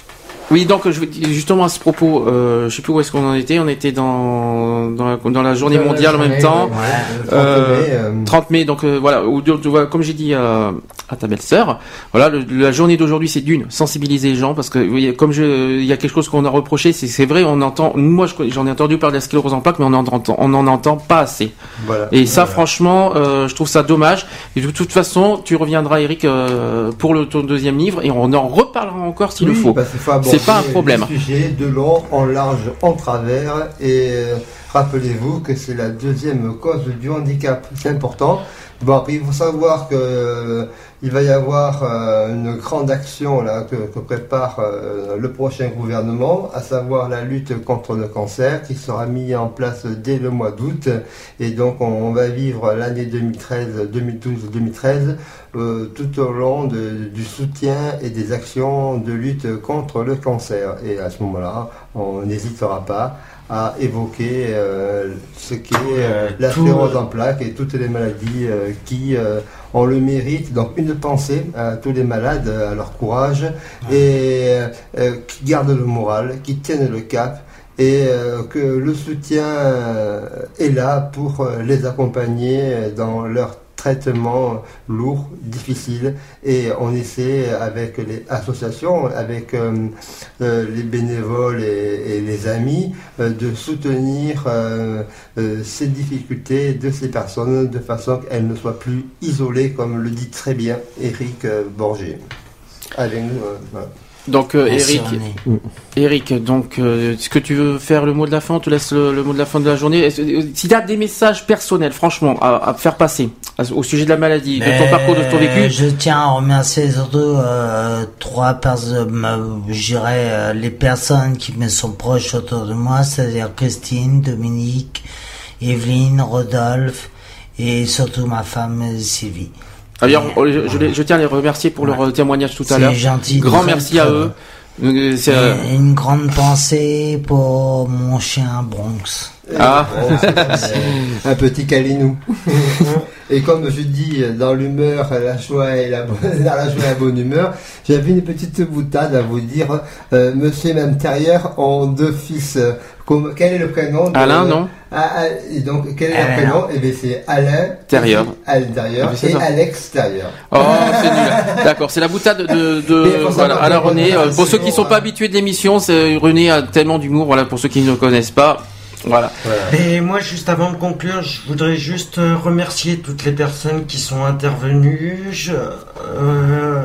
Oui, donc je, justement à ce propos, euh, je sais plus où est-ce qu'on en était. On était dans dans la, dans la journée la mondiale en même temps. ouais, ouais. Le 30 Euh, mai, euh. 30 mai, donc euh, voilà. Où, comme j'ai dit euh, à ta belle-sœur. Voilà, le- la journée d'aujourd'hui, c'est d'une sensibiliser les gens parce que comme je, il y a quelque chose qu'on a reproché, c'est c'est vrai, on entend, moi je- j'en ai entendu parler de la sclérose en plaques, mais on en entend, on en entend pas assez. Voilà. Et ça, Voilà. franchement, euh, je trouve ça dommage. Et de toute façon, tu reviendras, Eric, euh, pour le ton deuxième livre, et on en reparlera encore s'il le Oui, faut. C'est pas un problème. sujet de long en large, en travers. Et euh, rappelez-vous que c'est la deuxième cause du handicap. C'est important. Bon, après, il faut savoir que il va y avoir euh, une grande action là que, que prépare euh, le prochain gouvernement, à savoir la lutte contre le cancer, qui sera mise en place dès le mois d'août. Et donc, on, on va vivre l'année 2013, 2012-2013 euh, tout au long de- du soutien et des actions de lutte contre le cancer. Et à ce moment-là, on n'hésitera pas à évoquer euh, ce qu'est euh, la sclérose en plaques et toutes les maladies euh, qui ont le mérite. Donc une pensée à tous les malades, à leur courage, et euh, qui gardent le moral, qui tiennent le cap. Et euh, que le soutien euh, est là pour les accompagner dans leur traitement lourd, difficile, et on essaie avec les associations, avec euh, euh, les bénévoles et, et les amis, euh, de soutenir euh, ces difficultés de ces personnes de façon qu'elles ne soient plus isolées, comme le dit très bien Eric Borgé. Allez, nous, euh, voilà. Donc euh, Eric. Eric, donc euh, est-ce que tu veux faire le mot de la fin? On te laisse le, le mot de la fin de la journée? Est-ce- euh, Si tu as des messages personnels, franchement, à, à faire passer au sujet de la maladie, de ton Mais parcours, de ton vécu, Je tiens à remercier surtout euh, trois personnes, euh, les personnes qui me sont proches autour de moi, c'est-à-dire Christine, Dominique, Evelyne, Rodolphe et surtout ma femme Sylvie. D'ailleurs, je, je tiens à les remercier pour leur euh, témoignage tout à C'est l'heure. gentil, Grand merci à eux. Euh, c'est, euh, une grande pensée pour mon chien Bronx. Ah. un petit câlinou. et comme je dis, dans l'humeur, la joie et la, bonne- dans la joie et la bonne humeur, j'avais une petite boutade à vous dire. Euh, monsieur l'intérieur ont deux fils. Euh, Comme, quel est le prénom de- Alain, non Ah, ah, et donc, quel est Alain. le prénom Eh bien, c'est Alain. Intérieur. À l'intérieur Ah, c'est et ça. à l'extérieur. Oh, c'est nul. D'accord, c'est la boutade de, de voilà. Alors René, euh, pour ceux qui bon, sont pas habitués de l'émission, c'est René a tellement d'humour. Voilà, pour ceux qui ne le connaissent pas, voilà. Et moi, juste avant de conclure, je voudrais juste euh, remercier toutes les personnes qui sont intervenues. Je, euh,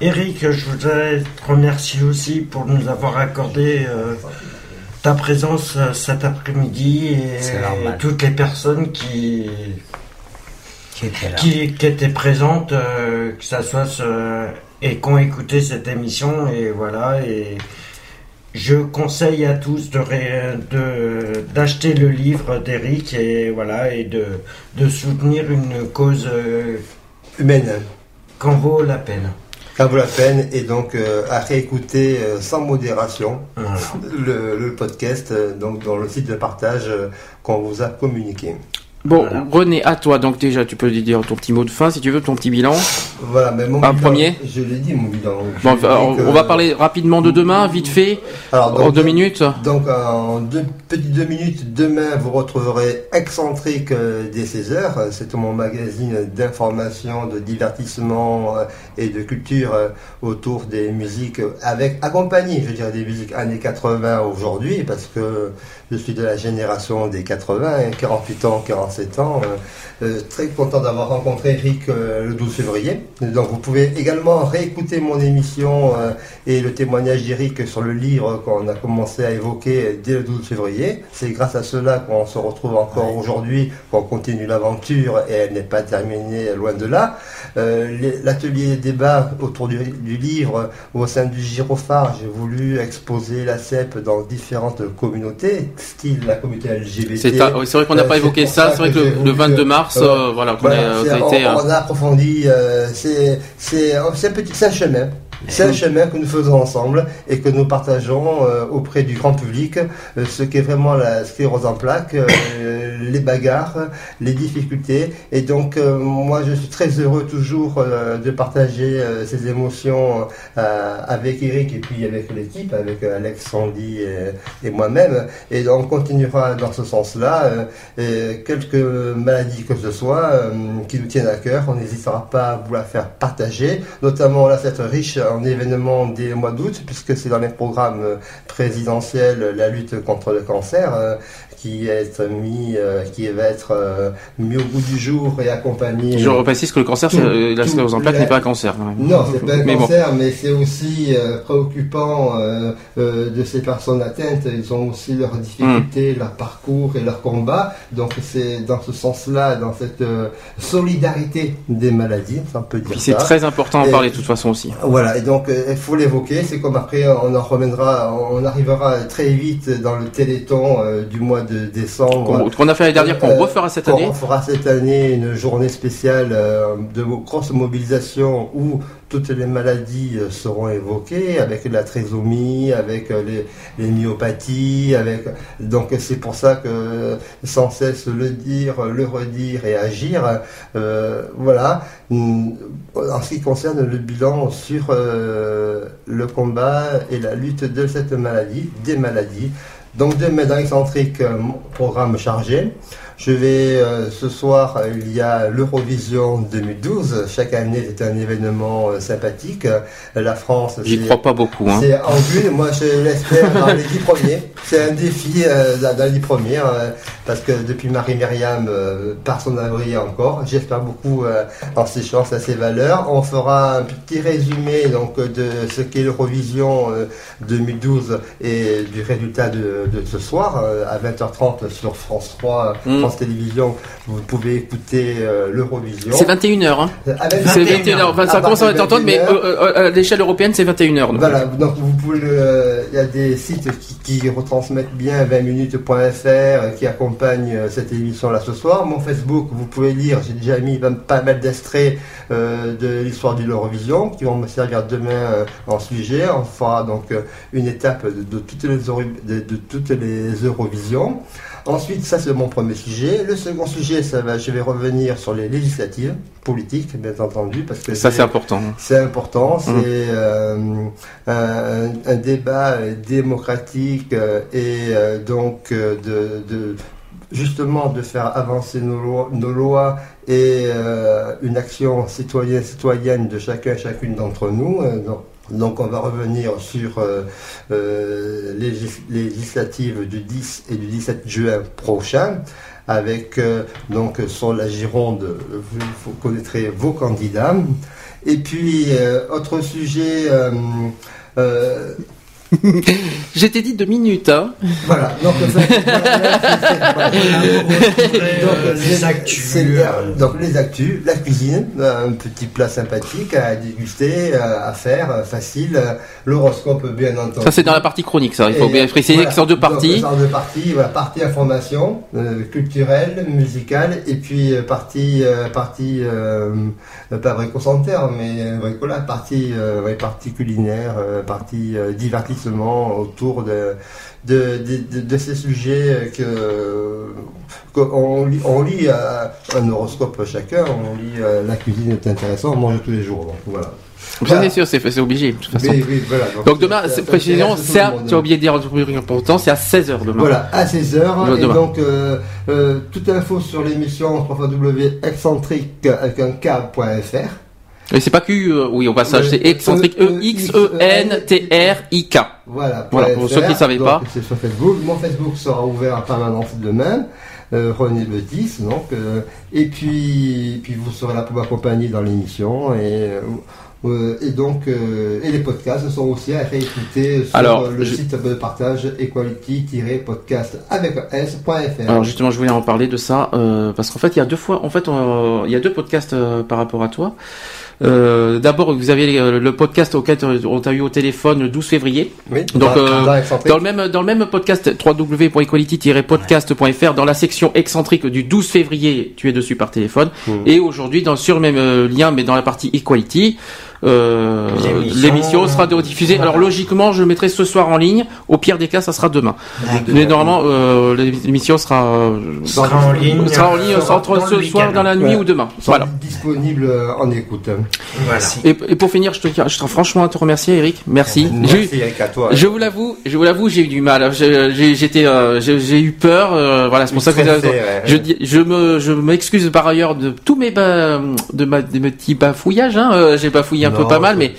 Eric, je voudrais te remercier aussi pour nous avoir accordé euh, ta présence cet après-midi et toutes les personnes qui Qui était là. qui, qui étaient présentes, euh, que ça soit ce- et qui ont écouté cette émission et voilà et je conseille à tous de d'acheter le livre d'Eric et voilà et de de soutenir une cause euh, humaine qu'en vaut la peine. Ça vaut la peine et donc euh, à réécouter euh, sans modération le, le podcast donc dans le site de partage qu'on vous a communiqué. Bon, René, à toi. Donc déjà, tu peux dire ton petit mot de fin si tu veux, ton petit bilan. Voilà, mais mon Un bilan, premier. Je l'ai dit mon bilan. Bon, Je alors, dis que- on va parler rapidement de demain, vite fait, Alors, en deux minutes. Donc en deux petites deux minutes, demain vous retrouverez Excentrique euh, dès 16h. C'est mon magazine d'information, de divertissement euh, et de culture euh, autour des musiques avec accompagné, je dirais, des musiques années 80 aujourd'hui parce que je suis de la génération des 80, hein, 48 ans, 47 ans. euh, euh, très content d'avoir rencontré Eric euh, le 12 février. Donc vous pouvez également réécouter mon émission euh, et le témoignage d'Eric sur le livre qu'on a commencé à évoquer dès le 12 février. C'est grâce à cela qu'on se retrouve encore aujourd'hui, qu'on continue l'aventure et elle n'est pas terminée loin de là. L'atelier débat autour du, du livre au sein du Girophare, j'ai voulu exposer la CEP dans différentes communautés, style la communauté LGBT. C'est vrai qu'on n'a pas évoqué ça, c'est vrai que le- le voulu 22 mars, euh, voilà, qu'on c'est- ça a on, euh, on a approfondi, euh, c'est un petit chemin. C'est un chemin que nous faisons ensemble et que nous partageons euh, auprès du grand public euh, ce qu'est vraiment la sclérose en plaques, euh, les bagarres, les difficultés. Et donc, euh, moi, je suis très heureux toujours de partager ces émotions avec Eric et puis avec l'équipe, avec Alex, Sandy et, moi-même. Et on continuera dans ce sens-là. quelques maladies que ce soit qui nous tiennent à cœur, on n'hésitera pas à vous la faire partager. Notamment là, cette riche en événements des mois d'août, puisque c'est dans les programmes euh, présidentiels la lutte contre le cancer. Euh, qui va être mis, euh, qui va être euh, mis au goût du jour et accompagné. Je reprécise que le cancer, Tout- euh, la sclérose en plaques la- n'est pas un cancer. non, c'est pas un Mais bon. cancer, mais c'est aussi euh, préoccupant euh, euh, de ces personnes atteintes. Ils ont aussi leurs difficultés, leur parcours et leur combat. Donc c'est dans ce sens-là, dans cette euh, solidarité des maladies, on peut dire Puis c'est très important d'en parler de toute façon aussi. Voilà, et donc euh, il faut l'évoquer. C'est comme après, on en reviendra, on arrivera très vite dans le téléthon euh, du mois de décembre. Qu'on- a fait l'année dernière, qu'on refera cette année. refera cette année une journée spéciale euh, de grosse mobilisation où toutes les maladies euh, seront évoquées, avec la trisomie, avec euh, les, les myopathies, avec donc c'est pour ça que sans cesse le dire, le redire et agir. euh, voilà. En ce qui concerne le bilan sur euh, le combat et la lutte de cette maladie, des maladies. Donc demain dans Excentrique, euh, programme chargé. Je vais euh, ce soir, euh, il y a l'Eurovision 2012. Chaque année, c'est un événement euh, sympathique. Euh, La France, J'y c'est- crois pas beaucoup. Hein. c'est en vue, moi je l'espère dans les dix premiers. C'est un défi euh, dans les dix premiers, parce que depuis Marie-Myriam, euh, personne n'a brillé encore. J'espère beaucoup euh, en ses chances, à ses valeurs. On fera un petit résumé donc de ce qu'est l'Eurovision euh, 2012 et du résultat de, de ce soir euh, à 20h30 sur France 3, Mm. France Télévisions. Vous pouvez écouter euh, l'Eurovision. C'est 21h. Hein. Ah ben, C'est 21 21h. Enfin, ça commence à être de entendu, mais 21. euh, euh, à l'échelle européenne, c'est 21h. Voilà, donc vous pouvez il y a des sites qui, qui retransmettent bien 20minutes.fr euh, qui accompagnent euh, cette émission là ce soir. Mon Facebook, vous pouvez lire, j'ai déjà mis pas- mal d'extraits euh, de l'histoire de l'Eurovision qui vont me servir demain euh, en sujet. On fera donc euh, une étape de, de toutes les de toutes les Eurovisions. Ensuite, ça c'est mon premier sujet. Le second sujet, ça va, je vais revenir sur les législatives politiques, bien entendu, parce que Ça, c'est important. c'est important, c'est Mhm. euh, un, un débat euh, démocratique euh, et donc de, de- justement de faire avancer nos lois, nos lois et euh, une action citoyenne citoyenne de chacun chacune d'entre nous. Euh, donc, donc on va revenir sur euh, euh, les légis- les législatives du 10 et du 17 juin prochain avec euh, donc sur la Gironde, vous, connaîtrez vos candidats. Et puis, autre sujet. J'étais dit deux minutes. Hein. voilà, donc, donc, les actus, c'est- donc les actus, la cuisine, un petit plat sympathique à déguster, euh, à faire, euh, facile, l'horoscope bien entendu. Ça, c'est dans la partie chronique, ça. Il faut Et bien préciser voilà, que c'est en deux donc, parties. en deux parties. Voilà, partie information euh, culturelle, musicale, et puis euh, partie euh, partie pas mais bricolage, partie euh, ouais, partie culinaire, euh, partie euh, autour de de, de, de- de ces sujets que qu'on lit, on lit euh, un horoscope chacun, on lit euh, la cuisine est intéressant, on mange tous les jours, donc voilà. C'est sûr, c'est obligé, de toute façon. Oui, oui, voilà, donc demain, monde. tu as oublié de dire un truc important, c'est à 16h demain. Voilà, à 16h. Et donc, euh, euh, toute info sur l'émission www.excentrique avec un K.fr. Et c'est pas Q, euh, oui, au passage, c'est excentrique E- E-X-E-N-T-R-I-K. Voilà, Voilà, pour .fr. ceux qui ne savaient Donc, pas. C'est sur Facebook. Mon Facebook sera ouvert en permanence demain. Euh, René le 10, donc. euh, et puis, puis vous serez là pour m'accompagner dans l'émission. Et, euh, euh, et donc, euh, et les podcasts sont aussi à réécouter sur Alors, euh, le je- site de partage equality-podcast avec s.fr. Alors justement, je voulais en parler de ça euh, parce qu'en fait, il y a deux fois, en fait, on- il y a deux podcasts euh, par rapport à toi. Euh, D'abord, vous avez euh, le podcast auquel on t'a eu au téléphone le 12 février. Oui, Donc dans- euh, dans le même dans le même podcast www.equality-podcast.fr dans la section excentrique du 12 février, tu es dessus par téléphone. Mmh. Et aujourd'hui, dans sur le même lien, mais dans la partie equality, euh, L'émission. sera rediffusée. Alors logiquement, je le mettrai ce soir en ligne. Au pire des cas, ça sera demain. Mais normalement, euh, l'émission sera euh, Sera en ligne. sera en ligne Sera entre ce soir, dans la nuit Ouais. ou demain. Voilà. disponibles euh, en écoute. Voilà. Et, et pour finir, je te, je tiens franchement à te remercier, Eric. Merci. Merci, J'ai- Eric, à toi. Je vous l'avoue, je vous l'avoue, j'ai eu du mal. Je- J'ai j'étais, euh, j'ai eu peur. euh, voilà, c'est pour ça que ouais. je, je me, je m'excuse par ailleurs de tous mes, ba- de, ma, de mes petits bafouillages. Hein. J'ai bafouillé un peu pas mal, mais.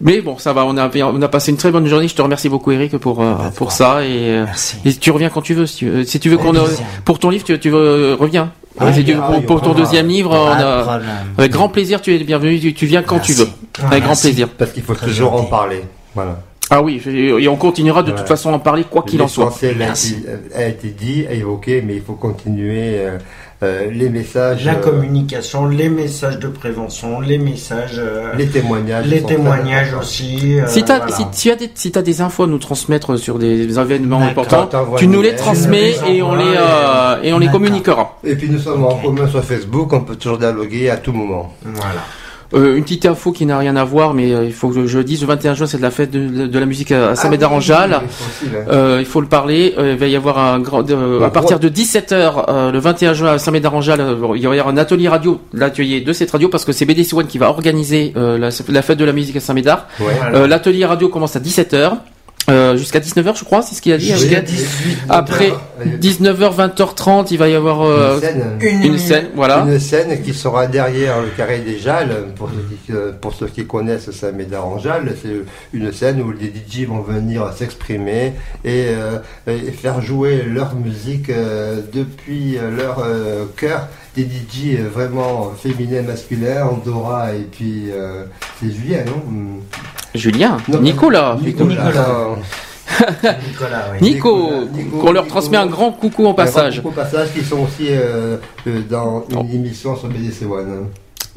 Mais bon, ça va. On a, on a passé une très bonne journée. Je te remercie beaucoup, Eric, pour euh, pour ça. Et, euh, et tu reviens quand tu veux. Si tu veux, si tu veux qu'on Avec euh, pour ton livre, tu, tu veux reviens. Ah, Si tu veux, ah, pour, ton deuxième livre, on a, avec grand plaisir. Tu es bienvenu. Tu, tu viens quand tu veux. Avec grand plaisir. Parce qu'il faut Très toujours en parler. Voilà. Ah oui, et on continuera de Ouais. toute façon à en parler quoi qu'il en soit. L'essentiel a été, a été dit, a évoqué, mais il faut continuer euh, euh, les messages, La euh, communication, les messages de prévention, les messages, euh, les témoignages. les témoignages aussi. euh, Si tu as, voilà. si, tu as des, si t'as des infos à nous transmettre sur des événements importants, tu nous les transmets Tu nous les et on les, euh, et on les communiquera. Et puis nous sommes en commun sur Facebook, on peut toujours dialoguer à tout moment. Voilà. Euh, une petite info qui n'a rien à voir, mais euh, il faut que je le dise, le 21 juin c'est de la fête de, de la musique à Saint-Médard-en-Jalles. Ah oui, oui, oui, Euh, il faut le parler. Euh, il va y avoir un grand, euh, à partir de 17h le 21 juin à Saint-Médard-en-Jalles, il va y avoir un atelier radio, l'atelier de cette radio, parce que c'est BDC One qui va organiser euh, la, la fête de la musique à Saint-Médard. Ouais. Euh, l'atelier radio commence à 17h. Euh, jusqu'à 19h je crois c'est ce qu'il a dit Jusqu'à hein. 18. après 19h 20h30 il va y avoir euh, Une scène. Une, une scène voilà Une scène qui sera derrière le carré des Jalles, pour ceux qui, euh, pour ceux qui connaissent Saint-Médard en Jalles, c'est une scène où les DJ vont venir s'exprimer et, euh, et faire jouer leur musique euh, depuis leur euh, cœur. Des DJ vraiment féminins, masculins, Andorra et puis euh, c'est Julien, non? Julien Non, Nicolas Nicolas. Nicolas. Nicolas, oui. Nico, Nico, qu'on leur Nico. transmet un grand coucou en passage. Au passage, qui sont aussi euh, euh, dans une émission sur BDC One.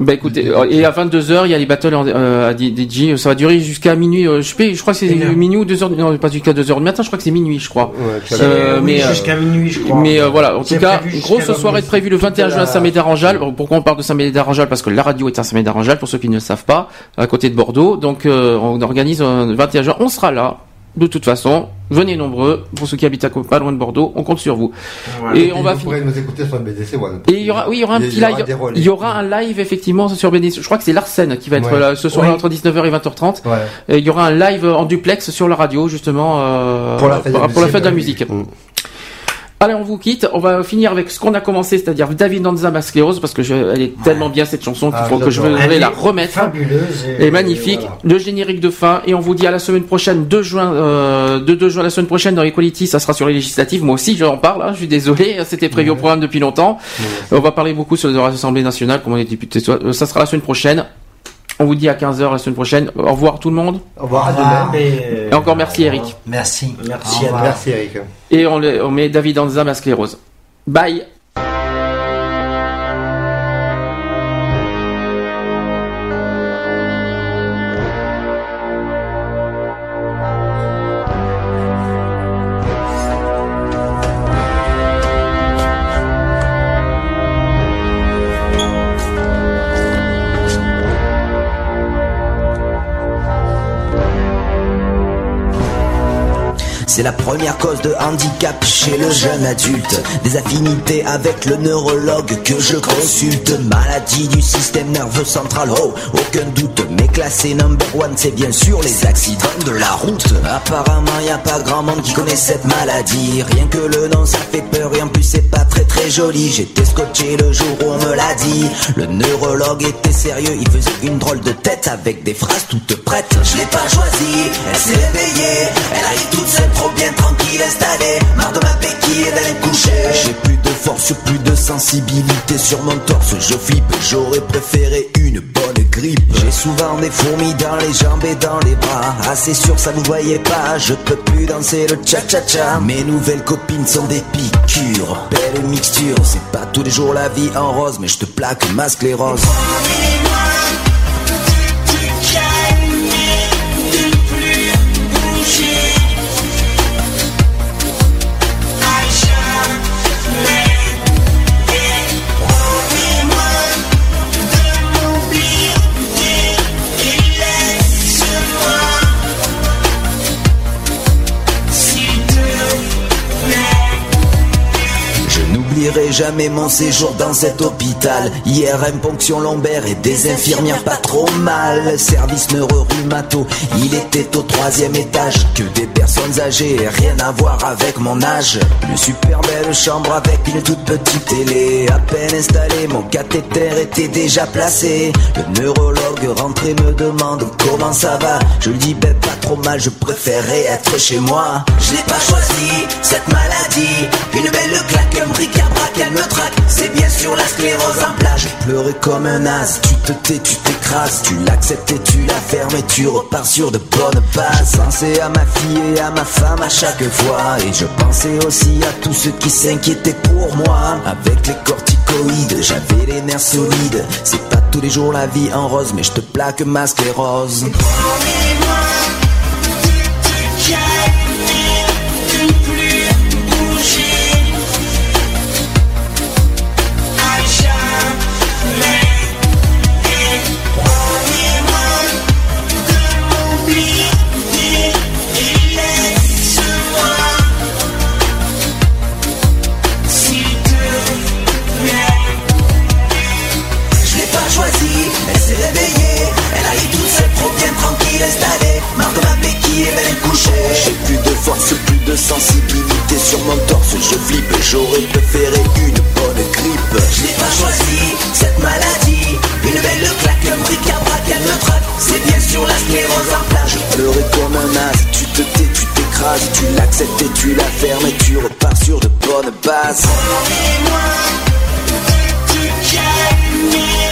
Bah écoutez, euh, et à 22h, il y a les battles euh, à DJ, ça va durer jusqu'à minuit, euh, je, sais, je crois que c'est minuit ou 2h, non pas jusqu'à 2h du matin, je crois que c'est minuit, je crois. Ouais, Euh, oui, mais, jusqu'à minuit, je crois. Mais euh, voilà, en tout cas, grosse soirée est prévue le 21 juin à Saint-Médard-en-Jalles. Pourquoi on parle de Saint-Médard-en-Jalles Parce que la radio est à Saint-Médard-en-Jalles, pour ceux qui ne le savent pas, à côté de Bordeaux. Donc euh, on organise un 21 juin, on sera là. De toute façon, venez nombreux. Pour ceux qui habitent à pas loin de Bordeaux, on compte sur vous. Voilà. Et on va vous finir. pourrez nous écouter sur BDC One. Et il y aura, oui, il y aura un Il y petit aura live. Il y aura un live effectivement sur BD. Je crois que c'est Larsen qui va être Ouais. là ce soir Oui. entre 19h et 20h30. Ouais. Et il y aura un live en duplex sur la radio justement euh, Pour la fête de la pour la musique. fête de la musique. Mm. Allez, on vous quitte. On va finir avec ce qu'on a commencé, c'est-à-dire David Danza Masclérose, parce que je- elle est tellement bien cette chanson qu'il Ah, faut que je vais Elle la est remettre. Fabuleuse. Et magnifique, voilà. le générique de fin, et on vous dit à la semaine prochaine, 2 juin, euh, de 2 juin la semaine prochaine dans Equality, ça sera sur les législatives. Moi aussi, j'en parle, hein, je suis désolé, c'était prévu au programme depuis longtemps. On va parler beaucoup sur l'Assemblée nationale, comment les députés, euh, ça sera la semaine prochaine. On vous dit à 15h la semaine prochaine. Au revoir tout le monde. Au revoir, à Au revoir. demain. Et, Et encore merci Eric. Merci. Merci Au à revoir. Merci Eric. Et on, le- on met David Danza Masclérose. Bye. C'est la première cause de handicap chez le jeune adulte. Des affinités avec le neurologue que je consulte. Maladie du système nerveux central, oh, aucun doute. Mais classé number one, c'est bien sûr les accidents de la route. Apparemment, y a pas grand monde qui connaît cette maladie. Rien que le nom, ça fait peur et en plus, c'est pas très très joli. J'étais scotché le jour où on me l'a dit. Le neurologue était sérieux, il faisait une drôle de tête avec des phrases toutes prêtes. Je l'ai pas choisi, elle s'est réveillée. Elle arrive toute seule, trop bien tranquille, installée. Marre de ma béquille et d'aller me coucher. J'ai plus de force, plus de sensibilité sur mon torse. Je flippe, j'aurais préféré une bonne grippe. J'ai souvent des fourmis dans les jambes et dans les bras. Ah, c'est sûr, ça vous voyez pas. Je peux plus danser le cha-cha-cha. Mes nouvelles copines sont des piqûres. Belle mixture, c'est pas tous les jours la vie en rose, mais je te plaque ma sclérose. J'oublierai jamais mon séjour dans cet hôpital. IRM, ponction lombaire et des infirmières pas trop mal. Service neuro-rhumato, il était au troisième étage. Que des personnes âgées, rien à voir avec mon âge. Une super belle chambre avec une toute petite télé. À peine installée, mon cathéter était déjà placé. Le neurologue rentré me demande comment ça va. Je lui dis, ben pas trop mal, je préférais être chez moi. Je n'ai pas choisi cette maladie. Une belle claque, un C'est bien sûr la sclérose en plat. Je pleurais comme un as. Tu te tais, tu t'écrases. Tu l'acceptes et tu la fermes et tu repars sur de bonnes bases. Pensais à ma fille et à ma femme à chaque fois. Et je pensais aussi à tous ceux qui s'inquiétaient pour moi. Avec les corticoïdes, j'avais les nerfs solides. C'est pas tous les jours la vie en rose, mais je te plaque ma sclérose. Force, plus de sensibilité sur mon torse. Je flippe, j'aurais préféré une bonne grippe. Je l'ai pas choisi, cette maladie Une belle claque, un bric-à-brac, elle me traque C'est bien sûr la sclérose en plage Je pleurais comme un as, tu te tais, tu t'écrases, tu l'acceptes et tu la fermes et tu repars sur de bonnes bases. Retrouvez toutes